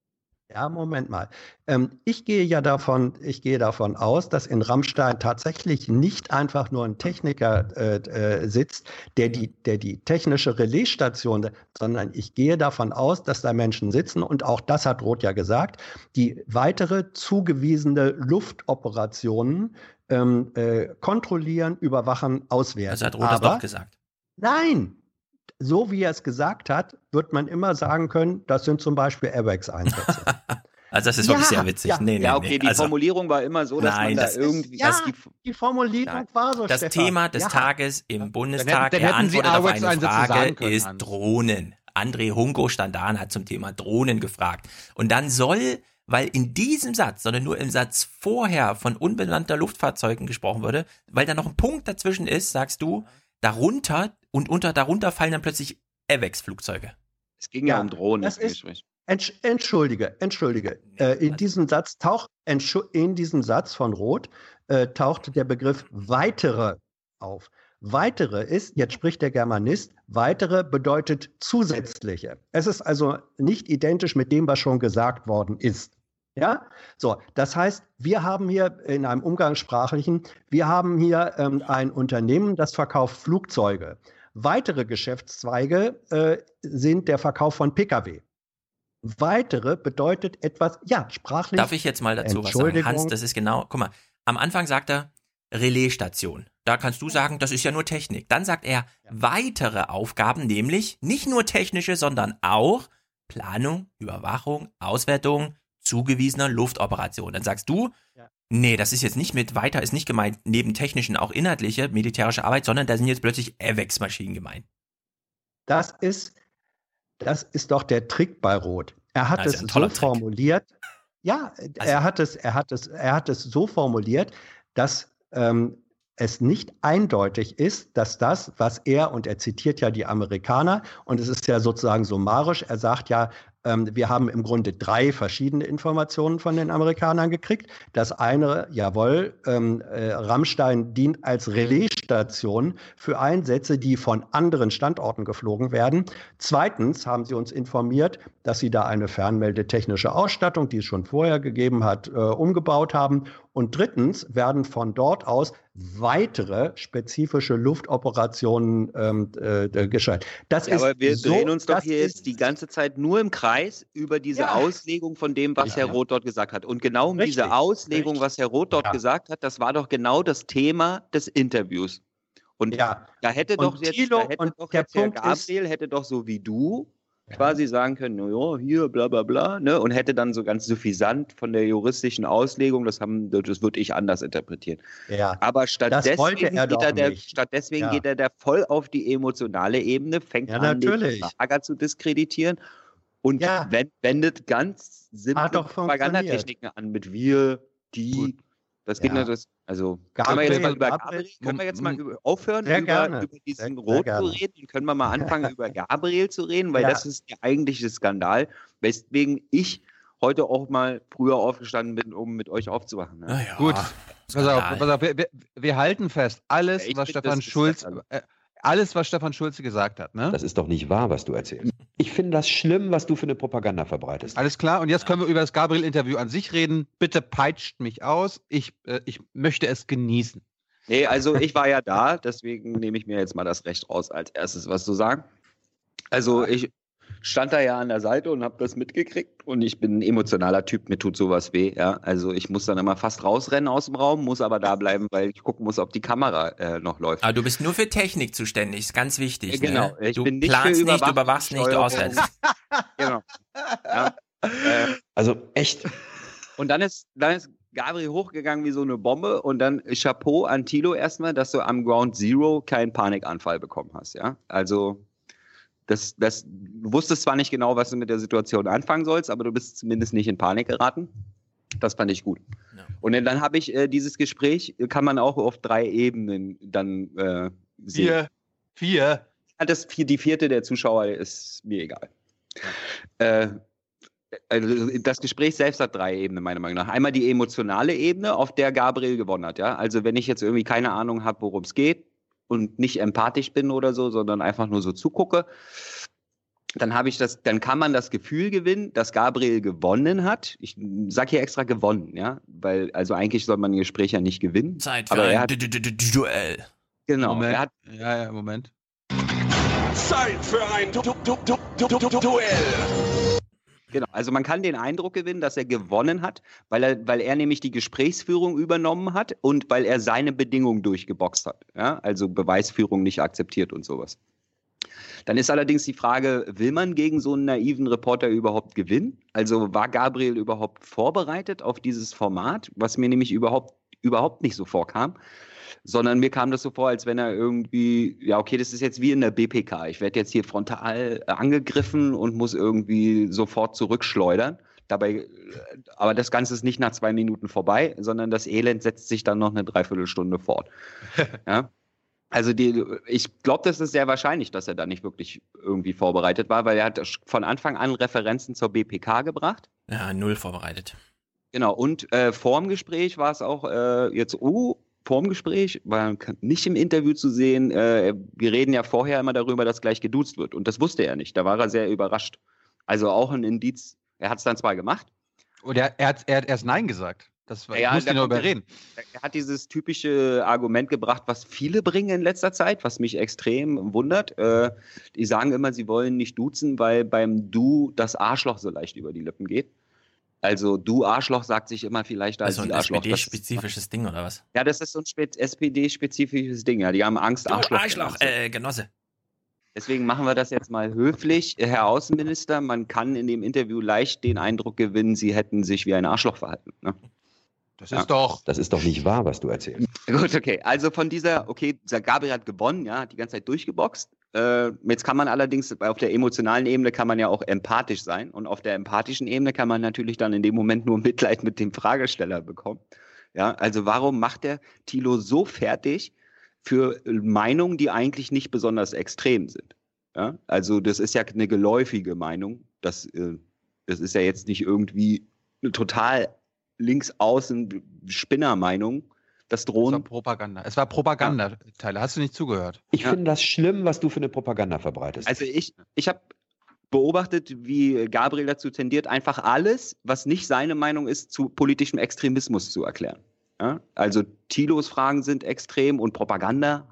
Ja, Moment mal. Ähm, ich gehe ja davon, ich gehe davon aus, dass in Rammstein tatsächlich nicht einfach nur ein Techniker äh, äh, sitzt, der die, der die technische Relaisstation, sondern ich gehe davon aus, dass da Menschen sitzen und auch das hat Roth ja gesagt, die weitere zugewiesene Luftoperationen ähm, äh, kontrollieren, überwachen, auswerten. Also hat Roth das Aber doch gesagt. Nein, so wie er es gesagt hat, wird man immer sagen können, das sind zum Beispiel Airbags-Einsätze. Also das ist Ja, wirklich sehr witzig. ja. nee, nee, ja, okay, nee. die Also, Formulierung war immer so, dass Nein, man da das ist- irgendwie. ja, dass die, die Formulierung Nein. war so, das Stefan. Thema des ja. Tages im Bundestag, dann hätten antwortet auf eine Frage, können, ist. Drohnen. André Hunko stand da und hat zum Thema Drohnen gefragt. Und dann soll, weil in diesem Satz, sondern nur im Satz vorher von unbenannter Luftfahrzeugen gesprochen wurde, weil da noch ein Punkt dazwischen ist, sagst du, darunter und unter darunter fallen dann plötzlich AWACS-Flugzeuge. es ging ja, Ja, um Drohnen. das ist-. Entsch entschuldige, entschuldige. Äh, in diesem Satz taucht, in diesem Satz von Roth äh, taucht der Begriff weitere auf. Weitere ist, jetzt spricht der Germanist, weitere bedeutet zusätzliche. Es ist also nicht identisch mit dem, was schon gesagt worden ist. Ja, so, das heißt, wir haben hier in einem umgangssprachlichen, wir haben hier ähm, ein Unternehmen, das verkauft Flugzeuge. Weitere Geschäftszweige äh, sind der Verkauf von Pkw. Weitere bedeutet etwas, ja, sprachlich. Darf ich jetzt mal dazu was sagen? Hans, das ist genau, guck mal, am Anfang sagt er Relaisstation. Da kannst du sagen, das ist ja nur Technik. Dann sagt er weitere Aufgaben, nämlich nicht nur technische, sondern auch Planung, Überwachung, Auswertung zugewiesener Luftoperationen. Dann sagst du, nee, das ist jetzt nicht mit weiter, ist nicht gemeint, neben technischen auch inhaltliche militärische Arbeit, sondern da sind jetzt plötzlich AVEX-Maschinen gemeint. Das ist, das ist doch der Trick bei Rot. Er hat es so Trick. formuliert. Ja, also, er hat es, er hat es, er hat es so formuliert, dass ähm, es nicht eindeutig ist, dass das, was er, und er zitiert ja die Amerikaner, und es ist ja sozusagen summarisch, er sagt ja, ähm, wir haben im Grunde drei verschiedene Informationen von den Amerikanern gekriegt. Das eine, jawohl, ähm, äh, Rammstein dient als Relaisstation für Einsätze, die von anderen Standorten geflogen werden. Zweitens haben sie uns informiert, dass sie da eine fernmeldetechnische Ausstattung, die es schon vorher gegeben hat, äh, umgebaut haben. Und drittens werden von dort aus weitere spezifische Luftoperationen ähm, äh, geschaltet. Das ja, ist aber wir so, drehen uns doch hier jetzt die ganze Zeit nur im Kreis über diese Ja. Auslegung von dem, was Ja, Herr ja. Roth dort gesagt hat. Und genau um Richtig, diese Auslegung, was Herr Roth dort Ja. gesagt hat, das war doch genau das Thema des Interviews. Und Ja. da hätte Und doch jetzt, Thilo, da hätte und doch der jetzt Herr Punkt ist- Gabriel hätte doch so wie du quasi sagen können, ja, hier, bla bla bla, ne? Und hätte dann so ganz suffisant von der juristischen Auslegung, das haben, das würde ich anders interpretieren. Ja. Aber stattdessen, wollte er geht, er der, stattdessen Ja. geht er da voll auf die emotionale Ebene, fängt Ja, an, den natürlich. Lager zu diskreditieren und wen- wendet ganz simple. Propagandatechniken an mit wir, die. Das geht Ja. natürlich, also Gabriel- können wir jetzt mal über Gabriel- können wir jetzt mal über, aufhören, über, über diesen Sehr- sehr Rot zu reden und können wir mal anfangen, über Gabriel zu reden, weil Ja. das ist der eigentliche Skandal, weswegen ich heute auch mal früher aufgestanden bin, um mit euch aufzuwachen. Ne? Gut. Pass auf, pass auf, wir, wir, wir halten fest, alles, Ja, was Stefan Schulz, das- äh, alles, was Stefan Schulze gesagt hat, ne? Das ist doch nicht wahr, was du erzählst. Ich finde das schlimm, was du für eine Propaganda verbreitest. Alles klar, und jetzt können wir über das Gabriel-Interview an sich reden. Bitte peitscht mich aus. Ich, äh, ich möchte es genießen. Nee, also ich war ja da, deswegen nehme ich mir jetzt mal das Recht raus, als erstes was zu sagen. Also ich stand da ja an der Seite und habe das mitgekriegt und ich bin ein emotionaler Typ, mir tut sowas weh, ja. Also ich muss dann immer fast rausrennen aus dem Raum, muss aber da bleiben, weil ich gucken muss, ob die Kamera äh, noch läuft. Aber du bist nur für Technik zuständig, ist ganz wichtig. Genau, ne? ich du bin nicht für planst nicht, überwachst nicht, aussetzt. Genau. Ja. Äh, Also echt. Und dann ist, dann ist Gabriel hochgegangen wie so eine Bombe und dann Chapeau an Tilo erstmal, dass du am Ground Zero keinen Panikanfall bekommen hast, ja. Also das, das, du wusstest zwar nicht genau, was du mit der Situation anfangen sollst, aber du bist zumindest nicht in Panik geraten. Das fand ich gut. Und dann, habe ich äh, dieses Gespräch, kann man auch auf drei Ebenen dann äh, sehen. Vier. Vier. Ja, Das, die vierte der Zuschauer ist mir egal. Äh, also das Gespräch selbst hat drei Ebenen, meiner Meinung nach. Einmal die emotionale Ebene, auf der Gabriel gewonnen hat. Ja? Also wenn ich jetzt irgendwie keine Ahnung habe, worum es geht und nicht empathisch bin oder so, sondern einfach nur so zugucke, dann habe ich das, dann kann man das Gefühl gewinnen, dass Gabriel gewonnen hat. Ich sage hier extra gewonnen, ja, weil also eigentlich soll man ein Gespräch ja nicht gewinnen. Zeit für aber er ein hat, Du- Du- Du- Duell. genau, Moment. er hat Ja, ja, Moment. Zeit für ein du du du du du du Duell. Genau, also man kann den Eindruck gewinnen, dass er gewonnen hat, weil er, weil er nämlich die Gesprächsführung übernommen hat und weil er seine Bedingungen durchgeboxt hat. Ja? Also Beweisführung nicht akzeptiert und sowas. Dann ist allerdings die Frage, will man gegen so einen naiven Reporter überhaupt gewinnen? Also war Gabriel überhaupt vorbereitet auf dieses Format, was mir nämlich überhaupt, überhaupt nicht so vorkam? Sondern mir kam das so vor, als wenn er irgendwie, ja, okay, das ist jetzt wie in der BPK. Ich werde jetzt hier frontal äh, angegriffen und muss irgendwie sofort zurückschleudern. Dabei, äh, aber das Ganze ist nicht nach zwei Minuten vorbei, sondern das Elend setzt sich dann noch eine Dreiviertelstunde fort. ja? Also die, ich glaube, das ist sehr wahrscheinlich, dass er da nicht wirklich irgendwie vorbereitet war, weil er hat von Anfang an Referenzen zur BPK gebracht. Ja, null vorbereitet. Genau, und äh, vorm Gespräch war es auch äh, jetzt, oh, vorm Gespräch, war nicht im Interview zu sehen. Äh, wir reden ja vorher immer darüber, dass gleich geduzt wird. Und das wusste er nicht. Da war er sehr überrascht. Also auch ein Indiz. Er hat es dann zwar gemacht. Und er, er, hat, er hat erst Nein gesagt. Das war, Ja, ich musste nur er- überreden. Er hat dieses typische Argument gebracht, was viele bringen in letzter Zeit, was mich extrem wundert. Äh, die sagen immer, sie wollen nicht duzen, weil beim Du das Arschloch so leicht über die Lippen geht. Also du Arschloch sagt sich immer vielleicht als Also ein Sie Arschloch. Das- SPD-spezifisches Ding oder was? Ja, das ist so ein Spe- SPD-spezifisches Ding. Ja, die haben Angst, Du Arschloch. Arschloch, äh, Genosse. Deswegen machen wir das jetzt mal höflich. Herr Außenminister, man kann in dem Interview leicht den Eindruck gewinnen, Sie hätten sich wie ein Arschloch verhalten. Ne? Das ist doch. Das ist doch nicht wahr, was du erzählst. Gut, okay. Also von dieser, okay, dieser Gabriel hat gewonnen, ja, hat die ganze Zeit durchgeboxt. Äh, jetzt kann man allerdings, auf der emotionalen Ebene kann man ja auch empathisch sein. Und auf der empathischen Ebene kann man natürlich dann in dem Moment nur Mitleid mit dem Fragesteller bekommen. Ja, also warum macht der Thilo so fertig für Meinungen, die eigentlich nicht besonders extrem sind? Ja, also das ist ja eine geläufige Meinung. Das, äh, das ist ja jetzt nicht irgendwie eine total links außen Spinnermeinung. Das Drohnen. Es war Propaganda. Es war Propaganda, Tyler. Hast du nicht zugehört? Ich finde das schlimm, was du für eine Propaganda verbreitest. Also ich, ich habe beobachtet, wie Gabriel dazu tendiert, einfach alles, was nicht seine Meinung ist, zu politischem Extremismus zu erklären. Ja? Also Thilos Fragen sind extrem und Propaganda.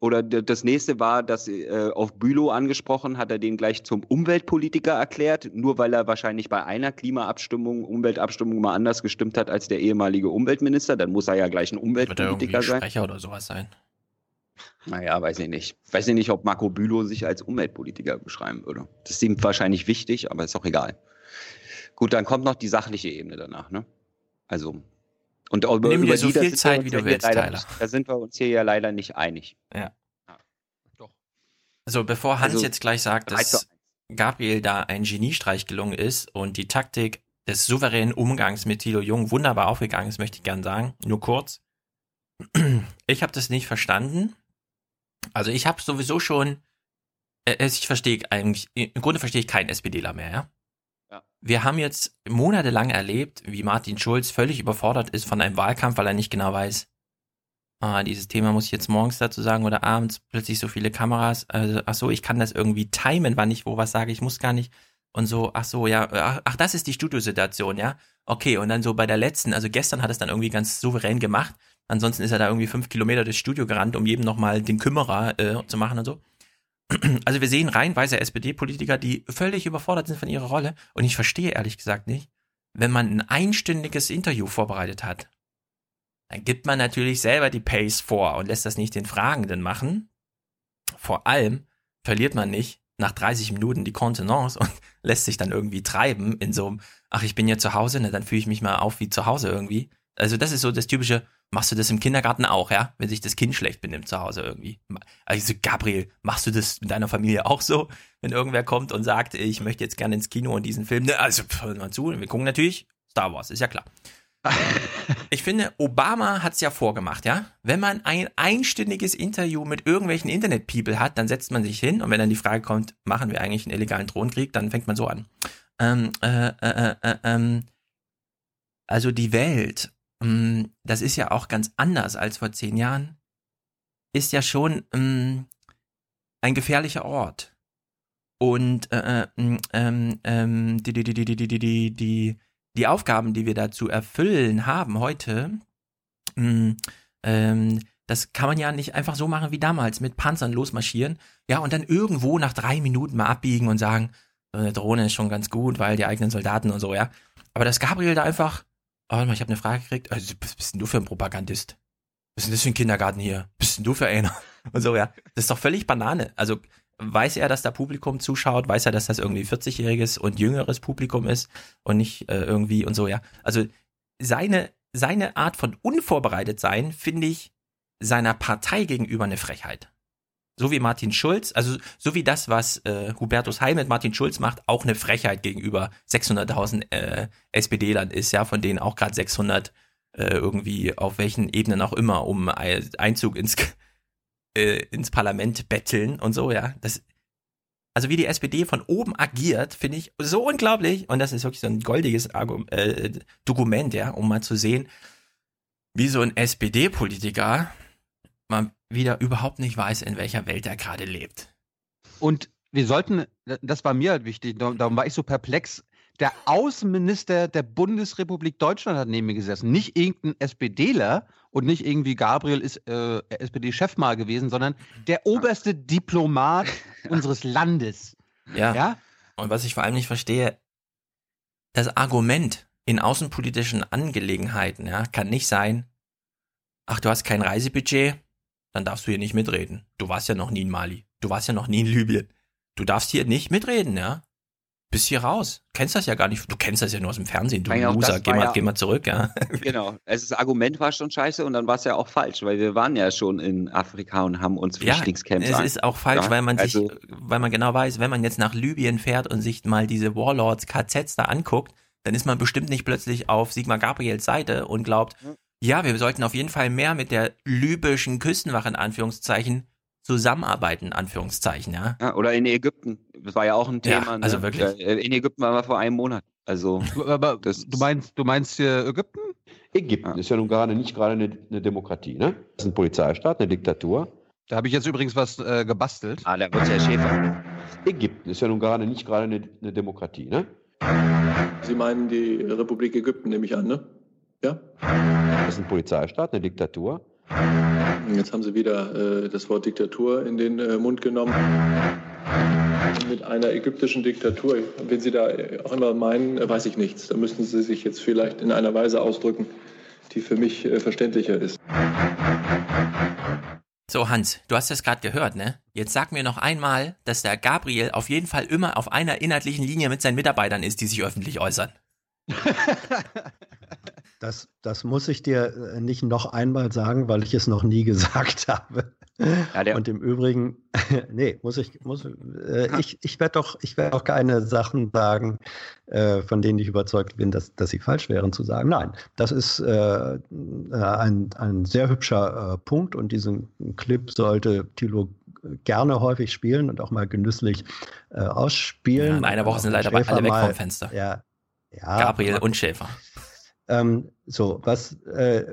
Oder das nächste war, dass äh, auf Bülow angesprochen, hat er den gleich zum Umweltpolitiker erklärt, nur weil er wahrscheinlich bei einer Klimaabstimmung, Umweltabstimmung mal anders gestimmt hat als der ehemalige Umweltminister. Dann muss er ja gleich ein Wird er Umweltpolitiker sein. Sprecher oder sowas sein? Naja, weiß ich nicht. Weiß ich nicht, ob Marco Bülow sich als Umweltpolitiker beschreiben würde. Das ist ihm wahrscheinlich wichtig, aber ist auch egal. Gut, dann kommt noch die sachliche Ebene danach, ne? Also. Und über, Nimm dir über so die, da viel sind wir Zeit, uns wie ja du hier willst, leider Tyler. Da sind wir uns hier ja leider nicht einig. Ja. Also bevor Hans Also, jetzt gleich sagt, dass Gabriel da ein Geniestreich gelungen ist und die Taktik des souveränen Umgangs mit Thilo Jung wunderbar aufgegangen ist, möchte ich gern sagen. Nur kurz. Ich habe das nicht verstanden. Also ich habe sowieso schon, äh, ich verstehe eigentlich, im Grunde verstehe ich keinen SPDler mehr, ja? Wir haben jetzt monatelang erlebt, wie Martin Schulz völlig überfordert ist von einem Wahlkampf, weil er nicht genau weiß, ah, dieses Thema muss ich jetzt morgens dazu sagen oder abends plötzlich so viele Kameras. Also, ach so, ich kann das irgendwie timen, wann ich wo was sage. Ich muss gar nicht. Und so, ach so, ja, ach, ach das ist die Studiosituation, ja. Okay, und dann so bei der letzten, also gestern hat es dann irgendwie ganz souverän gemacht. Ansonsten ist er da irgendwie fünf Kilometer durchs Studio gerannt, um jedem nochmal den Kümmerer äh, zu machen und so. Also wir sehen reihenweise SPD-Politiker, die völlig überfordert sind von ihrer Rolle. Und ich verstehe ehrlich gesagt nicht, wenn man ein einstündiges Interview vorbereitet hat, dann gibt man natürlich selber die Pace vor und lässt das nicht den Fragenden machen. Vor allem verliert man nicht nach 30 Minuten die Kontenance und lässt sich dann irgendwie treiben in so einem, ach, ich bin ja zu Hause, ne, dann fühle ich mich mal auf wie zu Hause irgendwie. Also das ist so das typische, machst du das im Kindergarten auch, ja? Wenn sich das Kind schlecht benimmt zu Hause irgendwie. Also Gabriel, machst du das mit deiner Familie auch so, wenn irgendwer kommt und sagt, ich möchte jetzt gerne ins Kino und diesen Film, ne, also hör mal zu, wir gucken natürlich Star Wars, ist ja klar. Ich finde, Obama hat's ja vorgemacht, ja? Wenn man ein einstündiges Interview mit irgendwelchen Internet-People hat, dann setzt man sich hin und wenn dann die Frage kommt, machen wir eigentlich einen illegalen Drohnenkrieg, dann fängt man so an. Ähm, äh, äh, äh, ähm, also die Welt, das ist ja auch ganz anders als vor zehn Jahren, ist ja schon ähm, ein gefährlicher Ort. Und äh, äh, ähm, ähm, die, die, die, die, die, die, Aufgaben, die wir da zu erfüllen haben heute, mh, ähm, das kann man ja nicht einfach so machen wie damals, mit Panzern losmarschieren, ja, und dann irgendwo nach drei Minuten mal abbiegen und sagen, so eine Drohne ist schon ganz gut, weil die eigenen Soldaten und so, ja. Aber dass Gabriel da einfach, oh, warte mal, ich habe eine Frage gekriegt, also, was bist denn du für ein Propagandist? Was ist denn das für ein Kindergarten hier? Bist denn du für einer? Und so, ja. Das ist doch völlig Banane. Also, weiß er, dass da Publikum zuschaut? Weiß er, dass das irgendwie 40-jähriges und jüngeres Publikum ist und nicht äh, irgendwie und so, ja. Also, seine, seine Art von unvorbereitet sein, finde ich seiner Partei gegenüber eine Frechheit. So wie Martin Schulz, also so wie das, was äh, Hubertus Heil mit Martin Schulz macht, auch eine Frechheit gegenüber 600.000 äh, SPD-Lern ist, ja, von denen auch gerade 600 äh, irgendwie auf welchen Ebenen auch immer um Einzug ins äh, ins Parlament betteln und so, ja. Das, also wie die SPD von oben agiert, finde ich so unglaublich. Und das ist wirklich so ein goldiges Argum äh, Dokument, ja, um mal zu sehen, wie so ein SPD-Politiker man wieder überhaupt nicht weiß, in welcher Welt er gerade lebt. Und wir sollten, das war mir halt wichtig, darum war ich so perplex. Der Außenminister der Bundesrepublik Deutschland hat neben mir gesessen. Nicht irgendein SPDler und nicht irgendwie Gabriel ist äh, SPD-Chef mal gewesen, sondern der oberste Diplomat unseres Landes. Ja. ja. Und was ich vor allem nicht verstehe, das Argument in außenpolitischen Angelegenheiten ja, kann nicht sein, ach, du hast kein Reisebudget, dann darfst du hier nicht mitreden. Du warst ja noch nie in Mali. Du warst ja noch nie in Libyen. Du darfst hier nicht mitreden, ja? Bist hier raus. Kennst das ja gar nicht. Du kennst das ja nur aus dem Fernsehen. Du Ja, Loser. Geh mal, ja- geh mal zurück, ja. Genau. Also das Argument war schon scheiße und dann war es ja auch falsch, weil wir waren ja schon in Afrika und haben uns Ja, Flüchtlingscamps es an- ist auch falsch, Ja, weil man sich, also, weil man genau weiß, wenn man jetzt nach Libyen fährt und sich mal diese Warlords KZs da anguckt, dann ist man bestimmt nicht plötzlich auf Sigmar Gabriels Seite und glaubt, ja, wir sollten auf jeden Fall mehr mit der libyschen Küstenwache in Anführungszeichen zusammenarbeiten, in Anführungszeichen, ja. ja, oder in Ägypten. Das war ja auch ein Ja, Thema. also ne? wirklich. Ja, In Ägypten waren wir vor einem Monat. Also Du, aber du meinst, du meinst hier Ägypten? Ägypten ist ja nun gerade nicht gerade eine, eine Demokratie, ne? Das ist ein Polizeistaat, eine Diktatur. Da habe ich jetzt übrigens was äh, gebastelt. Ah, da wird Herr Schäfer. Ägypten ist ja nun gerade nicht gerade eine, eine Demokratie, ne? Sie meinen die Republik Ägypten, nehme ich an, ne? Ja? Das ist ein Polizeistaat, eine Diktatur. Jetzt haben Sie wieder äh, das Wort Diktatur in den äh, Mund genommen. Mit einer ägyptischen Diktatur, wenn Sie da äh, auch immer meinen, äh, weiß ich nichts. Da müssten Sie sich jetzt vielleicht in einer Weise ausdrücken, die für mich äh, verständlicher ist. So, Hans, du hast das gerade gehört, ne? Jetzt sag mir noch einmal, dass der Gabriel auf jeden Fall immer auf einer inhaltlichen Linie mit seinen Mitarbeitern ist, die sich öffentlich äußern. Das, das muss ich dir äh, nicht noch einmal sagen, weil ich es noch nie gesagt habe. Und im Übrigen, nee, muss ich, muss, äh, ich, ich werde doch, ich werde auch keine Sachen sagen, äh, von denen ich überzeugt bin, dass, dass sie falsch wären zu sagen. Nein, das ist äh, äh, ein, ein sehr hübscher äh, Punkt und diesen Clip sollte Thilo gerne häufig spielen und auch mal genüsslich äh, ausspielen. Ja, in einer Woche sind leider Schäfer alle weg vom Fenster. Ja, ja, Gabriel und Schäfer. Ähm, so, was, äh,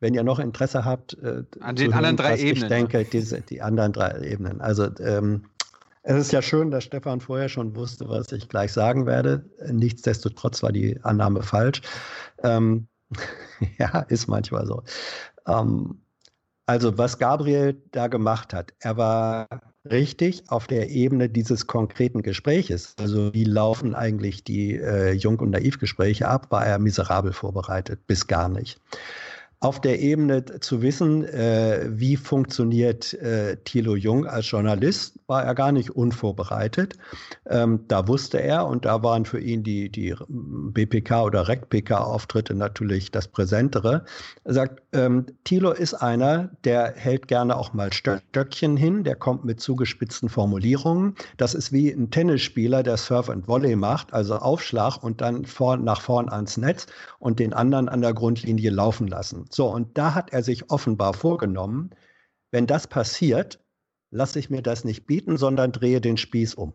wenn ihr noch Interesse habt, äh, An den anderen drei was Ebenen, Ich denke, diese, die anderen drei Ebenen. Also, ähm, es ist ja schön, dass Stefan vorher schon wusste, was ich gleich sagen werde. Nichtsdestotrotz war die Annahme falsch. Ähm, ja, ist manchmal so. Ähm, also, was Gabriel da gemacht hat, er war richtig auf der Ebene dieses konkreten Gespräches. Also, wie laufen eigentlich die äh, Jung- und Naivgespräche ab, war er miserabel vorbereitet, bis gar nicht. Auf der Ebene zu wissen, äh, wie funktioniert äh, Thilo Jung als Journalist, war er gar nicht unvorbereitet. Ähm, da wusste er und da waren für ihn die, die BPK oder REC-PK-Auftritte natürlich das Präsentere. Er sagt, ähm, Thilo ist einer, der hält gerne auch mal Stö- Stöckchen hin, der kommt mit zugespitzten Formulierungen. Das ist wie ein Tennisspieler, der Surf and Volley macht, also Aufschlag und dann vorn, nach vorn ans Netz und den anderen an der Grundlinie laufen lassen. So, und da hat er sich offenbar vorgenommen, wenn das passiert, lasse ich mir das nicht bieten, sondern drehe den Spieß um.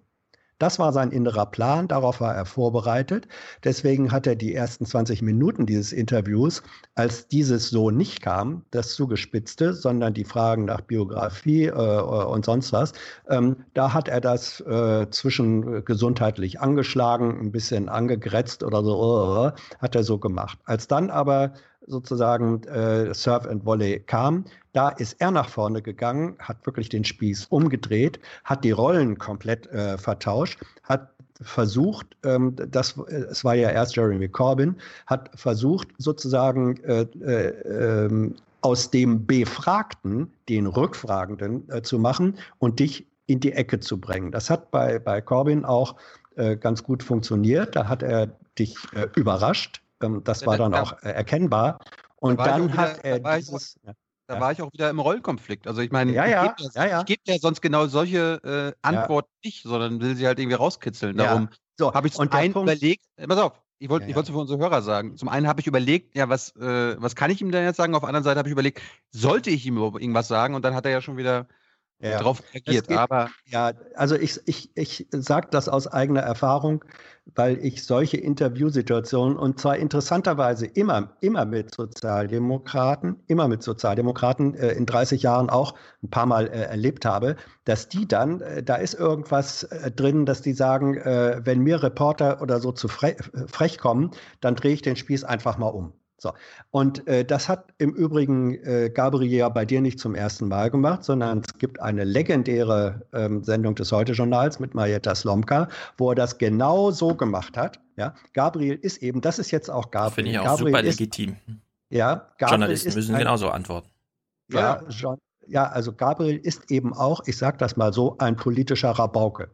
Das war sein innerer Plan, darauf war er vorbereitet. Deswegen hat er die ersten 20 Minuten dieses Interviews, als dieses so nicht kam, das zugespitzte, sondern die Fragen nach Biografie äh, und sonst was, ähm, da hat er das äh, zwischen äh, gesundheitlich angeschlagen, ein bisschen angegrätzt oder so, äh, hat er so gemacht. Als dann aber sozusagen äh, Surf and Volley kam, da ist er nach vorne gegangen, hat wirklich den Spieß umgedreht, hat die Rollen komplett äh, vertauscht, hat versucht, ähm, das, äh, es war ja erst Jeremy Corbyn, hat versucht sozusagen äh, äh, ähm, aus dem Befragten den Rückfragenden äh, zu machen und dich in die Ecke zu bringen. Das hat bei, bei Corbyn auch äh, ganz gut funktioniert. Da hat er dich äh, überrascht. Ähm, das war dann auch äh, erkennbar. Und ich auch dann wieder- hat er da war ich dieses. Da war ich auch wieder im Rollenkonflikt. Also ich meine, Ja, ich ja, gebe ja, ja. ich geb ja sonst genau solche äh, Antworten nicht, sondern will sie halt irgendwie rauskitzeln. Darum So, habe ich zum einen Punkt- überlegt, äh, pass auf, ich wollte Ja, ich ja. wollte für unsere Hörer sagen. Zum einen habe ich überlegt, ja, was, äh, was kann ich ihm denn jetzt sagen? Auf der anderen Seite habe ich überlegt, sollte ich ihm überhaupt irgendwas sagen? Und dann hat er ja schon wieder ja. darauf reagiert. Geht, aber ja, also ich, ich, ich sage das aus eigener Erfahrung, weil ich solche Interviewsituationen und zwar interessanterweise immer, immer mit Sozialdemokraten, immer mit Sozialdemokraten äh, in 30 Jahren auch ein paar Mal äh, erlebt habe, dass die dann, äh, da ist irgendwas äh, drin, dass die sagen, äh, wenn mir Reporter oder so zu frech, frech kommen, dann drehe ich den Spieß einfach mal um. So. Und äh, das hat im Übrigen äh, Gabriel bei dir nicht zum ersten Mal gemacht, sondern es gibt eine legendäre ähm, Sendung des Heute-Journals mit Marietta Slomka, wo er das genau so gemacht hat. Ja? Gabriel ist eben, das ist jetzt auch Gabriel. Finde ich auch Gabriel super ist, legitim. Ja, Gabriel Journalisten müssen ein, genauso antworten. Ja, ja, ja, also Gabriel ist eben auch, ich sage das mal so, ein politischer Rabauke.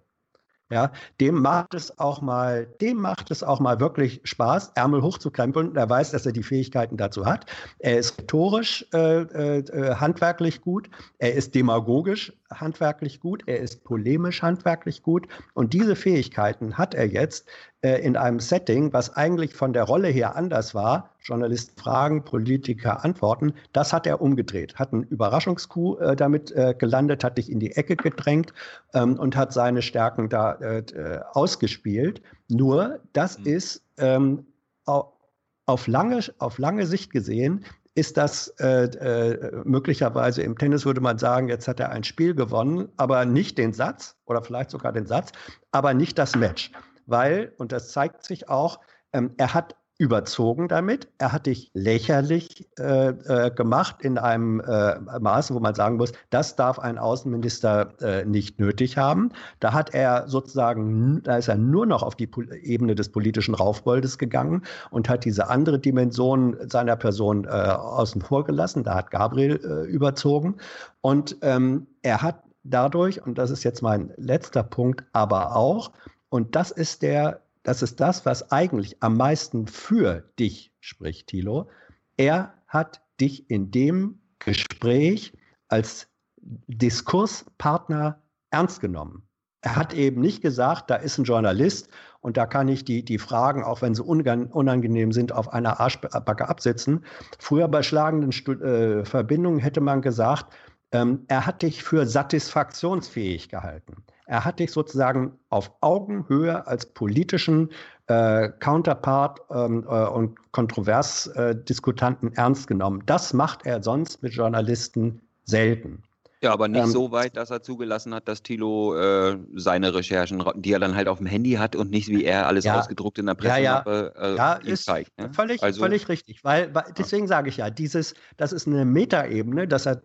Ja, dem macht es auch mal, dem macht es auch mal wirklich Spaß, Ärmel hochzukrempeln. Er weiß, dass er die Fähigkeiten dazu hat. Er ist rhetorisch äh, äh, handwerklich gut. Er ist demagogisch handwerklich gut. Er ist polemisch handwerklich gut. Und diese Fähigkeiten hat er jetzt äh, in einem Setting, was eigentlich von der Rolle her anders war. Journalisten fragen, Politiker antworten. Das hat er umgedreht, hat einen Überraschungskuh äh, damit äh, gelandet, hat dich in die Ecke gedrängt ähm, und hat seine Stärken da äh, äh, ausgespielt. Nur, das mhm. ist ähm, auf lange, auf lange Sicht gesehen ist das äh, äh, möglicherweise im Tennis würde man sagen, jetzt hat er ein Spiel gewonnen, aber nicht den Satz oder vielleicht sogar den Satz, aber nicht das Match weil, und das zeigt sich auch, ähm, er hat überzogen damit. Er hat dich lächerlich äh, äh, gemacht in einem äh, Maße, wo man sagen muss, das darf ein Außenminister äh, nicht nötig haben. Da hat er sozusagen, da ist er nur noch auf die Pol Ebene des politischen Raufboldes gegangen und hat diese andere Dimension seiner Person äh, außen vor gelassen. Da hat Gabriel äh, überzogen. Und ähm, er hat dadurch, und das ist jetzt mein letzter Punkt, aber auch und das ist der, das ist das, was eigentlich am meisten für dich spricht, Thilo. Er hat dich in dem Gespräch als Diskurspartner ernst genommen. Er hat eben nicht gesagt, da ist ein Journalist und da kann ich die, die Fragen, auch wenn sie unangenehm sind, auf einer Arschbacke absetzen. Früher bei schlagenden äh, Verbindungen hätte man gesagt, ähm, er hat dich für satisfaktionsfähig gehalten. Er hat dich sozusagen auf Augenhöhe als politischen äh, Counterpart ähm, äh, und Kontroversdiskutanten äh, ernst genommen. Das macht er sonst mit Journalisten selten. Ja, aber nicht ähm, so weit, dass er zugelassen hat, dass Thilo äh, seine Recherchen, die er dann halt auf dem Handy hat und nicht wie er alles ja, ausgedruckt in der Pressemappe ja, ja. Äh, ja, ist zeigt. Ne? Völlig, also, völlig richtig, weil, weil deswegen sage ich ja, dieses, das ist eine Metaebene, dass er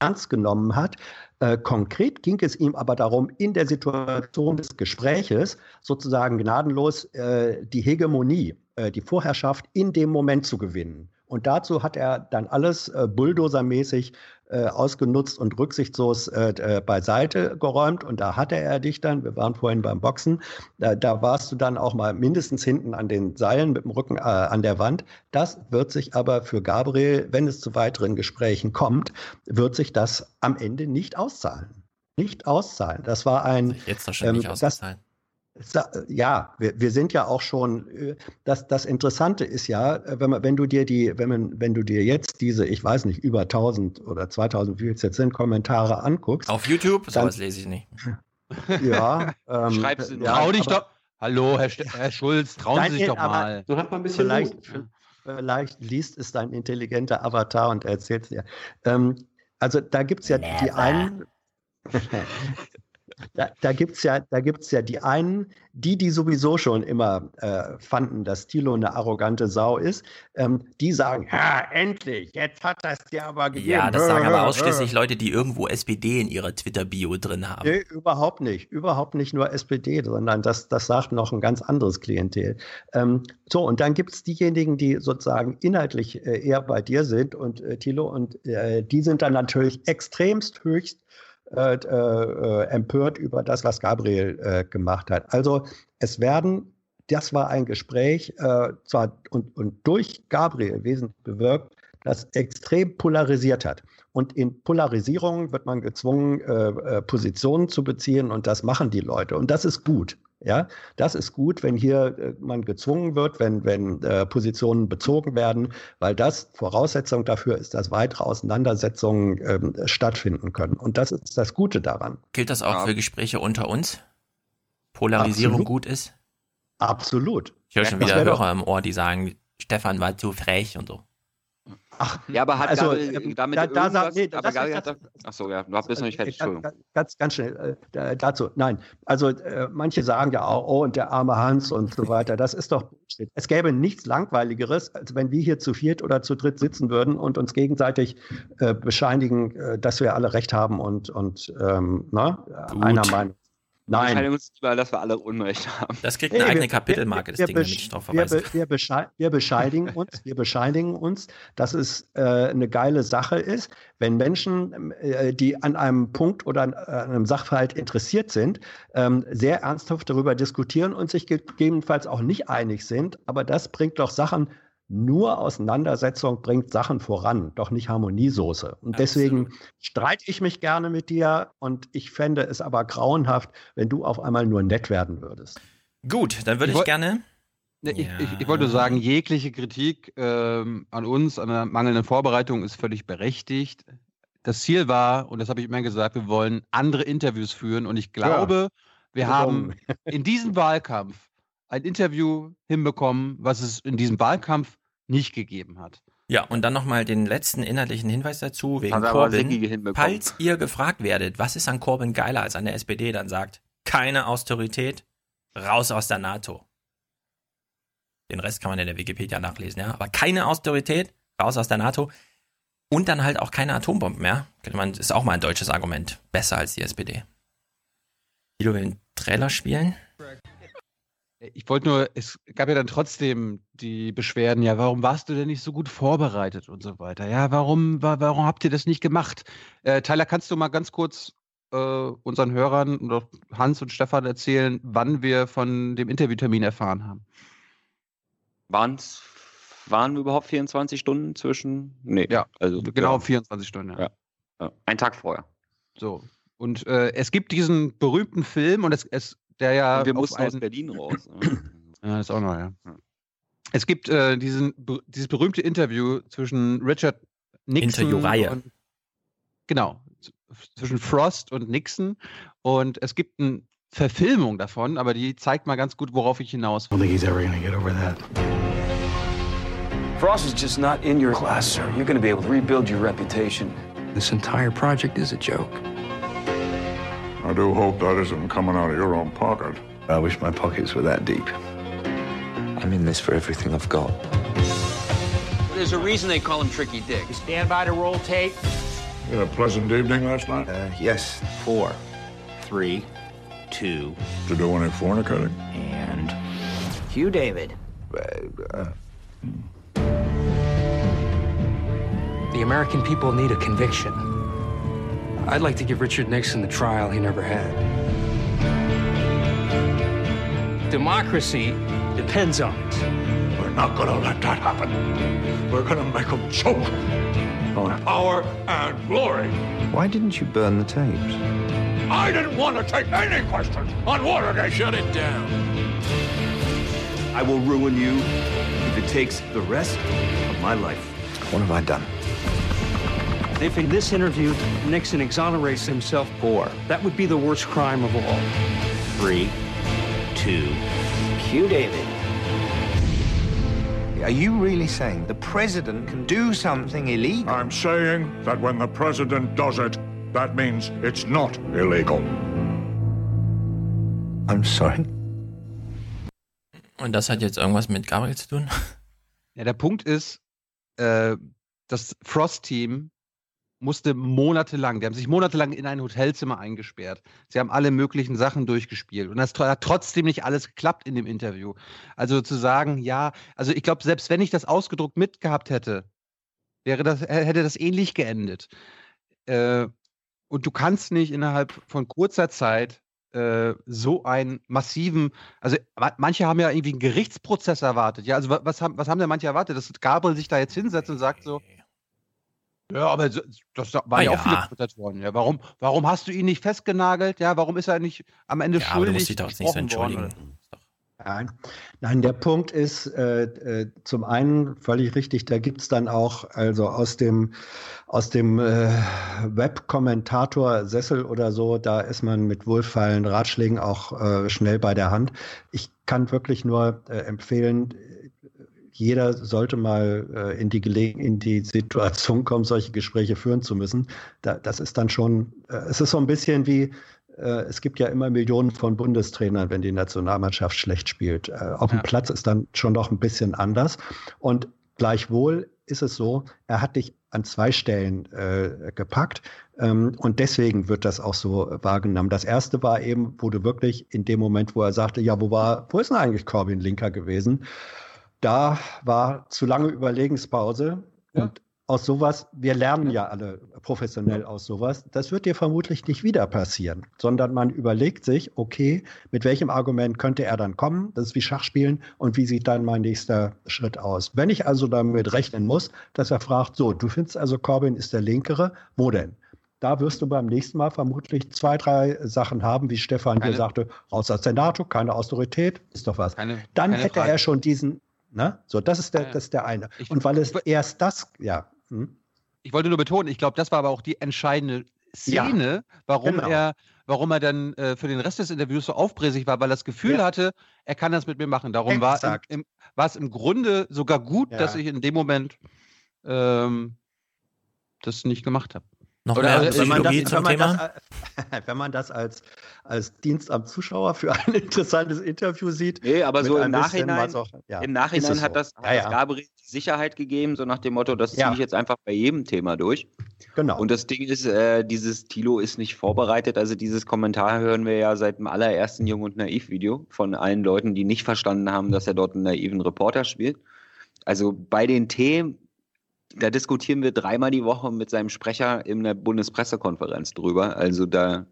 ernst genommen hat. Äh, konkret ging es ihm aber darum, in der Situation des Gespräches sozusagen gnadenlos äh, die Hegemonie, äh, die Vorherrschaft in dem Moment zu gewinnen. Und dazu hat er dann alles äh, bulldozermäßig äh, ausgenutzt und rücksichtslos äh, äh, beiseite geräumt. Und da hatte er dich dann, wir waren vorhin beim Boxen, da, da warst du dann auch mal mindestens hinten an den Seilen mit dem Rücken äh, an der Wand. Das wird sich aber für Gabriel, wenn es zu weiteren Gesprächen kommt, wird sich das am Ende nicht auszahlen. Nicht auszahlen. Das war ein. Jetzt wahrscheinlich ähm, auszahlen. Das, ja, wir, wir sind ja auch schon, äh, das, das Interessante ist ja, äh, wenn, man, wenn du dir die, wenn, man, wenn du dir jetzt diese, ich weiß nicht, über 1000 oder 2000, wie es jetzt sind, Kommentare anguckst. Auf YouTube? Dann, sowas lese ich nicht. Ja. ähm, Schreib sie ja, Trau dich doch. Hallo, Herr, Herr Schulz, trauen Nein, Sie sich doch mal. So hat man ein bisschen vielleicht, vielleicht liest es dein intelligenter Avatar und erzählt es dir. Ähm, also da gibt es ja Never. die einen. Da, da gibt es ja, ja die einen, die, die sowieso schon immer äh, fanden, dass Thilo eine arrogante Sau ist, ähm, die sagen, ja, endlich, jetzt hat das dir aber gegeben. Ja, das sagen aber ausschließlich Leute, die irgendwo SPD in ihrer Twitter-Bio drin haben. Nee, überhaupt nicht. Überhaupt nicht nur SPD, sondern das, das sagt noch ein ganz anderes Klientel. Ähm, so, und dann gibt es diejenigen, die sozusagen inhaltlich äh, eher bei dir sind und äh, Thilo, und äh, die sind dann natürlich extremst höchst äh, äh, empört über das, was Gabriel äh, gemacht hat. Also es werden, das war ein Gespräch, äh, zwar und, und durch Gabriel wesentlich bewirkt, das extrem polarisiert hat. Und in Polarisierung wird man gezwungen, äh, äh, Positionen zu beziehen und das machen die Leute. Und das ist gut. Ja, das ist gut, wenn hier äh, man gezwungen wird, wenn, wenn äh, Positionen bezogen werden, weil das Voraussetzung dafür ist, dass weitere Auseinandersetzungen ähm, stattfinden können. Und das ist das Gute daran. Gilt das auch ja. für Gespräche unter uns? Polarisierung Absolut. gut ist? Absolut. Ich höre schon wieder Hörer im Ohr, die sagen, Stefan war zu frech und so. Ach, ja, aber hat also, Gabel ähm, damit da, da, irgendwas, nee, aber das- hat ach so, ja, du bist noch nicht fertig, Ganz, Entschuldigung. ganz, ganz schnell äh, dazu. Nein, also äh, manche sagen ja auch, oh, und der arme Hans und so weiter. Das ist doch. Es gäbe nichts Langweiligeres, als wenn wir hier zu viert oder zu dritt sitzen würden und uns gegenseitig äh, bescheinigen, äh, dass wir alle recht haben und, und ähm, na, einer Meinung. Wir Nein. uns lieber, dass wir alle Unrecht haben. Das kriegt eine eigene wir- Kapitelmarke, wir- das Ding, wir damit ich drauf wir, verweise. be- wir, beschei wir bescheidigen uns, wir bescheidigen uns, dass es äh, eine geile Sache ist, wenn Menschen, äh, die an einem Punkt oder an, an einem Sachverhalt interessiert sind, ähm, sehr ernsthaft darüber diskutieren und sich gegebenenfalls auch nicht einig sind. Aber das bringt doch Sachen, nur Auseinandersetzung bringt Sachen voran, doch nicht Harmoniesoße. Und deswegen streite ich mich gerne mit dir und ich fände es aber grauenhaft, wenn du auf einmal nur nett werden würdest. Gut, dann würde Ich ich gerne. Ne, ich, ich, ich wollte nur sagen, jegliche Kritik ähm, an uns, an der mangelnden Vorbereitung ist völlig berechtigt. Das Ziel war, und das habe ich immer gesagt, wir wollen andere Interviews führen. Und ich glaube, wir Warum? haben in diesem Wahlkampf ein Interview hinbekommen, was es in diesem Wahlkampf nicht gegeben hat. Ja, und dann nochmal den letzten inhaltlichen Hinweis dazu wegen Corbyn. Falls ihr gefragt werdet, was ist an Corbyn geiler als an der SPD, dann sagt, keine Austerität, raus aus der NATO. Den Rest kann man in der Wikipedia nachlesen, ja. Aber keine Austerität, raus aus der NATO. Und dann halt auch keine Atombomben mehr. Man, ist auch mal ein deutsches Argument. Besser als die SPD. Guido will einen Trailer spielen. Ich wollte nur, es gab ja dann trotzdem die Beschwerden, ja, warum warst du denn nicht so gut vorbereitet und so weiter? Ja, warum, wa- warum habt ihr das nicht gemacht? Äh, Tyler, kannst du mal ganz kurz äh, unseren Hörern und auch Hans und Stefan erzählen, wann wir von dem Interviewtermin erfahren haben? Waren's, waren überhaupt 24 Stunden zwischen? Nee. Ja, also genau ja. 24 Stunden. Ja. Ja. Ja. Ein Tag vorher. So. Und äh, es gibt diesen berühmten Film und es, es der ja. Und wir mussten aus Berlin raus. Ja, das ist auch noch, ja. Es gibt äh, diesen, dieses berühmte Interview zwischen Richard Nixon Interviewreihe. und genau, zwischen Frost und Nixon und es gibt eine Verfilmung davon, aber die zeigt mal ganz gut, worauf ich hinaus will. don't think he's ever gonna get over that. Frost is just not in your class, sir. You're gonna be able to rebuild your reputation. This entire project is a joke. I do hope that isn't coming out of your own pocket. I wish my pockets were that deep. I'm in this for everything I've got. There's a reason they call him Tricky Dick. You stand by to roll tape. You had a pleasant evening last night? Uh, yes. Four, three, two, Did you do any fornicating? and Hugh David. Uh, uh, hmm. The American people need a conviction. I'd like to give Richard Nixon the trial he never had. Democracy depends on it. We're not gonna let that happen. We're gonna make them choke on power and glory. Why didn't you burn the tapes? I didn't want to take any questions on Watergate. Shut it down. I will ruin you if it takes the rest of my life. What have I done? If in this interview Nixon exonerates himself, four, that would be the worst crime of all. Three, two, Hugh David. Are you really saying the president can do something illegal? I'm saying that when the president does it, that means it's not illegal. I'm sorry. Und das hat jetzt irgendwas mit Gabriel zu tun? Ja, der Punkt ist, äh, das Frost-Team musste monatelang, die haben sich monatelang in ein Hotelzimmer eingesperrt. Sie haben alle möglichen Sachen durchgespielt. Und das hat trotzdem nicht alles geklappt in dem Interview. Also zu sagen, ja, also ich glaube, selbst wenn ich das ausgedruckt mitgehabt hätte, wäre das, hä- hätte das ähnlich geendet. Äh, und du kannst nicht innerhalb von kurzer Zeit äh, so einen massiven, also ma- manche haben ja irgendwie einen Gerichtsprozess erwartet. Ja, also wa- was haben, was haben denn manche erwartet? Dass Gabriel sich da jetzt hinsetzt und sagt so, Ja, aber das waren Ah, ja auch ja. viele Kommentatoren. Ja, warum, warum hast du ihn nicht festgenagelt? Ja, warum ist er nicht am Ende Ja, aber du schuldig musst dich doch jetzt nicht so gesprochen worden? entschuldigen. Nein. Nein, der Punkt ist äh, äh, zum einen völlig richtig, da gibt's dann auch, also aus dem, aus dem äh, Webkommentator-Sessel oder so, da ist man mit wohlfeilen Ratschlägen auch äh, schnell bei der Hand. Ich kann wirklich nur äh, empfehlen, jeder sollte mal äh, in, die Gelegen in die Situation kommen, solche Gespräche führen zu müssen. Da, das ist dann schon, äh, es ist so ein bisschen wie, äh, es gibt ja immer Millionen von Bundestrainern, wenn die Nationalmannschaft schlecht spielt. Äh, auf dem Platz ist dann schon noch ein bisschen anders. Und gleichwohl ist es so, er hat dich an zwei Stellen äh, gepackt ähm, und deswegen wird das auch so wahrgenommen. Das erste war eben, wo du wirklich in dem Moment, wo er sagte, ja, wo war, wo ist denn eigentlich Corbin Linker gewesen? Da war zu lange Überlegenspause und aus sowas, wir lernen ja alle professionell aus sowas, das wird dir vermutlich nicht wieder passieren, sondern man überlegt sich, okay, mit welchem Argument könnte er dann kommen? Das ist wie Schachspielen und wie sieht dann mein nächster Schritt aus? Wenn ich also damit rechnen muss, dass er fragt, so, du findest also Corbyn ist der Linkere, wo denn? Da wirst du beim nächsten Mal vermutlich zwei, drei Sachen haben, wie Stefan Keine- hier sagte, raus aus der NATO, keine Autorität, ist doch was. Keine- Dann keine hätte Frage. er schon diesen, ne? So, das ist der, das ist der eine. Und weil es erst das, ja. Hm? Ich wollte nur betonen, ich glaube, das war aber auch die entscheidende Szene, warum genau. er, warum er dann äh, für den Rest des Interviews so aufbräsig war, weil er das Gefühl Ja. hatte, er kann das mit mir machen. Darum war, im, Exakt. im, war es im Grunde sogar gut, Ja. dass ich in dem Moment ähm, das nicht gemacht habe. Noch Oder- mehr also, wenn man das, Psychologie zum wenn man Thema? das, wenn man das als, als Dienst am Zuschauer für ein interessantes Interview sieht. Nee, aber so im Nachhinein, auch- ja, im Nachhinein es hat so. das, hat Ja, das ja. Gabriel Sicherheit gegeben, so nach dem Motto, das ziehe Ja. ich jetzt einfach bei jedem Thema durch. Genau. Und das Ding ist, äh, dieses Tilo ist nicht vorbereitet. Also dieses Kommentar hören wir ja seit dem allerersten Jung und Naiv-Video von allen Leuten, die nicht verstanden haben, dass er dort einen naiven Reporter spielt. Also bei den Themen, da diskutieren wir dreimal die Woche mit seinem Sprecher in der Bundespressekonferenz drüber. Also da.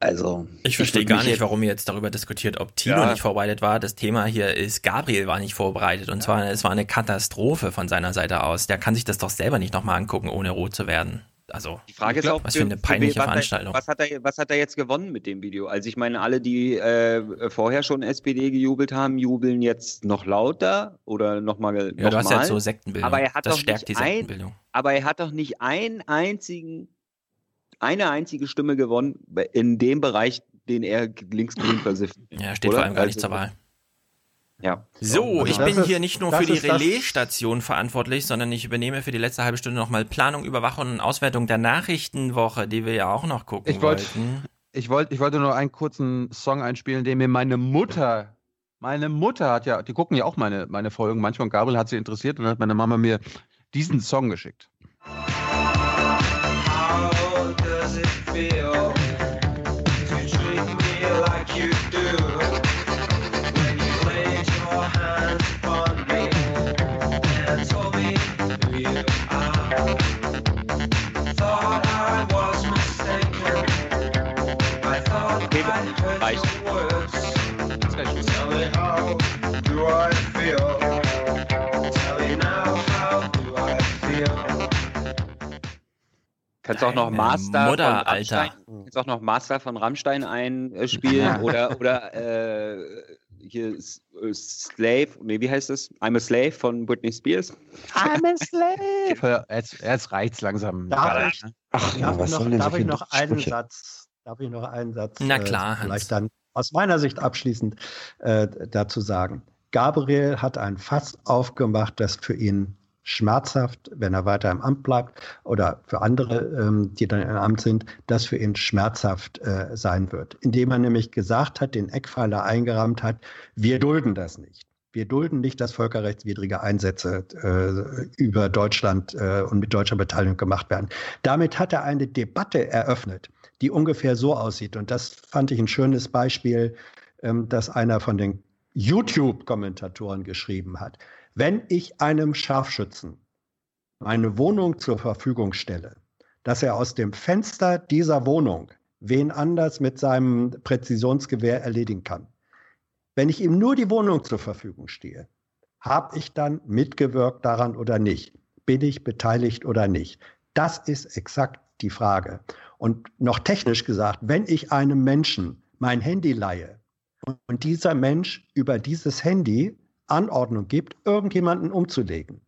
Also. Ich verstehe gar nicht, warum ihr jetzt darüber diskutiert, ob Tilo Ja. nicht vorbereitet war. Das Thema hier ist, Gabriel war nicht vorbereitet. Und zwar, es war eine Katastrophe von seiner Seite aus. Der kann sich das doch selber nicht nochmal angucken, ohne rot zu werden. Also, Die Frage ist auch, was für eine peinliche was, Veranstaltung. Was hat, er, was hat er jetzt gewonnen mit dem Video? Also ich meine, alle, die äh, vorher schon SPD gejubelt haben, jubeln jetzt noch lauter oder nochmal Ja, noch du hast mal. jetzt so Sektenbildung. Aber er hat Das doch stärkt nicht die ein, Sektenbildung. aber er hat doch nicht einen einzigen, eine einzige Stimme gewonnen in dem Bereich, den er linksgrün versifft. Ja, er steht Oder? vor allem gar nicht Also- zur Wahl. Ja. So, ich bin ist- hier nicht nur für die Relaisstation verantwortlich, sondern ich übernehme für die letzte halbe Stunde nochmal Planung, Überwachung und Auswertung der Nachrichtenwoche, die wir ja auch noch gucken Ich wollte wollten. ich wollt, ich wollte nur einen kurzen Song einspielen, den mir meine Mutter, meine Mutter hat ja, die gucken ja auch meine, meine Folgen manchmal und Gabriel hat sie interessiert und dann hat meine Mama mir diesen Song geschickt. How does it feel Kannst auch noch Master Mutter, von Alter. Rammstein, kannst auch noch Master von Rammstein einspielen oder oder äh, hier äh, Slave, nee, wie heißt es? I'm a Slave von Britney Spears. I'm a slave. Jetzt, jetzt reicht's langsam. Darf ich, Ach ja, darf was ich noch, denn so darf ich noch einen Sprüche? Satz, darf ich noch einen Satz, Na klar, äh, Hans. vielleicht dann aus meiner Sicht abschließend äh, dazu sagen. Gabriel hat ein Fass aufgemacht, das für ihn schmerzhaft, wenn er weiter im Amt bleibt, oder für andere, ähm, die dann im Amt sind, das für ihn schmerzhaft äh, sein wird. Indem er nämlich gesagt hat, den Eckpfeiler eingerahmt hat, wir dulden das nicht. Wir dulden nicht, dass völkerrechtswidrige Einsätze äh, über Deutschland äh, und mit deutscher Beteiligung gemacht werden. Damit hat er eine Debatte eröffnet, die ungefähr so aussieht. Und das fand ich ein schönes Beispiel, ähm, das einer von den YouTube-Kommentatoren geschrieben hat. Wenn ich einem Scharfschützen meine Wohnung zur Verfügung stelle, dass er aus dem Fenster dieser Wohnung wen anders mit seinem Präzisionsgewehr erledigen kann. Wenn ich ihm nur die Wohnung zur Verfügung stehe, habe ich dann mitgewirkt daran oder nicht? bin ich beteiligt oder nicht? Das ist exakt die Frage. Und noch technisch gesagt, wenn ich einem Menschen mein Handy leihe und dieser Mensch über dieses Handy Anordnung gibt, irgendjemanden umzulegen,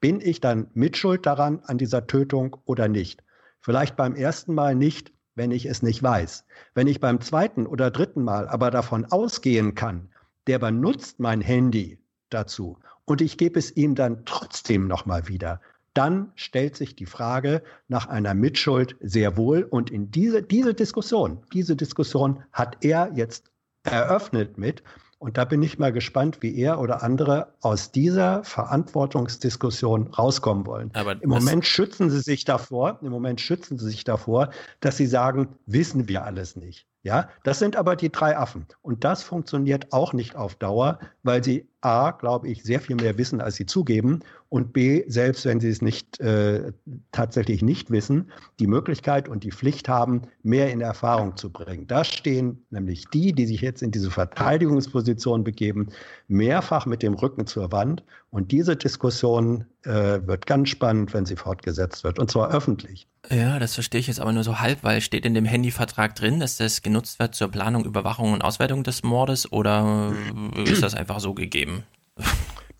bin ich dann mitschuld daran an dieser Tötung oder nicht? Vielleicht beim ersten Mal nicht, wenn ich es nicht weiß. Wenn ich beim zweiten oder dritten Mal aber davon ausgehen kann, der benutzt mein Handy dazu und ich gebe es ihm dann trotzdem nochmal wieder, dann stellt sich die Frage nach einer Mitschuld sehr wohl. Und in diese, diese Diskussion, diese Diskussion hat er jetzt eröffnet mit. Und da bin ich mal gespannt, wie er oder andere aus dieser Verantwortungsdiskussion rauskommen wollen. Aber Im Moment schützen sie sich davor, im Moment schützen sie sich davor, dass sie sagen, wissen wir alles nicht. Ja, das sind aber die drei Affen. Und das funktioniert auch nicht auf Dauer, weil sie A, glaube ich, sehr viel mehr wissen, als sie zugeben. Und B, selbst wenn sie es nicht äh, tatsächlich nicht wissen, die Möglichkeit und die Pflicht haben, mehr in Erfahrung zu bringen. Da stehen nämlich die, die sich jetzt in diese Verteidigungsposition begeben, mehrfach mit dem Rücken zur Wand. Und diese Diskussion äh, wird ganz spannend, wenn sie fortgesetzt wird. Und zwar öffentlich. Ja, das verstehe ich jetzt aber nur so halb, weil steht in dem Handyvertrag drin, dass das genutzt wird zur Planung, Überwachung und Auswertung des Mordes oder ist das einfach so gegeben?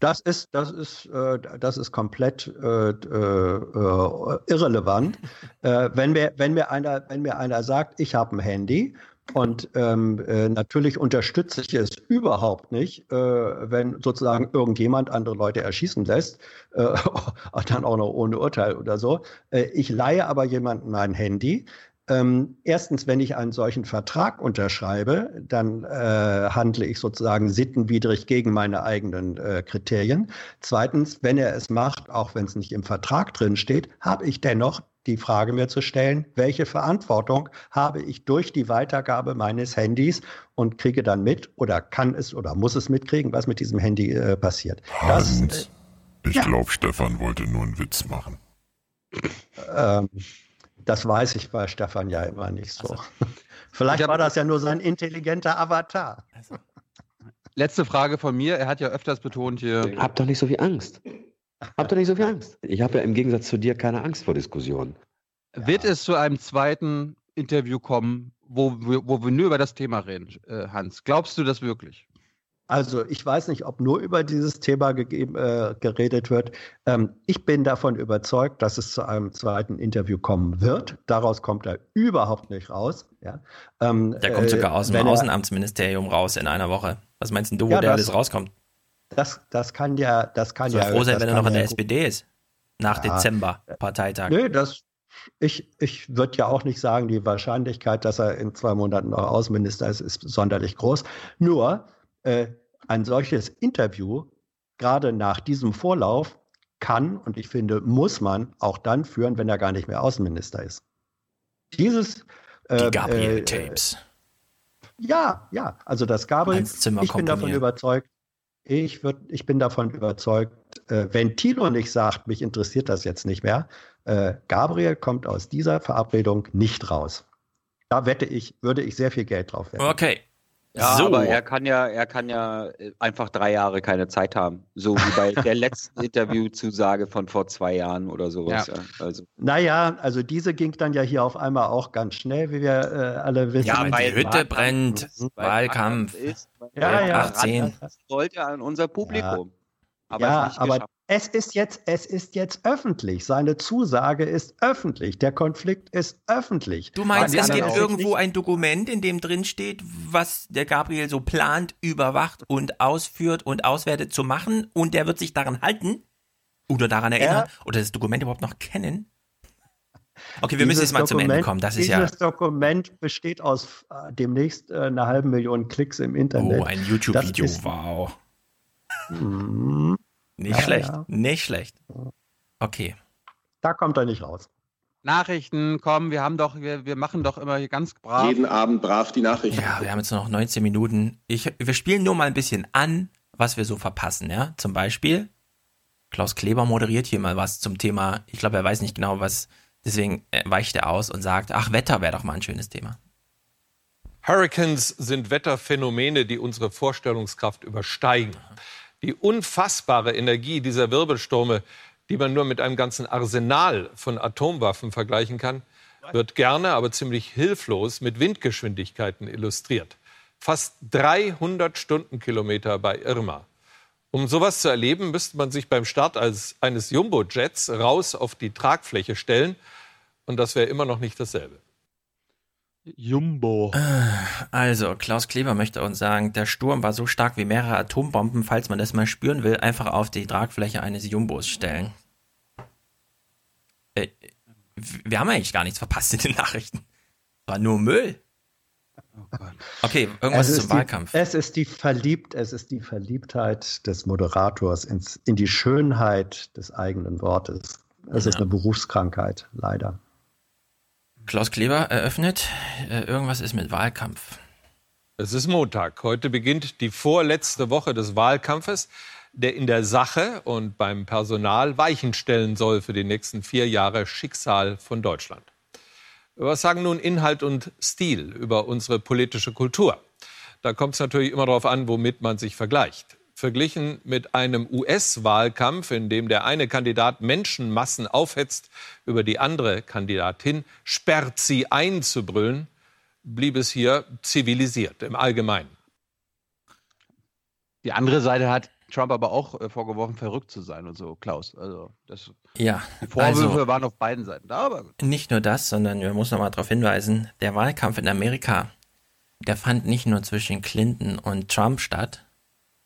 Das ist, das ist, äh, das ist komplett äh, äh, irrelevant. äh, wenn, mir, wenn, mir einer, wenn mir einer sagt, ich habe ein Handy und ähm, äh, natürlich unterstütze ich es überhaupt nicht, äh, wenn sozusagen irgendjemand andere Leute erschießen lässt, dann auch noch ohne Urteil oder so. Ich leihe aber jemandem mein Handy. Ähm, erstens, wenn ich einen solchen Vertrag unterschreibe, dann äh, handle ich sozusagen sittenwidrig gegen meine eigenen äh, Kriterien. Zweitens, wenn er es macht, auch wenn es nicht im Vertrag drin steht, habe ich dennoch die Frage mir zu stellen, welche Verantwortung habe ich durch die Weitergabe meines Handys und kriege dann mit oder kann es oder muss es mitkriegen, was mit diesem Handy äh, passiert. Das, Hans, ich glaube, Stefan wollte nur einen Witz machen. ähm, das weiß ich bei Stefan ja immer nicht so. Vielleicht war das ja nur sein intelligenter Avatar. Letzte Frage von mir. Er hat ja öfters betont hier. Hab doch nicht so viel Angst. Hab doch nicht so viel Angst. Ich habe ja im Gegensatz zu dir keine Angst vor Diskussionen. Wird es zu einem zweiten Interview kommen, wo, wir- wo wir nur über das Thema reden, äh, Hans? Glaubst du das wirklich? Also ich weiß nicht, ob nur über dieses Thema gegeben, äh, geredet wird. Ähm, ich bin davon überzeugt, dass es zu einem zweiten Interview kommen wird. Daraus kommt er überhaupt nicht raus. Ja. Ähm, Der kommt äh, sogar aus dem er- Außenamtsministerium raus in einer Woche. Was meinst denn du, wo Ja, der das- alles rauskommt? Das, das kann ja, das kann Soll ja. froh sein, wenn er noch in der SPD ist. Nach Ja. Dezember, Parteitag. Nö, das, ich, ich würde ja auch nicht sagen, die Wahrscheinlichkeit, dass er in zwei Monaten noch Außenminister ist, ist sonderlich groß. Nur äh, ein solches Interview, gerade nach diesem Vorlauf, kann und ich finde, muss man auch dann führen, wenn er gar nicht mehr Außenminister ist. Dieses. Die äh, Gabriel-Tapes. Ja, ja, also das Gabriel, ich bin davon überzeugt, ich, würd, ich bin davon überzeugt, äh, wenn Thilo nicht sagt, mich interessiert das jetzt nicht mehr, äh, Gabriel kommt aus dieser Verabredung nicht raus. Da wette ich, würde ich sehr viel Geld drauf wetten. Okay. Ja, so. aber er kann ja, er kann ja äh, einfach drei Jahre keine Zeit haben. So wie bei der letzten Interviewzusage von vor zwei Jahren oder sowas. Ja. Ja. Also, Naja, also diese ging dann ja hier auf einmal auch ganz schnell, wie wir äh, alle wissen. Ja, weil die Hütte brennt. Wahlkampf. ist, Ja, ja. 18. Das wollte an unser Publikum. Aber ja, es nicht aber geschafft. es ist jetzt, es ist jetzt öffentlich. Seine Zusage ist öffentlich. Der Konflikt ist öffentlich. Du meinst, es gibt irgendwo ein Dokument, in dem drin steht, was der Gabriel so plant, überwacht und ausführt und auswertet zu machen und der wird sich daran halten oder daran erinnern oder das Dokument überhaupt noch kennen? Okay, wir müssen Dieses jetzt mal zum Ende Dokument- kommen. Das ist ja Dieses Dokument besteht aus äh, demnächst äh, einer halben Million Klicks im Internet. oh, ein YouTube-Video. Wow. Mhm. Nicht Ja, schlecht. ja. Nicht schlecht. Okay. Da kommt er nicht raus. Nachrichten, komm, wir haben doch, wir, wir machen doch immer hier ganz brav. Jeden Abend brav die Nachrichten. Ja, wir haben jetzt nur noch 19 Minuten. Ich, wir spielen nur mal ein bisschen an, was wir so verpassen, ja. Zum Beispiel, Klaus Kleber moderiert hier mal was zum Thema, ich glaube, er weiß nicht genau was, deswegen äh, weicht er aus und sagt, ach, Wetter wäre doch mal ein schönes Thema. Hurricanes sind Wetterphänomene, die unsere Vorstellungskraft übersteigen. Die unfassbare Energie dieser Wirbelstürme, die man nur mit einem ganzen Arsenal von Atomwaffen vergleichen kann, wird gerne, aber ziemlich hilflos mit Windgeschwindigkeiten illustriert. Fast 300 Stundenkilometer bei Irma. Um sowas zu erleben, müsste man sich beim Start eines Jumbo-Jets raus auf die Tragfläche stellen. Und das wäre immer noch nicht dasselbe. Jumbo. Also, Klaus Kleber möchte uns sagen, der Sturm war so stark wie mehrere Atombomben, falls man das mal spüren will, einfach auf die Tragfläche eines Jumbos stellen. Äh, wir haben eigentlich gar nichts verpasst in den Nachrichten. War nur Müll. Okay, irgendwas Es zum ist die- Wahlkampf. Es ist die verliebt, es ist die Verliebtheit des Moderators ins, in die Schönheit des eigenen Wortes. Es ist Ja. eine Berufskrankheit, leider. Klaus Kleber eröffnet, äh, irgendwas ist mit Wahlkampf. Es ist Montag. Heute beginnt die vorletzte Woche des Wahlkampfes, der in der Sache und beim Personal Weichen stellen soll für die nächsten vier Jahre Schicksal von Deutschland. Was sagen nun Inhalt und Stil über unsere politische Kultur? Da kommt es natürlich immer darauf an, womit man sich vergleicht. Verglichen mit einem US-Wahlkampf, in dem der eine Kandidat Menschenmassen aufhetzt, über die andere Kandidatin sperrt sie ein zu brüllen, blieb es hier zivilisiert im Allgemeinen. Die andere Seite hat Trump aber auch äh, vorgeworfen, verrückt zu sein und so, Klaus. Also das, Ja, die Vorwürfe also- waren auf beiden Seiten da, aber. Nicht nur das, sondern wir müssen noch mal darauf hinweisen, der Wahlkampf in Amerika, der fand nicht nur zwischen Clinton und Trump statt.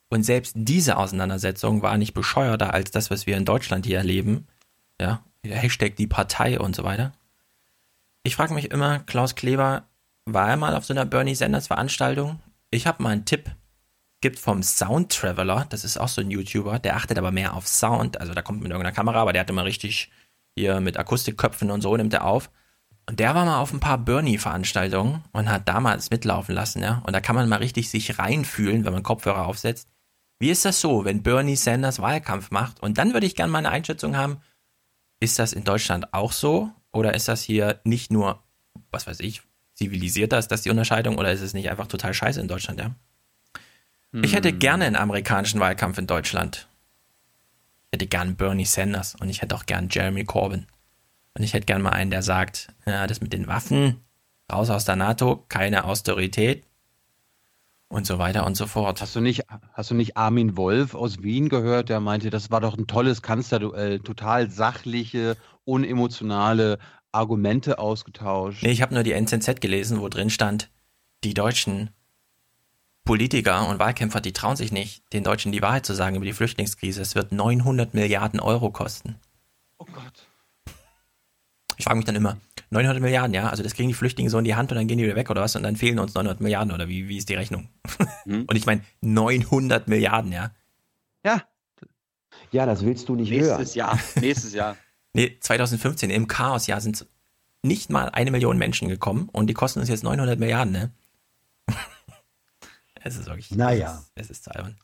Und selbst diese Auseinandersetzung war nicht bescheuerter als das, was wir in Deutschland hier erleben. Ja, Hashtag die Partei und so weiter. Ich frage mich immer, Klaus Kleber, war er mal auf so einer Bernie Sanders Veranstaltung? Ich habe mal einen Tipp. Gibt vom Sound Traveler, das ist auch so ein YouTuber, der achtet aber mehr auf Sound. Also da kommt mit irgendeiner Kamera, aber der hat immer richtig hier mit Akustikköpfen und so nimmt er auf. Und der war mal auf ein paar Bernie-Veranstaltungen und hat damals mitlaufen lassen, ja. Und da kann man mal richtig sich reinfühlen, wenn man Kopfhörer aufsetzt. Wie ist das so, wenn Bernie Sanders Wahlkampf macht? Und dann würde ich gerne mal eine Einschätzung haben, ist das in Deutschland auch so? Oder ist das hier nicht nur, was weiß ich, zivilisierter, ist das die Unterscheidung? Oder ist es nicht einfach total scheiße in Deutschland, ja? Ich hätte gerne einen amerikanischen Wahlkampf in Deutschland. Ich hätte gern Bernie Sanders und ich hätte auch gern Jeremy Corbyn. Und ich hätte gern mal einen, der sagt, ja, das mit den Waffen, raus aus der NATO, keine Austerität und so weiter und so fort. Hast du nicht, hast du nicht Armin Wolf aus Wien gehört, der meinte, das war doch ein tolles Kanzlerduell, total sachliche, unemotionale Argumente ausgetauscht. Nee, ich habe nur die NZZ gelesen, wo drin stand, die deutschen Politiker und Wahlkämpfer, die trauen sich nicht, den Deutschen die Wahrheit zu sagen über die Flüchtlingskrise. Es wird 900 Milliarden Euro kosten. Oh Gott. Ich frage mich dann immer, 900 Milliarden, ja? Also das kriegen die Flüchtlinge so in die Hand und dann gehen die wieder weg oder was? Und dann fehlen uns 900 Milliarden oder wie, wie ist die Rechnung? Und ich meine 900 Milliarden, ja? Ja. Ja, das willst du nicht Nächstes hören. Jahr. Nächstes Jahr. Nee, 2015 im Chaosjahr sind nicht mal eine Million Menschen gekommen und die kosten uns jetzt 900 Milliarden, ne? es ist wirklich. Naja. Es ist, es ist zu albern.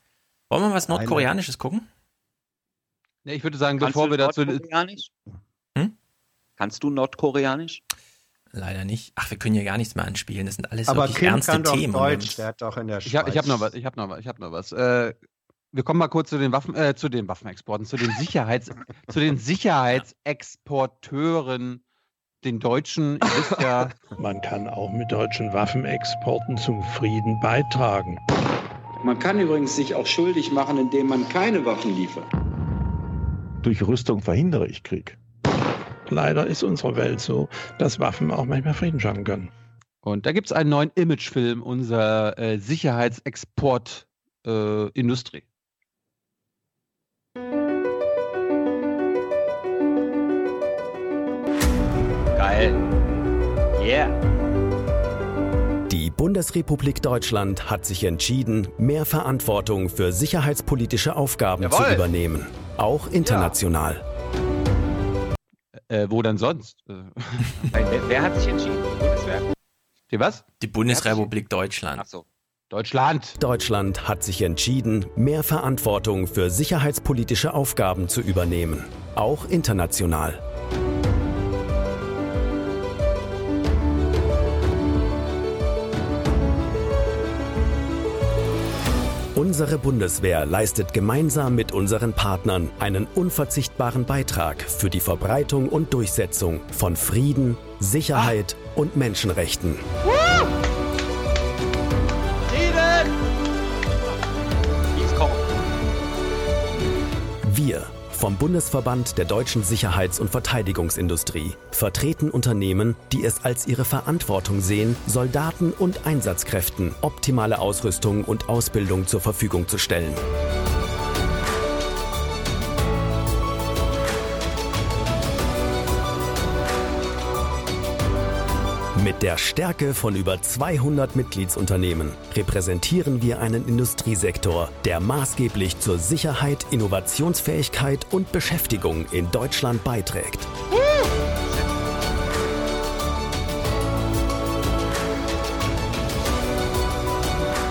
Wollen wir was Nordkoreanisches gucken? Nee, ich würde sagen, Kannst bevor du wir dazu. Kannst du Nordkoreanisch? Leider nicht. Ach, wir können hier gar nichts mehr anspielen. Das sind alles Aber wirklich Kim ernste kann doch Themen. Deutsch, der hat doch in der Schweiz. Ich habe hab noch was, ich habe noch was, ich habe noch was. Äh, wir kommen mal kurz zu den Waffen, äh, zu den Waffenexporten, zu den Sicherheits, zu den Sicherheitsexporteuren, den Deutschen. Ja, Man kann auch mit deutschen Waffenexporten zum Frieden beitragen. Man kann übrigens sich auch schuldig machen, indem man keine Waffen liefert. Durch Rüstung verhindere ich Krieg. Leider ist unsere Welt so, dass Waffen auch manchmal Frieden schaffen können. Und da gibt es einen neuen Imagefilm unserer äh, Sicherheitsexportindustrie. Äh. Geil. Yeah. Die Bundesrepublik Deutschland hat sich entschieden, mehr Verantwortung für sicherheitspolitische Aufgaben Jawohl. zu übernehmen, auch international. Äh, wo denn sonst? Äh, Wer, wer hat sich entschieden? Bundeswehr? die was? Die Bundesrepublik Deutschland. Ach so. Deutschland. Deutschland hat sich entschieden, mehr Verantwortung für sicherheitspolitische Aufgaben zu übernehmen, auch international. Unsere Bundeswehr leistet gemeinsam mit unseren Partnern einen unverzichtbaren Beitrag für die Verbreitung und Durchsetzung von Frieden, Sicherheit und Menschenrechten. Vom Bundesverband der deutschen Sicherheits- und Verteidigungsindustrie vertreten Unternehmen, die es als ihre Verantwortung sehen, Soldaten und Einsatzkräften optimale Ausrüstung und Ausbildung zur Verfügung zu stellen. Mit der Stärke von über 200 Mitgliedsunternehmen repräsentieren wir einen Industriesektor, der maßgeblich zur Sicherheit, Innovationsfähigkeit und Beschäftigung in Deutschland beiträgt.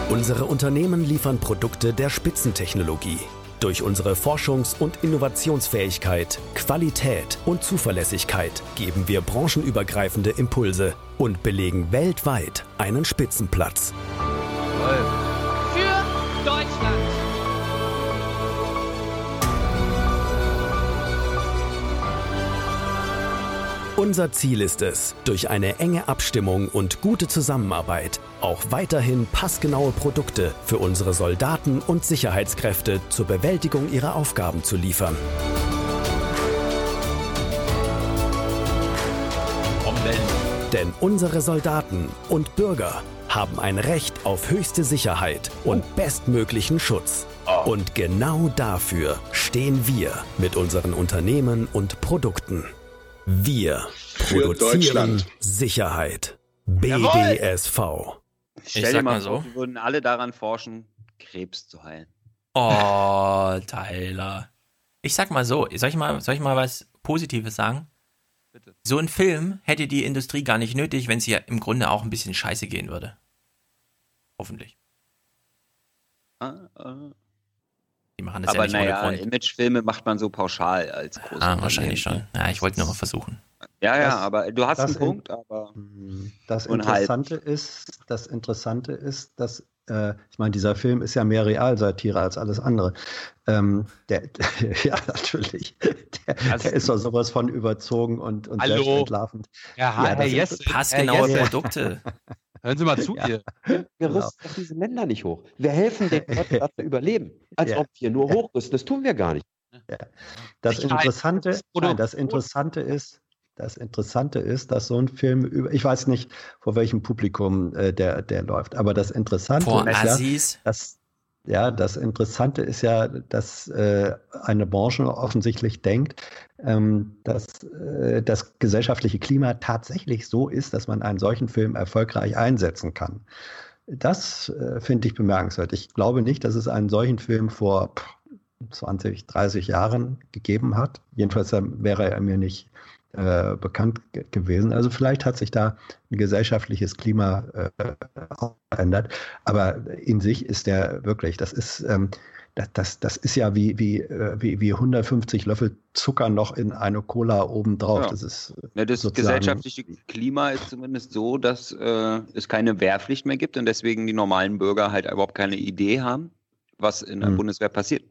Unsere Unternehmen liefern Produkte der Spitzentechnologie. Durch unsere Forschungs- und Innovationsfähigkeit, Qualität und Zuverlässigkeit geben wir branchenübergreifende Impulse und belegen weltweit einen Spitzenplatz. Für Unser Ziel ist es, durch eine enge Abstimmung und gute Zusammenarbeit auch weiterhin passgenaue Produkte für unsere Soldaten und Sicherheitskräfte zur Bewältigung ihrer Aufgaben zu liefern. Denn unsere Soldaten und Bürger haben ein Recht auf höchste Sicherheit und bestmöglichen Schutz. Und genau dafür stehen wir mit unseren Unternehmen und Produkten. Wir Für produzieren. Sicherheit. BDSV. Stell dir sag mal so. wir würden alle daran forschen, Krebs zu heilen. Oh, Tyler. Ich sag mal so, soll ich mal, soll ich mal was Positives sagen? So ein Film hätte die Industrie gar nicht nötig, wenn es ja im Grunde auch ein bisschen scheiße gehen würde. Hoffentlich. Ah, ah. Die machen das Aber ja nicht ohne naja, Grund. Imagefilme macht man so pauschal als große Ah, wahrscheinlich schon. Ja, ich wollte nur mal versuchen. Ja, ja, Das- aber du hast das einen in- Punkt, aber Das Nur ein halb. Interessante ist, das Interessante ist, dass äh, ich meine, dieser Film ist ja mehr Realsatire als alles andere. Ähm, der, ja, natürlich. Der, der ist doch sowas von überzogen und, und Hallo. selbstentlarvend. Ja, Herr das Jesse, Passgenaue. Produkte. Hören Sie mal zu Ja. hier. Wir Genau. rüsten doch diese Länder nicht hoch. Wir helfen den Leuten, dass sie überleben. Als Ja. ob wir nur hochrüsten. Das tun wir gar nicht. Das Sicherheit, Interessante, das nein, das Interessante ist, das Interessante ist, dass so ein Film über, ich weiß nicht, vor welchem Publikum äh, der, der läuft, aber das Interessante Vor ist ja, Assis. dass, ja, das Interessante ist ja, dass äh, eine Branche offensichtlich denkt, ähm, dass äh, das gesellschaftliche Klima tatsächlich so ist, dass man einen solchen Film erfolgreich einsetzen kann. Das äh, finde ich bemerkenswert. Ich glaube nicht, dass es einen solchen Film vor pff, 20, 30 Jahren gegeben hat. Jedenfalls ähm, wäre er mir nicht äh, bekannt ge gewesen. Also vielleicht hat sich da ein gesellschaftliches Klima äh, auch verändert. Aber in sich ist der wirklich, das ist, ähm, das, das, das ist ja wie, wie, äh, wie, wie 150 Löffel Zucker noch in eine Cola obendrauf. Ja. Das ist Ja, das gesellschaftliche Klima ist zumindest so, dass äh, es keine Wehrpflicht mehr gibt und deswegen die normalen Bürger halt überhaupt keine Idee haben, was in der Hm. Bundeswehr passiert.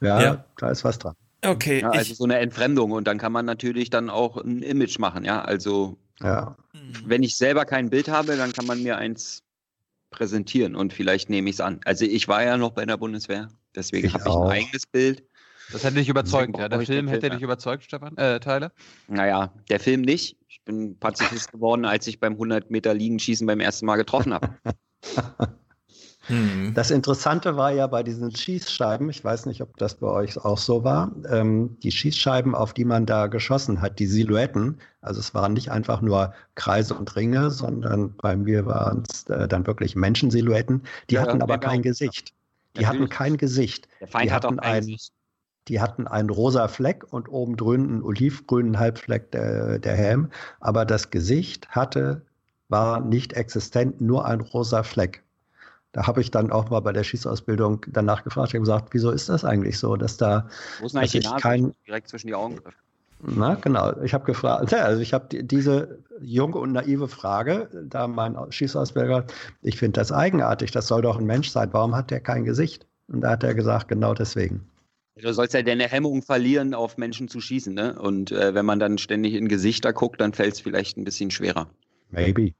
Ja, Ja. da ist was dran. Okay, Ja, also ich, so eine Entfremdung und dann kann man natürlich dann auch ein Image machen, ja. Also Ja. wenn ich selber kein Bild habe, dann kann man mir eins präsentieren und vielleicht nehme ich es an. Also ich war ja noch bei der Bundeswehr, deswegen habe ich ein eigenes Bild. Das hätte dich überzeugt, ja. Der Film den hätte Film, dich ja. überzeugt, Stefan, äh, Tyler. Naja, der Film nicht. Ich bin Pazifist geworden, als ich beim 100 Meter Liegenschießen beim ersten Mal getroffen habe. hm. Das Interessante war ja bei diesen Schießscheiben, ich weiß nicht, ob das bei euch auch so war, ähm, die Schießscheiben, auf die man da geschossen hat, die Silhouetten, also es waren nicht einfach nur Kreise und Ringe, sondern bei mir waren es äh, dann wirklich Menschensilhouetten, die Ja, hatten aber genau. kein Gesicht. Die hatten Natürlich. kein Gesicht. Der Feind die hat auch hatten kein ein, Gesicht. Die hatten einen rosa Fleck und oben drüben einen olivgrünen Halbfleck der, der Helm, aber das Gesicht hatte, war nicht existent, nur ein rosa Fleck. Da habe ich dann auch mal bei der Schießausbildung danach gefragt, ich habe gesagt, wieso ist das eigentlich so, dass da Wo ist dass ich kein, Direkt zwischen die Augen. Na, genau. Ich habe gefragt, also ich habe die, diese junge und naive Frage, da mein Schießausbilder, ich finde das eigenartig, das soll doch ein Mensch sein, warum hat der kein Gesicht? Und da hat er gesagt, genau deswegen. Du sollst ja deine Hemmung verlieren, auf Menschen zu schießen, ne? Und äh, wenn man dann ständig in Gesichter guckt, dann fällt es vielleicht ein bisschen schwerer. Maybe.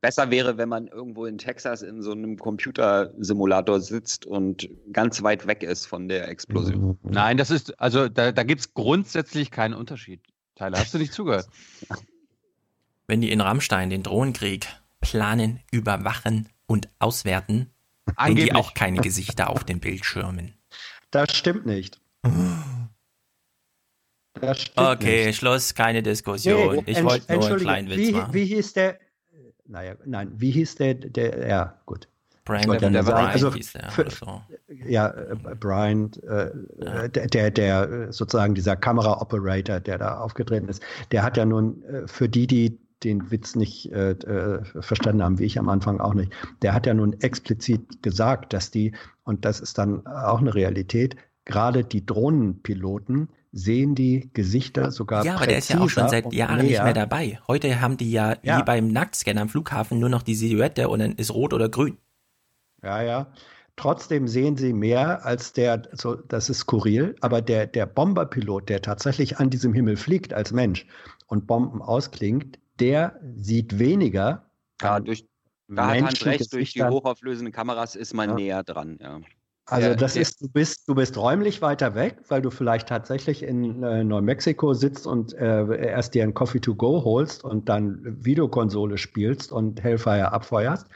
Besser wäre, wenn man irgendwo in Texas in so einem Computersimulator sitzt und ganz weit weg ist von der Explosion. Nein, das ist, also da, da gibt es grundsätzlich keinen Unterschied. Tyler, hast du nicht zugehört? Wenn die in Rammstein den Drohnenkrieg planen, überwachen und auswerten, haben die auch keine Gesichter auf den Bildschirmen. Das stimmt nicht. Das stimmt Okay, nicht. Schluss, keine Diskussion. Nee, ich wollte nur einen kleinen Witz wie, machen. wie hieß der? Naja, nein, wie hieß der? der ja, gut. Brandon Ich ja Bryant sagen, also hieß der für- so. Ja, äh, Brian, äh, der, der, der äh, sozusagen dieser Kamera-Operator, der da aufgetreten ist, der hat ja nun äh, für die, die den Witz nicht äh, äh, verstanden haben, wie ich am Anfang auch nicht, der hat ja nun explizit gesagt, dass die, und das ist dann auch eine Realität, gerade die Drohnenpiloten sehen die Gesichter sogar Ja, aber der ist ja auch schon seit Jahren nicht mehr dabei. Heute haben die ja, Ja. wie beim Nacktscanner am Flughafen nur noch die Silhouette und dann ist rot oder grün. Ja, ja. Trotzdem sehen sie mehr als der, so, das ist skurril, aber der, der Bomberpilot, der tatsächlich an diesem Himmel fliegt als Mensch und Bomben ausklingt, der sieht weniger. Ja, durch, da hat Hans recht, durch die hochauflösenden Kameras ist man Ja. näher dran, ja. Also Ja, das der- ist, du bist, du bist räumlich weiter weg, weil du vielleicht tatsächlich in äh, Neumexiko sitzt und äh, erst dir ein Coffee to go holst und dann Videokonsole spielst und Hellfire abfeuerst.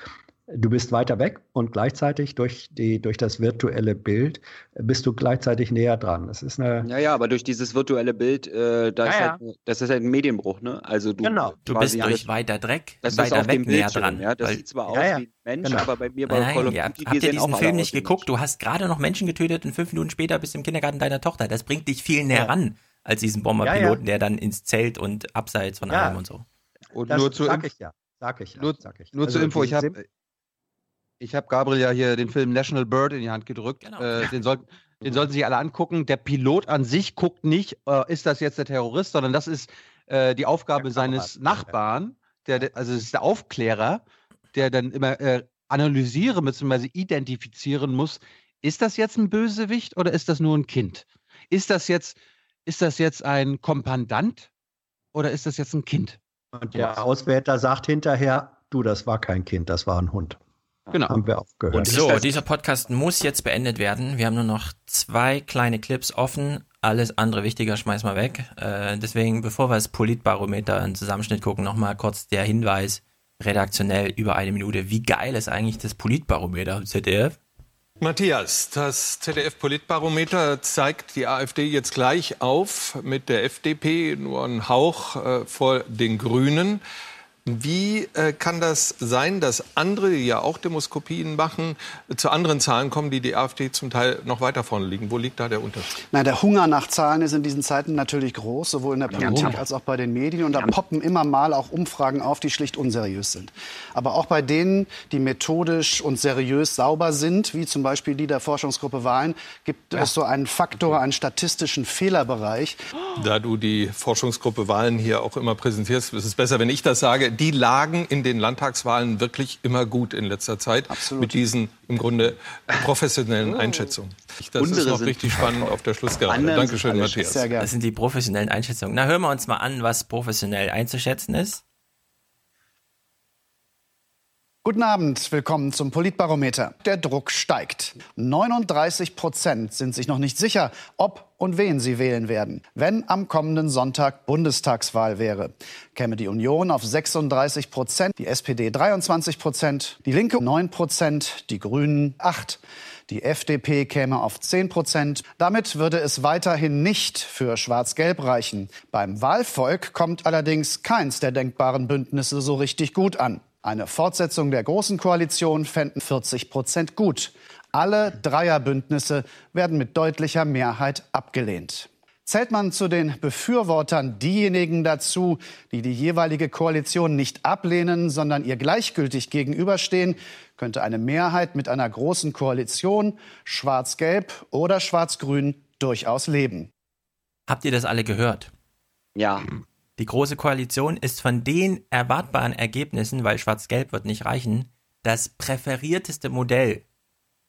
Du bist weiter weg und gleichzeitig durch, die, durch das virtuelle Bild bist du gleichzeitig näher dran. Das ist eine. Ja, ja, aber durch dieses virtuelle Bild, äh, da Ja, ist ja. Halt, das ist halt ein Medienbruch, ne? Also du, Genau. Du quasi bist alles- durch weiter Dreck, das ist weiter auf weg dem näher dran. ja. Das weil- sieht zwar Ja, aus ja, wie ein Mensch, genau. aber bei mir bei Nein, Call of Duty, habt ihr diesen Film nicht geguckt? Du hast gerade noch Menschen getötet und fünf Minuten später bist du im Kindergarten deiner Tochter. Das bringt dich viel näher Ja. ran als diesen Bomberpiloten, der dann ins Zelt und abseits von Ja. allem und so. Und Das nur zur sag Info, ich ja. Sag ich ja. nur, sag ich. nur Also zur Info, ich habe ich hab Gabriel ja hier den Film National Bird in die Hand gedrückt. Genau. Äh, den, sollten, den sollten sich alle angucken. Der Pilot an sich guckt nicht, äh, ist das jetzt der Terrorist, sondern das ist äh, die Aufgabe Der seines Kamerad. Nachbarn, der, der, also es ist der Aufklärer, der dann immer äh, analysieren bzw. identifizieren muss, ist das jetzt ein Bösewicht oder ist das nur ein Kind? Ist das jetzt, ist das jetzt ein Kompandant oder ist das jetzt ein Kind? Und der Auswärter sagt hinterher, du, das war kein Kind, das war ein Hund. Genau. Haben wir auch gehört. So, dieser Podcast muss jetzt beendet werden. Wir haben nur noch zwei kleine Clips offen. Alles andere wichtiger schmeißen wir weg. Äh, deswegen, bevor wir das Politbarometer einen Zusammenschnitt gucken, nochmal kurz der Hinweis, redaktionell über eine Minute. Wie geil ist eigentlich das Politbarometer ZDF? Matthias, das ZDF-Politbarometer zeigt die AfD jetzt gleich auf mit der FDP, nur einen Hauch äh, vor den Grünen. Wie äh, kann das sein, dass andere, die ja auch Demoskopien machen, zu anderen Zahlen kommen, die die AfD zum Teil noch weiter vorne liegen? Wo liegt da der Unterschied? Na, der Hunger nach Zahlen ist in diesen Zeiten natürlich groß, sowohl in der Politik als auch bei den Medien. Und da poppen immer mal auch Umfragen auf, die schlicht unseriös sind. Aber auch bei denen, die methodisch und seriös sauber sind, wie zum Beispiel die der Forschungsgruppe Wahlen, gibt es so einen Faktor, einen statistischen Fehlerbereich. Da du die Forschungsgruppe Wahlen hier auch immer präsentierst, ist es besser, wenn ich das sage. Die lagen in den Landtagswahlen wirklich immer gut in letzter Zeit mit diesen im Grunde professionellen Einschätzungen. Das ist Unsere noch sind- richtig spannend auf der Schlussgerade. Dankeschön, Matthias. Sehr Das sind die professionellen Einschätzungen. Na, hören wir uns mal an, was professionell einzuschätzen ist. Guten Abend, willkommen zum Politbarometer. Der Druck steigt. 39 Prozent sind sich noch nicht sicher, ob und wen sie wählen werden, wenn am kommenden Sonntag Bundestagswahl wäre. Käme die Union auf 36 Prozent, die SPD 23 Prozent, die Linke 9 Prozent, die Grünen 8. Die FDP käme auf 10 Prozent. Damit würde es weiterhin nicht für Schwarz-Gelb reichen. Beim Wahlvolk kommt allerdings keins der denkbaren Bündnisse so richtig gut an. Eine Fortsetzung der Großen Koalition fänden 40 Prozent gut. Alle Dreierbündnisse werden mit deutlicher Mehrheit abgelehnt. Zählt man zu den Befürwortern diejenigen dazu, die die jeweilige Koalition nicht ablehnen, sondern ihr gleichgültig gegenüberstehen, könnte eine Mehrheit mit einer großen Koalition, schwarz-gelb oder schwarz-grün, durchaus leben. Habt ihr das alle gehört? Ja. Die Große Koalition ist von den erwartbaren Ergebnissen, weil Schwarz-Gelb wird nicht reichen, das präferierteste Modell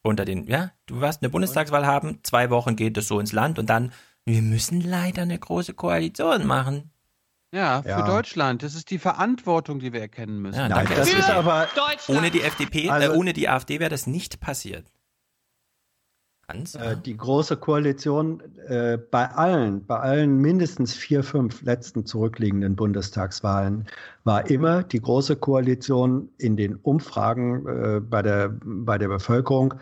unter den, ja, du wirst eine Bundestagswahl haben, zwei Wochen geht es so ins Land und dann, wir müssen leider eine große Koalition machen. Ja, für Ja. Deutschland. Das ist die Verantwortung, die wir erkennen müssen. Ja, danke. das ist aber Ohne die FDP, Also- äh, ohne die AfD wäre das nicht passiert. Hans? Äh, die große Koalition äh, bei allen, bei allen mindestens vier, fünf letzten zurückliegenden Bundestagswahlen war immer die große Koalition in den Umfragen äh, bei, der, bei der Bevölkerung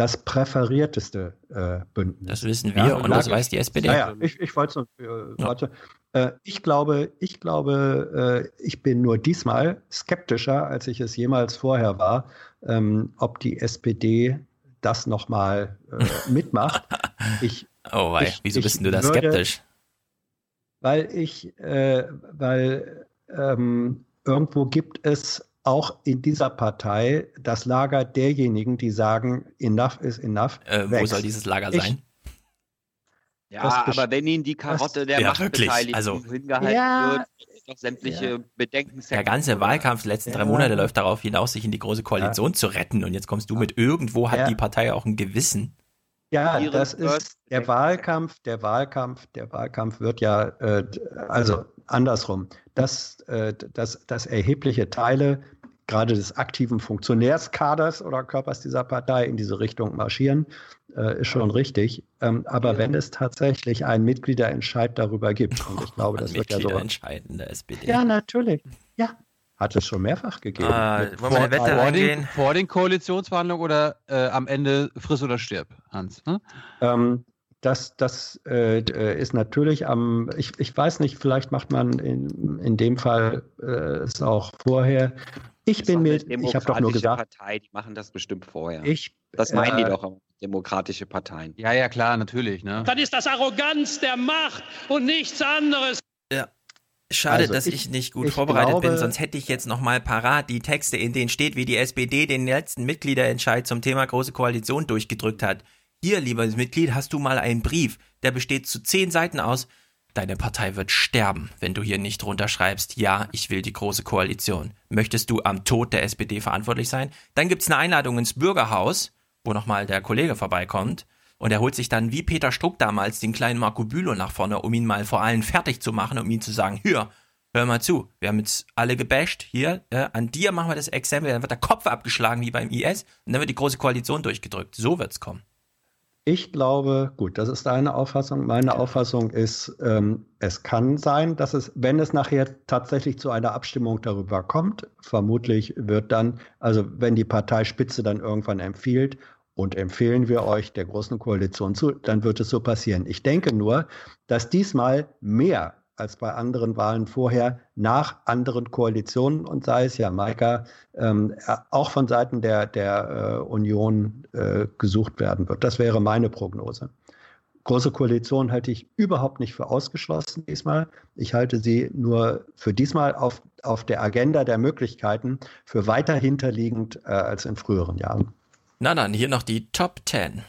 das präferierteste äh, Bündnis. Das wissen wir und das weiß die SPD. Ja, ja, ich, ich wollte äh, warte. Äh, ich glaube, ich glaube, äh, ich bin nur diesmal skeptischer, als ich es jemals vorher war, ähm, ob die SPD das nochmal äh, mitmacht. Ich, Oh wei, ich- wieso ich bist du da würde- skeptisch? Weil ich, äh, weil ähm, irgendwo gibt es auch in dieser Partei das Lager derjenigen, die sagen, enough is enough. Äh, wo soll dieses Lager Ich- sein? Ja, aber wenn Ihnen die Karotte der Ja, wirklich, Machtbeteiligung also- hingehalten Ja. wird, doch sämtliche Bedenken. Der ganze Wahlkampf der letzten drei Ja. Monate läuft darauf hinaus, sich in die große Koalition zu retten. Und jetzt kommst du mit irgendwo hat Ja. die Partei auch ein Gewissen. Ja, das ist der Wahlkampf, der Wahlkampf, der Wahlkampf wird ja, äh, also andersrum, dass, äh, dass, dass erhebliche Teile gerade des aktiven Funktionärskaders oder Körpers dieser Partei in diese Richtung marschieren, äh, ist schon richtig. Ähm, aber wenn es tatsächlich einen Mitgliederentscheid darüber gibt, und ich glaube, das wird ja so. Mitgliederentscheid in der SPD. Ja, natürlich. Ja. Hat es schon mehrfach gegeben. Ah, Mit wollen wir eine Wette Vorteil- Vor den, vor den Koalitionsverhandlungen oder äh, am Ende friss oder stirb, Hans? Hm? Ähm, das das äh, äh, ist natürlich am, ich, ich weiß nicht, vielleicht macht man in, in dem Fall äh, es auch vorher. Ich bin mir, ich habe doch nur Demokratische gesagt, Partei, die machen das bestimmt vorher. ich, das meinen die äh, doch, demokratische Parteien. Ja, ja, klar, natürlich. Ne? Dann ist das Arroganz der Macht und nichts anderes. Ja. Schade, Also dass ich, ich- nicht gut ich vorbereitet bin, glaube- sonst hätte ich jetzt noch mal parat die Texte, in denen steht, wie die SPD den letzten Mitgliederentscheid zum Thema Große Koalition durchgedrückt hat. Hier, liebes Mitglied, hast du mal einen Brief, der besteht zu zehn Seiten aus. Deine Partei wird sterben, wenn du hier nicht drunter schreibst, ja, ich will die Große Koalition. Möchtest du am Tod der SPD verantwortlich sein? Dann gibt's eine Einladung ins Bürgerhaus, wo nochmal der Kollege vorbeikommt. Und er holt sich dann wie Peter Struck damals den kleinen Marco Bülow nach vorne, um ihn mal vor allen fertig zu machen, um ihm zu sagen, hier, hör mal zu, wir haben jetzt alle gebasht, hier, äh, an dir machen wir das Exempel, dann wird der Kopf abgeschlagen wie beim IS und dann wird die große Koalition durchgedrückt. So wird's kommen. Ich glaube, gut, das ist deine Auffassung. Meine Auffassung ist, ähm, es kann sein, dass es, wenn es nachher tatsächlich zu einer Abstimmung darüber kommt, vermutlich wird dann, also wenn die Parteispitze dann irgendwann empfiehlt und empfehlen wir euch der großen Koalition zu, dann wird es so passieren. Ich denke nur, dass diesmal mehr als bei anderen Wahlen vorher nach anderen Koalitionen und sei es ja Maika ähm, äh, auch von Seiten der, der äh, Union äh, gesucht werden wird. Das wäre meine Prognose. Große Koalition halte ich überhaupt nicht für ausgeschlossen diesmal. Ich halte sie nur für diesmal auf, auf der Agenda der Möglichkeiten für weiter hinterliegend äh, als in früheren Jahren. Na dann, hier noch die Top 10.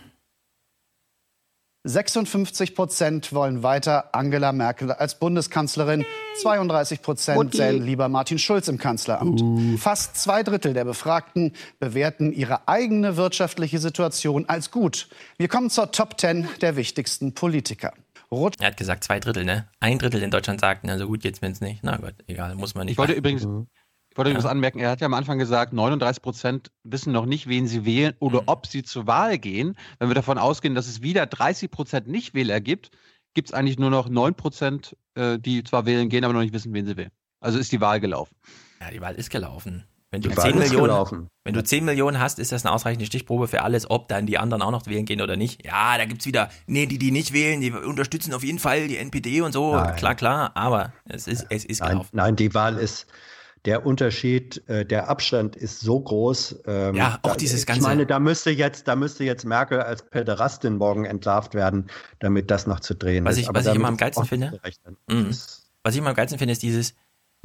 56 Prozent wollen weiter Angela Merkel als Bundeskanzlerin. 32 Prozent sähen lieber Martin Schulz im Kanzleramt. Fast zwei Drittel der Befragten bewerten ihre eigene wirtschaftliche Situation als gut. Wir kommen zur Top 10 der wichtigsten Politiker. Rutsch Er hat gesagt zwei Drittel, ne? Ein Drittel in Deutschland sagt, na so gut geht's mir jetzt nicht. Na gut, egal, muss man nicht. Ich wollte machen. übrigens, ich wollte übrigens anmerken, er hat ja am Anfang gesagt, 39 Prozent wissen noch nicht, wen sie wählen oder ob sie zur Wahl gehen. Wenn wir davon ausgehen, dass es wieder 30 Prozent Nichtwähler gibt, gibt es eigentlich nur noch 9 Prozent, äh, die zwar wählen gehen, aber noch nicht wissen, wen sie wählen. Also ist die Wahl gelaufen. Ja, die Wahl ist gelaufen. Wenn du, Die Wahl 10 ist Millionen, gelaufen. wenn du 10 Millionen hast, ist das eine ausreichende Stichprobe für alles, ob dann die anderen auch noch wählen gehen oder nicht. Ja, da gibt's wieder, nee, die, die nicht wählen, die unterstützen auf jeden Fall die NPD und so. Nein. Klar, klar, aber es ist, es ist Nein, gelaufen. nein, die Wahl ist, der Unterschied, äh, der Abstand ist so groß. ähm, Ja, auch dieses Ich ganze- meine, da müsste jetzt, da müsste jetzt Merkel als Päderastin morgen entlarvt werden, damit das noch zu drehen Was ist. ich, Aber was ich immer am geilsten finde. Mhm. was ich immer am geilsten finde, ist dieses,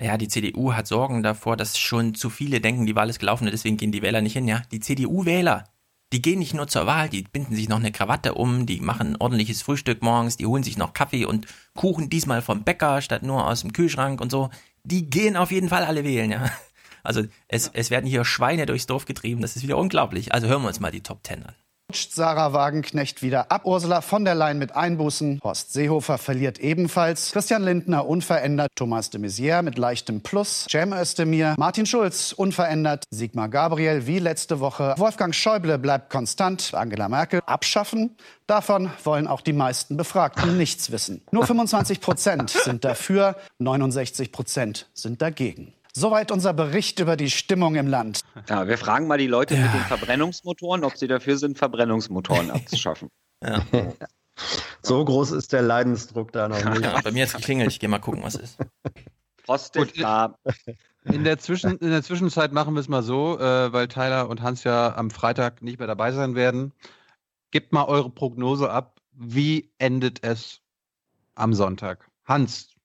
ja, die CDU hat Sorgen davor, dass schon zu viele denken, die Wahl ist gelaufen und deswegen gehen die Wähler nicht hin. Ja, die CDU-Wähler, Die gehen nicht nur zur Wahl, die binden sich noch eine Krawatte um, die machen ein ordentliches Frühstück morgens, die holen sich noch Kaffee und Kuchen diesmal vom Bäcker statt nur aus dem Kühlschrank und so. Die gehen auf jeden Fall alle wählen, ja. Also es, es werden hier Schweine durchs Dorf getrieben, das ist wieder unglaublich. Also hören wir uns mal die Top Ten an. Rutscht Sarah Wagenknecht wieder ab. Ursula von der Leyen mit Einbußen. Horst Seehofer verliert ebenfalls. Christian Lindner unverändert. Thomas de Maizière mit leichtem Plus. Cem Özdemir. Martin Schulz unverändert. Sigmar Gabriel wie letzte Woche. Wolfgang Schäuble bleibt konstant. Angela Merkel abschaffen. Davon wollen auch die meisten Befragten nichts wissen. Nur 25 Prozent sind dafür, 69 Prozent sind dagegen. Soweit unser Bericht über die Stimmung im Land. Ja, wir fragen mal die Leute mit den Verbrennungsmotoren, ob sie dafür sind, Verbrennungsmotoren abzuschaffen. Ja. So groß ist der Leidensdruck da noch nicht. Ja, bei mir ist geklingelt, ich gehe mal gucken, was ist. Prostet, In der, Zwischen, in der Zwischenzeit machen wir es mal so, äh, weil Tyler und Hans ja am Freitag nicht mehr dabei sein werden. Gebt mal eure Prognose ab. Wie endet es am Sonntag? Hans.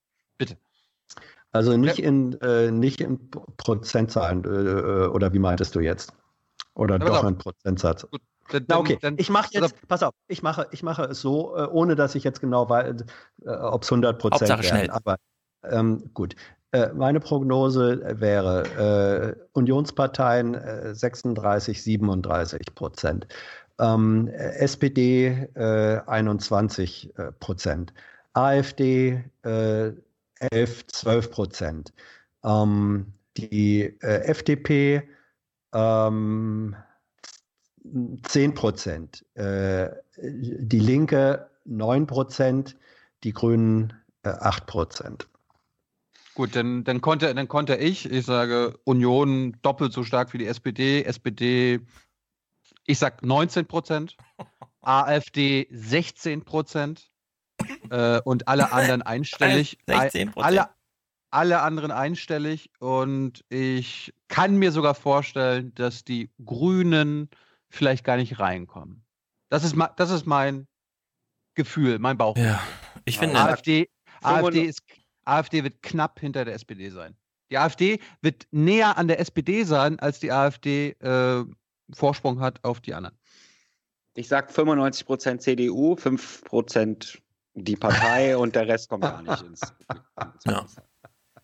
Also nicht in, äh, nicht in Prozentzahlen, äh, äh, oder wie meintest du jetzt? Oder Aber doch in Prozentsatz? Dann, Na okay, dann- ich mache jetzt, pass auf, ich mache, ich mache es so, äh, ohne dass ich jetzt genau weiß, ob es 100 Prozent Hauptsache werden. schnell. Aber ähm, gut, äh, meine Prognose wäre äh, Unionsparteien äh, 36, 37 Prozent, ähm, äh, SPD äh, 21 äh, Prozent, AfD äh, 11, 12 Prozent, ähm, die äh, FDP ähm, 10 Prozent, äh, die Linke 9 Prozent, die Grünen äh, 8 Prozent. Gut, dann, dann, konnte, dann konnte ich, ich sage Union doppelt so stark wie die SPD, SPD, ich sag 19 Prozent, AfD 16 Prozent äh, und alle anderen einstellig. 16%. Alle, alle anderen einstellig und ich kann mir sogar vorstellen, dass die Grünen vielleicht gar nicht reinkommen. Das ist, das ist mein Gefühl, mein Bauch. Ja, ich finde, AfD, AfD, 95 ist, AfD wird knapp hinter der SPD sein. Die AfD wird näher an der SPD sein, als die AfD äh, Vorsprung hat auf die anderen. Ich sag 95% CDU, 5% die Partei und der Rest kommt gar nicht ins. Ja.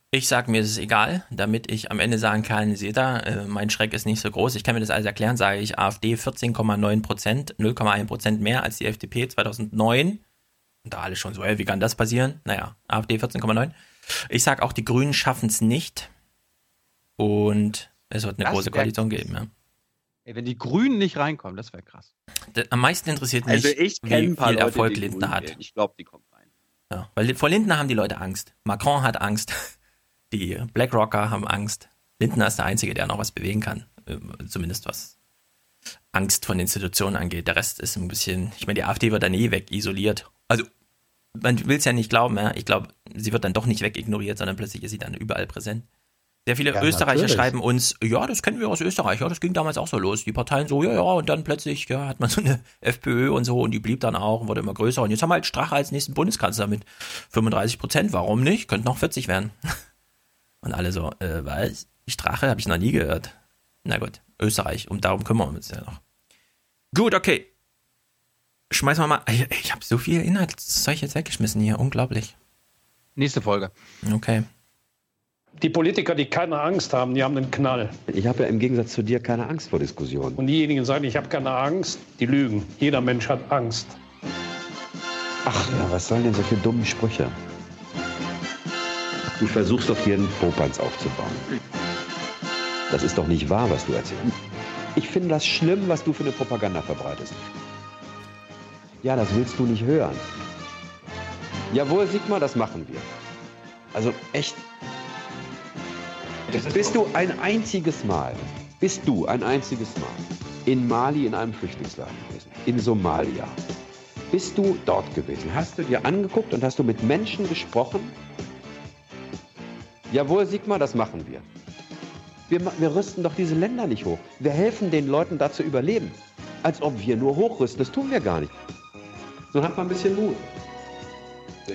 Ich sag mir, es ist egal, damit ich am Ende sagen kann, seht ihr, äh, mein Schreck ist nicht so groß. Ich kann mir das alles erklären, sage ich AfD 14,9 Prozent, 0,1 Prozent mehr als die FDP 2009. Und da alle schon so, ey, wie kann das passieren? Naja, AfD 14,9. Ich sag auch, die Grünen schaffen es nicht. Und es wird eine Das große Koalition geben. Ja. Ey, wenn die Grünen nicht reinkommen, das wäre krass. Am meisten interessiert mich, Also ich wie ein paar viel Leute, Erfolg Lindner hat. wählen. Ich glaube, die kommen rein. Ja, weil vor Lindner haben die Leute Angst. Macron hat Angst. Die BlackRocker haben Angst. Lindner ist der Einzige, der noch was bewegen kann. Äh, Zumindest was Angst von Institutionen angeht. Der Rest ist ein bisschen, ich meine, die AfD wird dann eh weg, isoliert. Also, man will es ja nicht glauben, ja. Ich glaube, sie wird dann doch nicht wegignoriert, sondern plötzlich ist sie dann überall präsent. Sehr viele Ja, Österreicher natürlich. schreiben uns, ja, das kennen wir aus Österreich, ja, das ging damals auch so los. Die Parteien so, ja, ja, und dann plötzlich, ja, hat man so eine FPÖ und so und die blieb dann auch und wurde immer größer. Und jetzt haben wir halt Strache als nächsten Bundeskanzler mit 35 Prozent. Warum nicht? Könnte noch 40 werden. Und alle so, äh, was? Strache habe ich noch nie gehört. Na gut, Österreich, um darum kümmern wir uns ja noch. Gut, okay. Schmeißen wir mal. Ich, ich habe so viel Inhaltszeug jetzt weggeschmissen hier, unglaublich. Nächste Folge. Okay. Die Politiker, die keine Angst haben, die haben einen Knall. Ich habe ja im Gegensatz zu dir keine Angst vor Diskussionen. Und diejenigen, die sagen, ich habe keine Angst, die lügen. Jeder Mensch hat Angst. Ach ja, was sollen denn solche dummen Sprüche? Du versuchst doch hier einen Popanz aufzubauen. Das ist doch nicht wahr, was du erzählst. Ich finde das schlimm, was du für eine Propaganda verbreitest. Ja, das willst du nicht hören. Jawohl, Sigmar, das machen wir. Also echt. Bist du ein einziges Mal, bist du ein einziges Mal in Mali in einem Flüchtlingslager gewesen, in Somalia? Bist du dort gewesen? Hast du dir angeguckt und hast du mit Menschen gesprochen? Jawohl, Sigmar, das machen wir. Wir, wir rüsten doch diese Länder nicht hoch. Wir helfen den Leuten da zu überleben. Als ob wir nur hochrüsten. Das tun wir gar nicht. So habt mal ein bisschen Mut.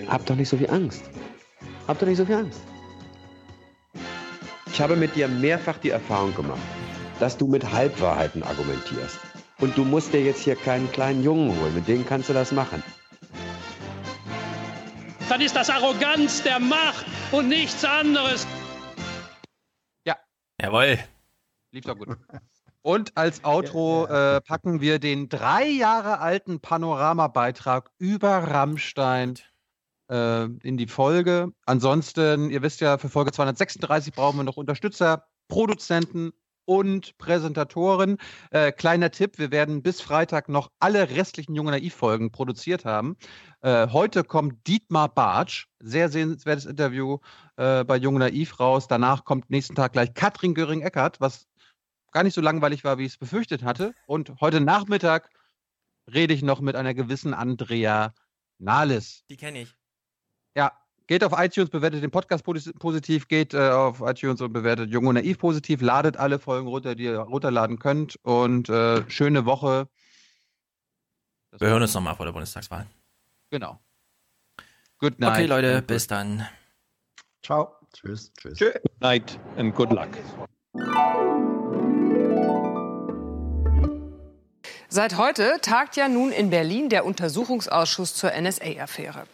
Habt doch nicht so viel Angst. Habt doch nicht so viel Angst. Ich habe mit dir mehrfach die Erfahrung gemacht, dass du mit Halbwahrheiten argumentierst. Und du musst dir jetzt hier keinen kleinen Jungen holen, mit dem kannst du das machen. Dann ist das Arroganz der Macht und nichts anderes. Jawohl. Lief doch gut. Und als Outro äh, packen wir den drei Jahre alten Panoramabeitrag über Rammstein äh, in die Folge. Ansonsten, ihr wisst ja, für Folge 236 brauchen wir noch Unterstützer, Produzenten und Präsentatoren. Äh, kleiner Tipp, wir werden bis Freitag noch alle restlichen Junge Naiv-Folgen produziert haben. Äh, heute kommt Dietmar Bartsch, sehr sehenswertes Interview äh, bei Junge Naiv raus. Danach kommt nächsten Tag gleich Katrin Göring-Eckert, was gar nicht so langweilig war, wie ich es befürchtet hatte. Und heute Nachmittag rede ich noch mit einer gewissen Andrea Nahles. Die kenne ich. Ja, geht auf iTunes, bewertet den Podcast posi- positiv, geht äh, auf iTunes und bewertet Jung und Naiv positiv, ladet alle Folgen runter, die ihr runterladen könnt und äh, schöne Woche. Wir hören uns nochmal vor der Bundestagswahl. Genau. Good night. Okay, Leute, bis dann. Ciao. Tschüss. Tschüss. Good night and good luck. Seit heute tagt ja nun in Berlin der Untersuchungsausschuss zur NSA-Affäre.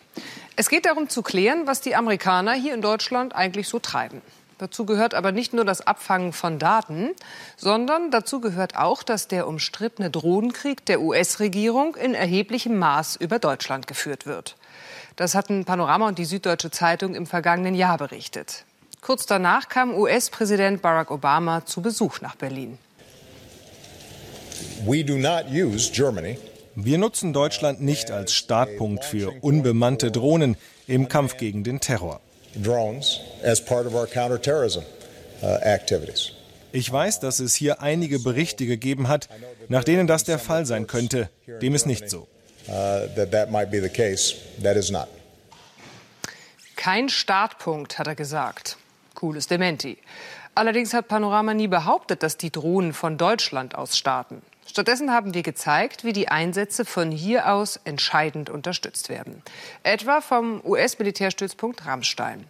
Es geht darum zu klären, was die Amerikaner hier in Deutschland eigentlich so treiben. Dazu gehört aber nicht nur das Abfangen von Daten, sondern dazu gehört auch, dass der umstrittene Drohnenkrieg der US-Regierung in erheblichem Maß über Deutschland geführt wird. Das hatten Panorama und die Süddeutsche Zeitung im vergangenen Jahr berichtet. Kurz danach kam US-Präsident Barack Obama zu Besuch nach Berlin. We do not use Germany Wir nutzen Deutschland nicht als Startpunkt für unbemannte Drohnen im Kampf gegen den Terror. drones as part of our counterterrorism uh, activities. Ich weiß, dass es hier einige Berichte gegeben hat, nach denen das der Fall sein könnte. Dem ist nicht so. Uh, that that might be the case. That is not. Kein Startpunkt, hat er gesagt. Cooles Dementi. Allerdings hat Panorama nie behauptet, dass die Drohnen von Deutschland aus starten. Stattdessen haben wir gezeigt, wie die Einsätze von hier aus entscheidend unterstützt werden. Etwa vom US-Militärstützpunkt Rammstein.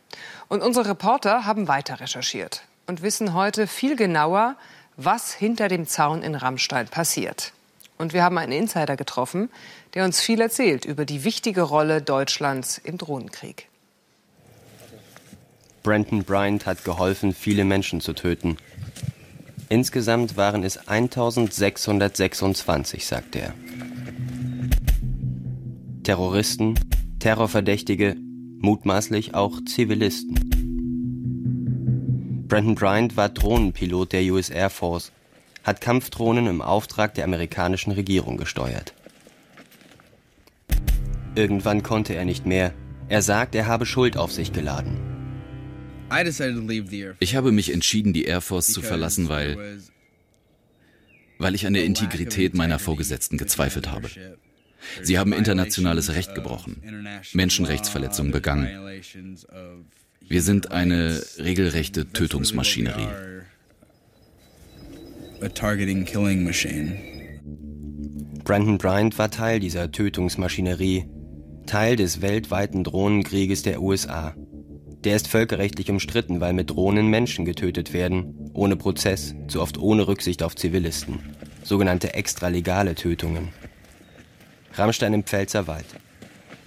Und unsere Reporter haben weiter recherchiert und wissen heute viel genauer, was hinter dem Zaun in Rammstein passiert. Und wir haben einen Insider getroffen, der uns viel erzählt über die wichtige Rolle Deutschlands im Drohnenkrieg. Brandon Bryant hat geholfen, viele Menschen zu töten. Insgesamt waren es 1626, sagt er. Terroristen, Terrorverdächtige, mutmaßlich auch Zivilisten. Brandon Bryant war Drohnenpilot der US Air Force, hat Kampfdrohnen im Auftrag der amerikanischen Regierung gesteuert. Irgendwann konnte er nicht mehr. Er sagt, er habe Schuld auf sich geladen. Ich habe mich entschieden, die Air Force zu verlassen, weil, weil ich an der Integrität meiner Vorgesetzten gezweifelt habe. Sie haben internationales Recht gebrochen, Menschenrechtsverletzungen begangen. Wir sind eine regelrechte Tötungsmaschinerie. Brandon Bryant war Teil dieser Tötungsmaschinerie, Teil des weltweiten Drohnenkrieges der USA. Der ist völkerrechtlich umstritten, weil mit Drohnen Menschen getötet werden, ohne Prozess, zu oft ohne Rücksicht auf Zivilisten. Sogenannte extralegale Tötungen. Rammstein im Pfälzerwald.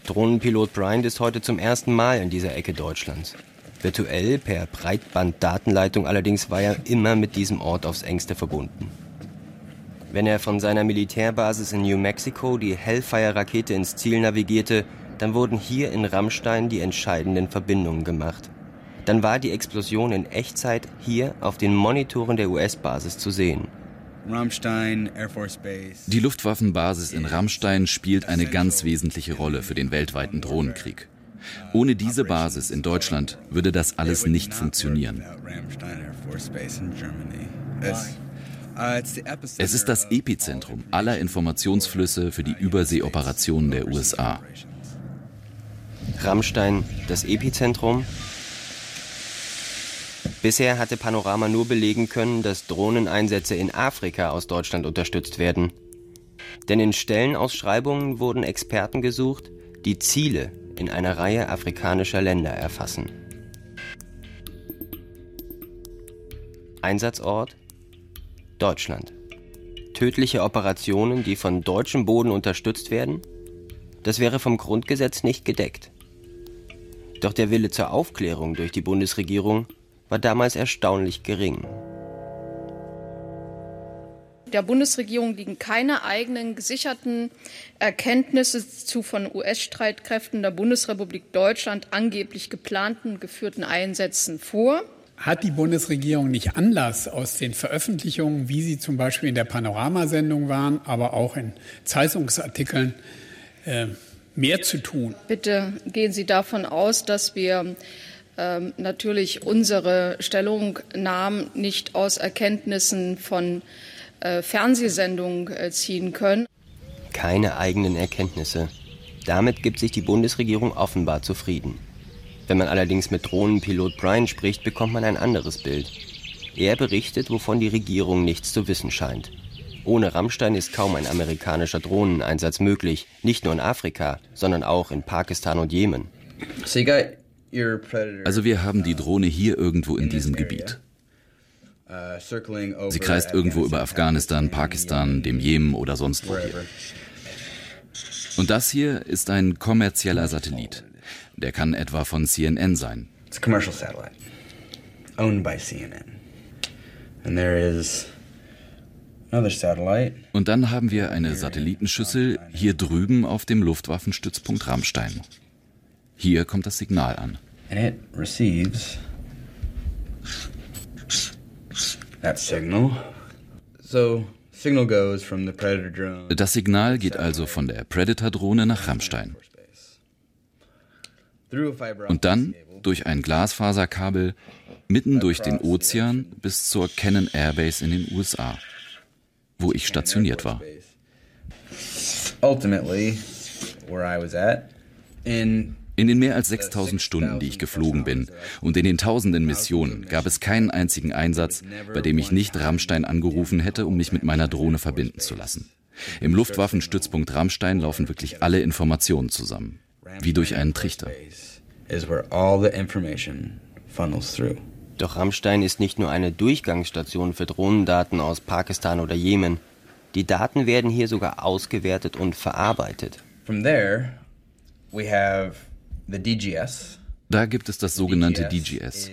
Drohnenpilot Bryant ist heute zum ersten Mal in dieser Ecke Deutschlands. Virtuell per Breitbanddatenleitung allerdings war er immer mit diesem Ort aufs engste verbunden. Wenn er von seiner Militärbasis in New Mexico die Hellfire-Rakete ins Ziel navigierte, dann wurden hier in Rammstein die entscheidenden Verbindungen gemacht. Dann war die Explosion in Echtzeit hier auf den Monitoren der US-Basis zu sehen. Die Luftwaffenbasis in Rammstein spielt eine ganz wesentliche Rolle für den weltweiten Drohnenkrieg. Ohne diese Basis in Deutschland würde das alles nicht funktionieren. Es ist das Epizentrum aller Informationsflüsse für die Überseeoperationen der USA. Rammstein, das Epizentrum. Bisher hatte Panorama nur belegen können, dass Drohneneinsätze in Afrika aus Deutschland unterstützt werden. Denn in Stellenausschreibungen wurden Experten gesucht, die Ziele in einer Reihe afrikanischer Länder erfassen. Einsatzort Deutschland. tödliche Operationen, die von deutschem Boden unterstützt werden? Das wäre vom Grundgesetz nicht gedeckt. Doch der Wille zur Aufklärung durch die Bundesregierung war damals erstaunlich gering. Der Bundesregierung liegen keine eigenen gesicherten Erkenntnisse zu von US-Streitkräften der Bundesrepublik Deutschland angeblich geplanten geführten Einsätzen vor. Hat die Bundesregierung nicht Anlass aus den Veröffentlichungen, wie sie zum Beispiel in der Panoramasendung waren, aber auch in Zeitungsartikeln, äh, mehr zu tun? Bitte gehen Sie davon aus, dass wir ähm, natürlich unsere Stellungnahmen nicht aus Erkenntnissen von äh, Fernsehsendungen äh, ziehen können. Keine eigenen Erkenntnisse. Damit gibt sich die Bundesregierung offenbar zufrieden. Wenn man allerdings mit Drohnenpilot Brian spricht, bekommt man ein anderes Bild. Er berichtet, wovon die Regierung nichts zu wissen scheint. Ohne Rammstein ist kaum ein amerikanischer Drohneneinsatz möglich, nicht nur in Afrika, sondern auch in Pakistan und Jemen. Also wir haben die Drohne hier irgendwo in diesem Gebiet. Sie kreist irgendwo über Afghanistan, Pakistan, dem Jemen oder sonst wo hier. Und das hier ist ein kommerzieller Satellit. Der kann etwa von CNN sein. It's a commercial satellite owned by CNN. And there is. Und dann haben wir eine Satellitenschüssel hier drüben auf dem Luftwaffenstützpunkt Rammstein. Hier kommt das Signal an. Das Signal geht also von der Predator-Drohne nach Rammstein. Und dann durch ein Glasfaserkabel mitten durch den Ozean bis zur Cannon Airbase in den USA, wo ich stationiert war. In den mehr als 6000 Stunden, die ich geflogen bin und in den tausenden Missionen gab es keinen einzigen Einsatz, bei dem ich nicht Rammstein angerufen hätte, um mich mit meiner Drohne verbinden zu lassen. Im Luftwaffenstützpunkt Rammstein laufen wirklich alle Informationen zusammen, wie durch einen Trichter. is where all the information funnels through. Doch Rammstein ist nicht nur eine Durchgangsstation für Drohnendaten aus Pakistan oder Jemen. Die Daten werden hier sogar ausgewertet und verarbeitet. From there, we have the DGS. Da gibt es das sogenannte DGS.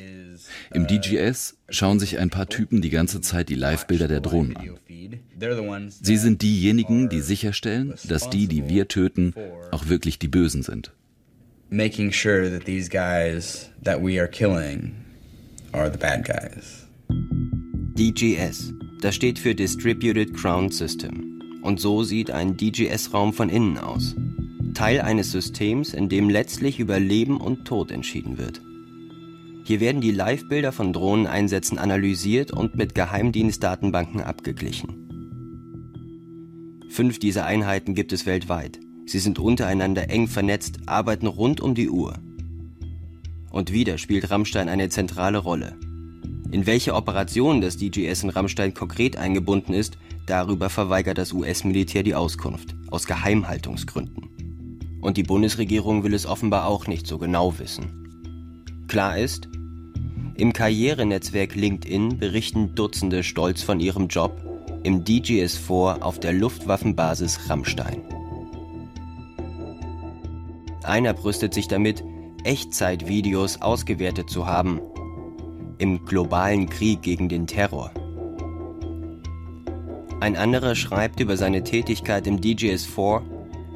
Im DGS schauen sich ein paar Typen die ganze Zeit die Live-Bilder der Drohnen an. Sie sind diejenigen, die sicherstellen, dass die, die wir töten, auch wirklich die Bösen sind. Making sure that these guys that we are killing are the bad guys. DGS, das steht für Distributed Ground System. Und so sieht ein DGS-Raum von innen aus. Teil eines Systems, in dem letztlich über Leben und Tod entschieden wird. Hier werden die Live-Bilder von Drohneneinsätzen analysiert und mit Geheimdienstdatenbanken abgeglichen. Fünf dieser Einheiten gibt es weltweit. Sie sind untereinander eng vernetzt, arbeiten rund um die Uhr. Und wieder spielt Rammstein eine zentrale Rolle. In welche Operationen das DGS in Rammstein konkret eingebunden ist, darüber verweigert das US-Militär die Auskunft, aus Geheimhaltungsgründen. Und die Bundesregierung will es offenbar auch nicht so genau wissen. Klar ist, im Karrierenetzwerk LinkedIn berichten Dutzende stolz von ihrem Job im DGS-4 auf der Luftwaffenbasis Rammstein. Einer brüstet sich damit, Echtzeitvideos ausgewertet zu haben im globalen Krieg gegen den Terror. Ein anderer schreibt über seine Tätigkeit im DGS-4,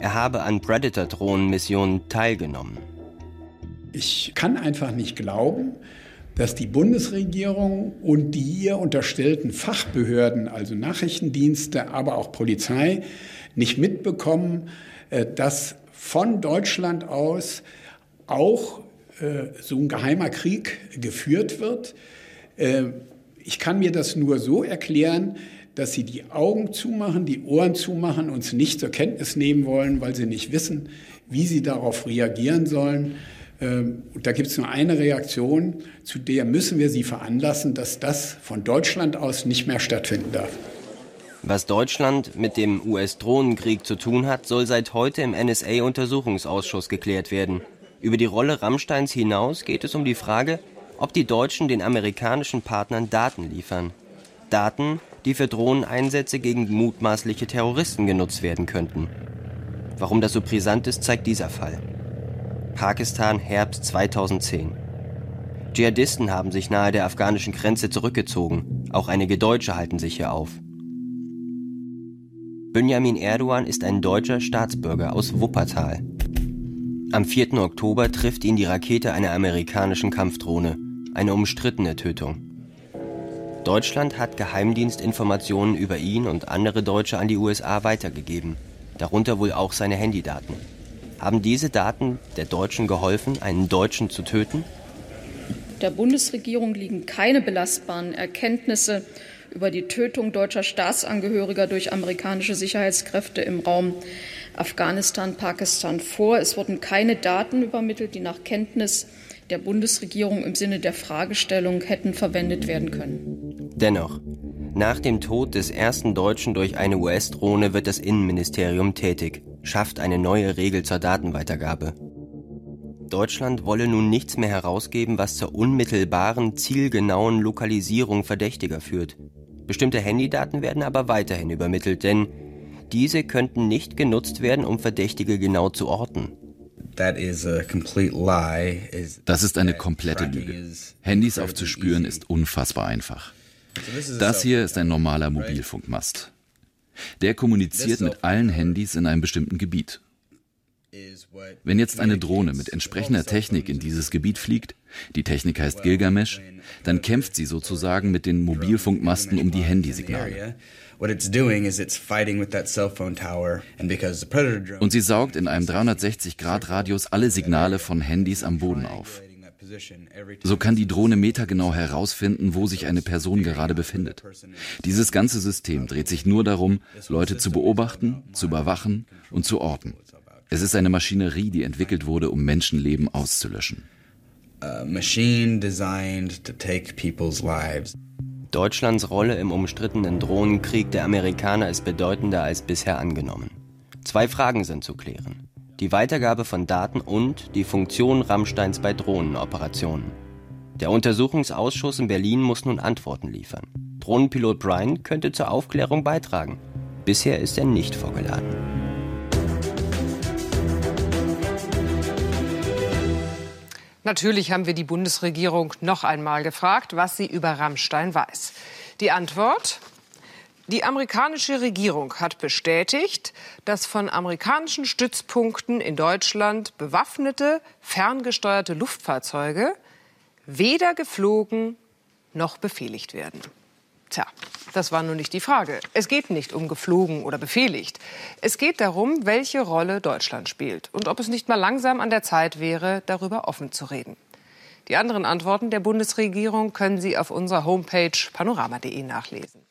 er habe an Predator-Drohnenmissionen teilgenommen. Ich kann einfach nicht glauben, dass die Bundesregierung und die ihr unterstellten Fachbehörden, also Nachrichtendienste, aber auch Polizei, nicht mitbekommen, äh, dass von Deutschland aus auch äh, so ein geheimer Krieg geführt wird. Äh, ich kann mir das nur so erklären, dass sie die Augen zumachen, die Ohren zumachen, uns nicht zur Kenntnis nehmen wollen, weil sie nicht wissen, wie sie darauf reagieren sollen. Ähm, und da gibt es nur eine Reaktion, zu der müssen wir sie veranlassen, dass das von Deutschland aus nicht mehr stattfinden darf. Was Deutschland mit dem US-Drohnenkrieg zu tun hat, soll seit heute im NSA-Untersuchungsausschuss geklärt werden. Über die Rolle Rammsteins hinaus geht es um die Frage, ob die Deutschen den amerikanischen Partnern Daten liefern. Daten, die für Drohneneinsätze gegen mutmaßliche Terroristen genutzt werden könnten. Warum das so brisant ist, zeigt dieser Fall. Pakistan, Herbst 2010. Dschihadisten haben sich nahe der afghanischen Grenze zurückgezogen. Auch einige Deutsche halten sich hier auf. Benjamin Erdogan ist ein deutscher Staatsbürger aus Wuppertal. Am 4. Oktober trifft ihn die Rakete einer amerikanischen Kampfdrohne. Eine umstrittene Tötung. Deutschland hat Geheimdienstinformationen über ihn und andere Deutsche an die USA weitergegeben, darunter wohl auch seine Handydaten. Haben diese Daten der Deutschen geholfen, einen Deutschen zu töten? Der Bundesregierung liegen keine belastbaren Erkenntnisse über die Tötung deutscher Staatsangehöriger durch amerikanische Sicherheitskräfte im Raum Afghanistan, Pakistan vor. Es wurden keine Daten übermittelt, die nach Kenntnis der Bundesregierung im Sinne der Fragestellung hätten verwendet werden können. Dennoch, nach dem Tod des ersten Deutschen durch eine US-Drohne wird das Innenministerium tätig, schafft eine neue Regel zur Datenweitergabe. Deutschland wolle nun nichts mehr herausgeben, was zur unmittelbaren, zielgenauen Lokalisierung Verdächtiger führt. Bestimmte Handydaten werden aber weiterhin übermittelt, denn diese könnten nicht genutzt werden, um Verdächtige genau zu orten. Das ist eine komplette Lüge. Handys aufzuspüren ist unfassbar einfach. Das hier ist ein normaler Mobilfunkmast. Der kommuniziert mit allen Handys in einem bestimmten Gebiet. Wenn jetzt eine Drohne mit entsprechender Technik in dieses Gebiet fliegt, die Technik heißt Gilgamesh, dann kämpft sie sozusagen mit den Mobilfunkmasten um die Handysignale. Und sie saugt in einem 360-Grad-Radius alle Signale von Handys am Boden auf. So kann die Drohne metergenau herausfinden, wo sich eine Person gerade befindet. Dieses ganze System dreht sich nur darum, Leute zu beobachten, zu überwachen und zu orten. Es ist eine Maschinerie, die entwickelt wurde, um Menschenleben auszulöschen. A machine designed to take people's lives. Deutschlands Rolle im umstrittenen Drohnenkrieg der Amerikaner ist bedeutender als bisher angenommen. Zwei Fragen sind zu klären. Die Weitergabe von Daten und die Funktion Rammsteins bei Drohnenoperationen. Der Untersuchungsausschuss in Berlin muss nun Antworten liefern. Drohnenpilot Brian könnte zur Aufklärung beitragen. Bisher ist er nicht vorgeladen. Natürlich haben wir die Bundesregierung noch einmal gefragt, was sie über Rammstein weiß. Die Antwort? Die amerikanische Regierung hat bestätigt, dass von amerikanischen Stützpunkten in Deutschland bewaffnete, ferngesteuerte Luftfahrzeuge weder geflogen noch befehligt werden. Tja, das war nun nicht die Frage. Es geht nicht um geflogen oder befehligt. Es geht darum, welche Rolle Deutschland spielt und ob es nicht mal langsam an der Zeit wäre, darüber offen zu reden. Die anderen Antworten der Bundesregierung können Sie auf unserer Homepage panorama.de nachlesen.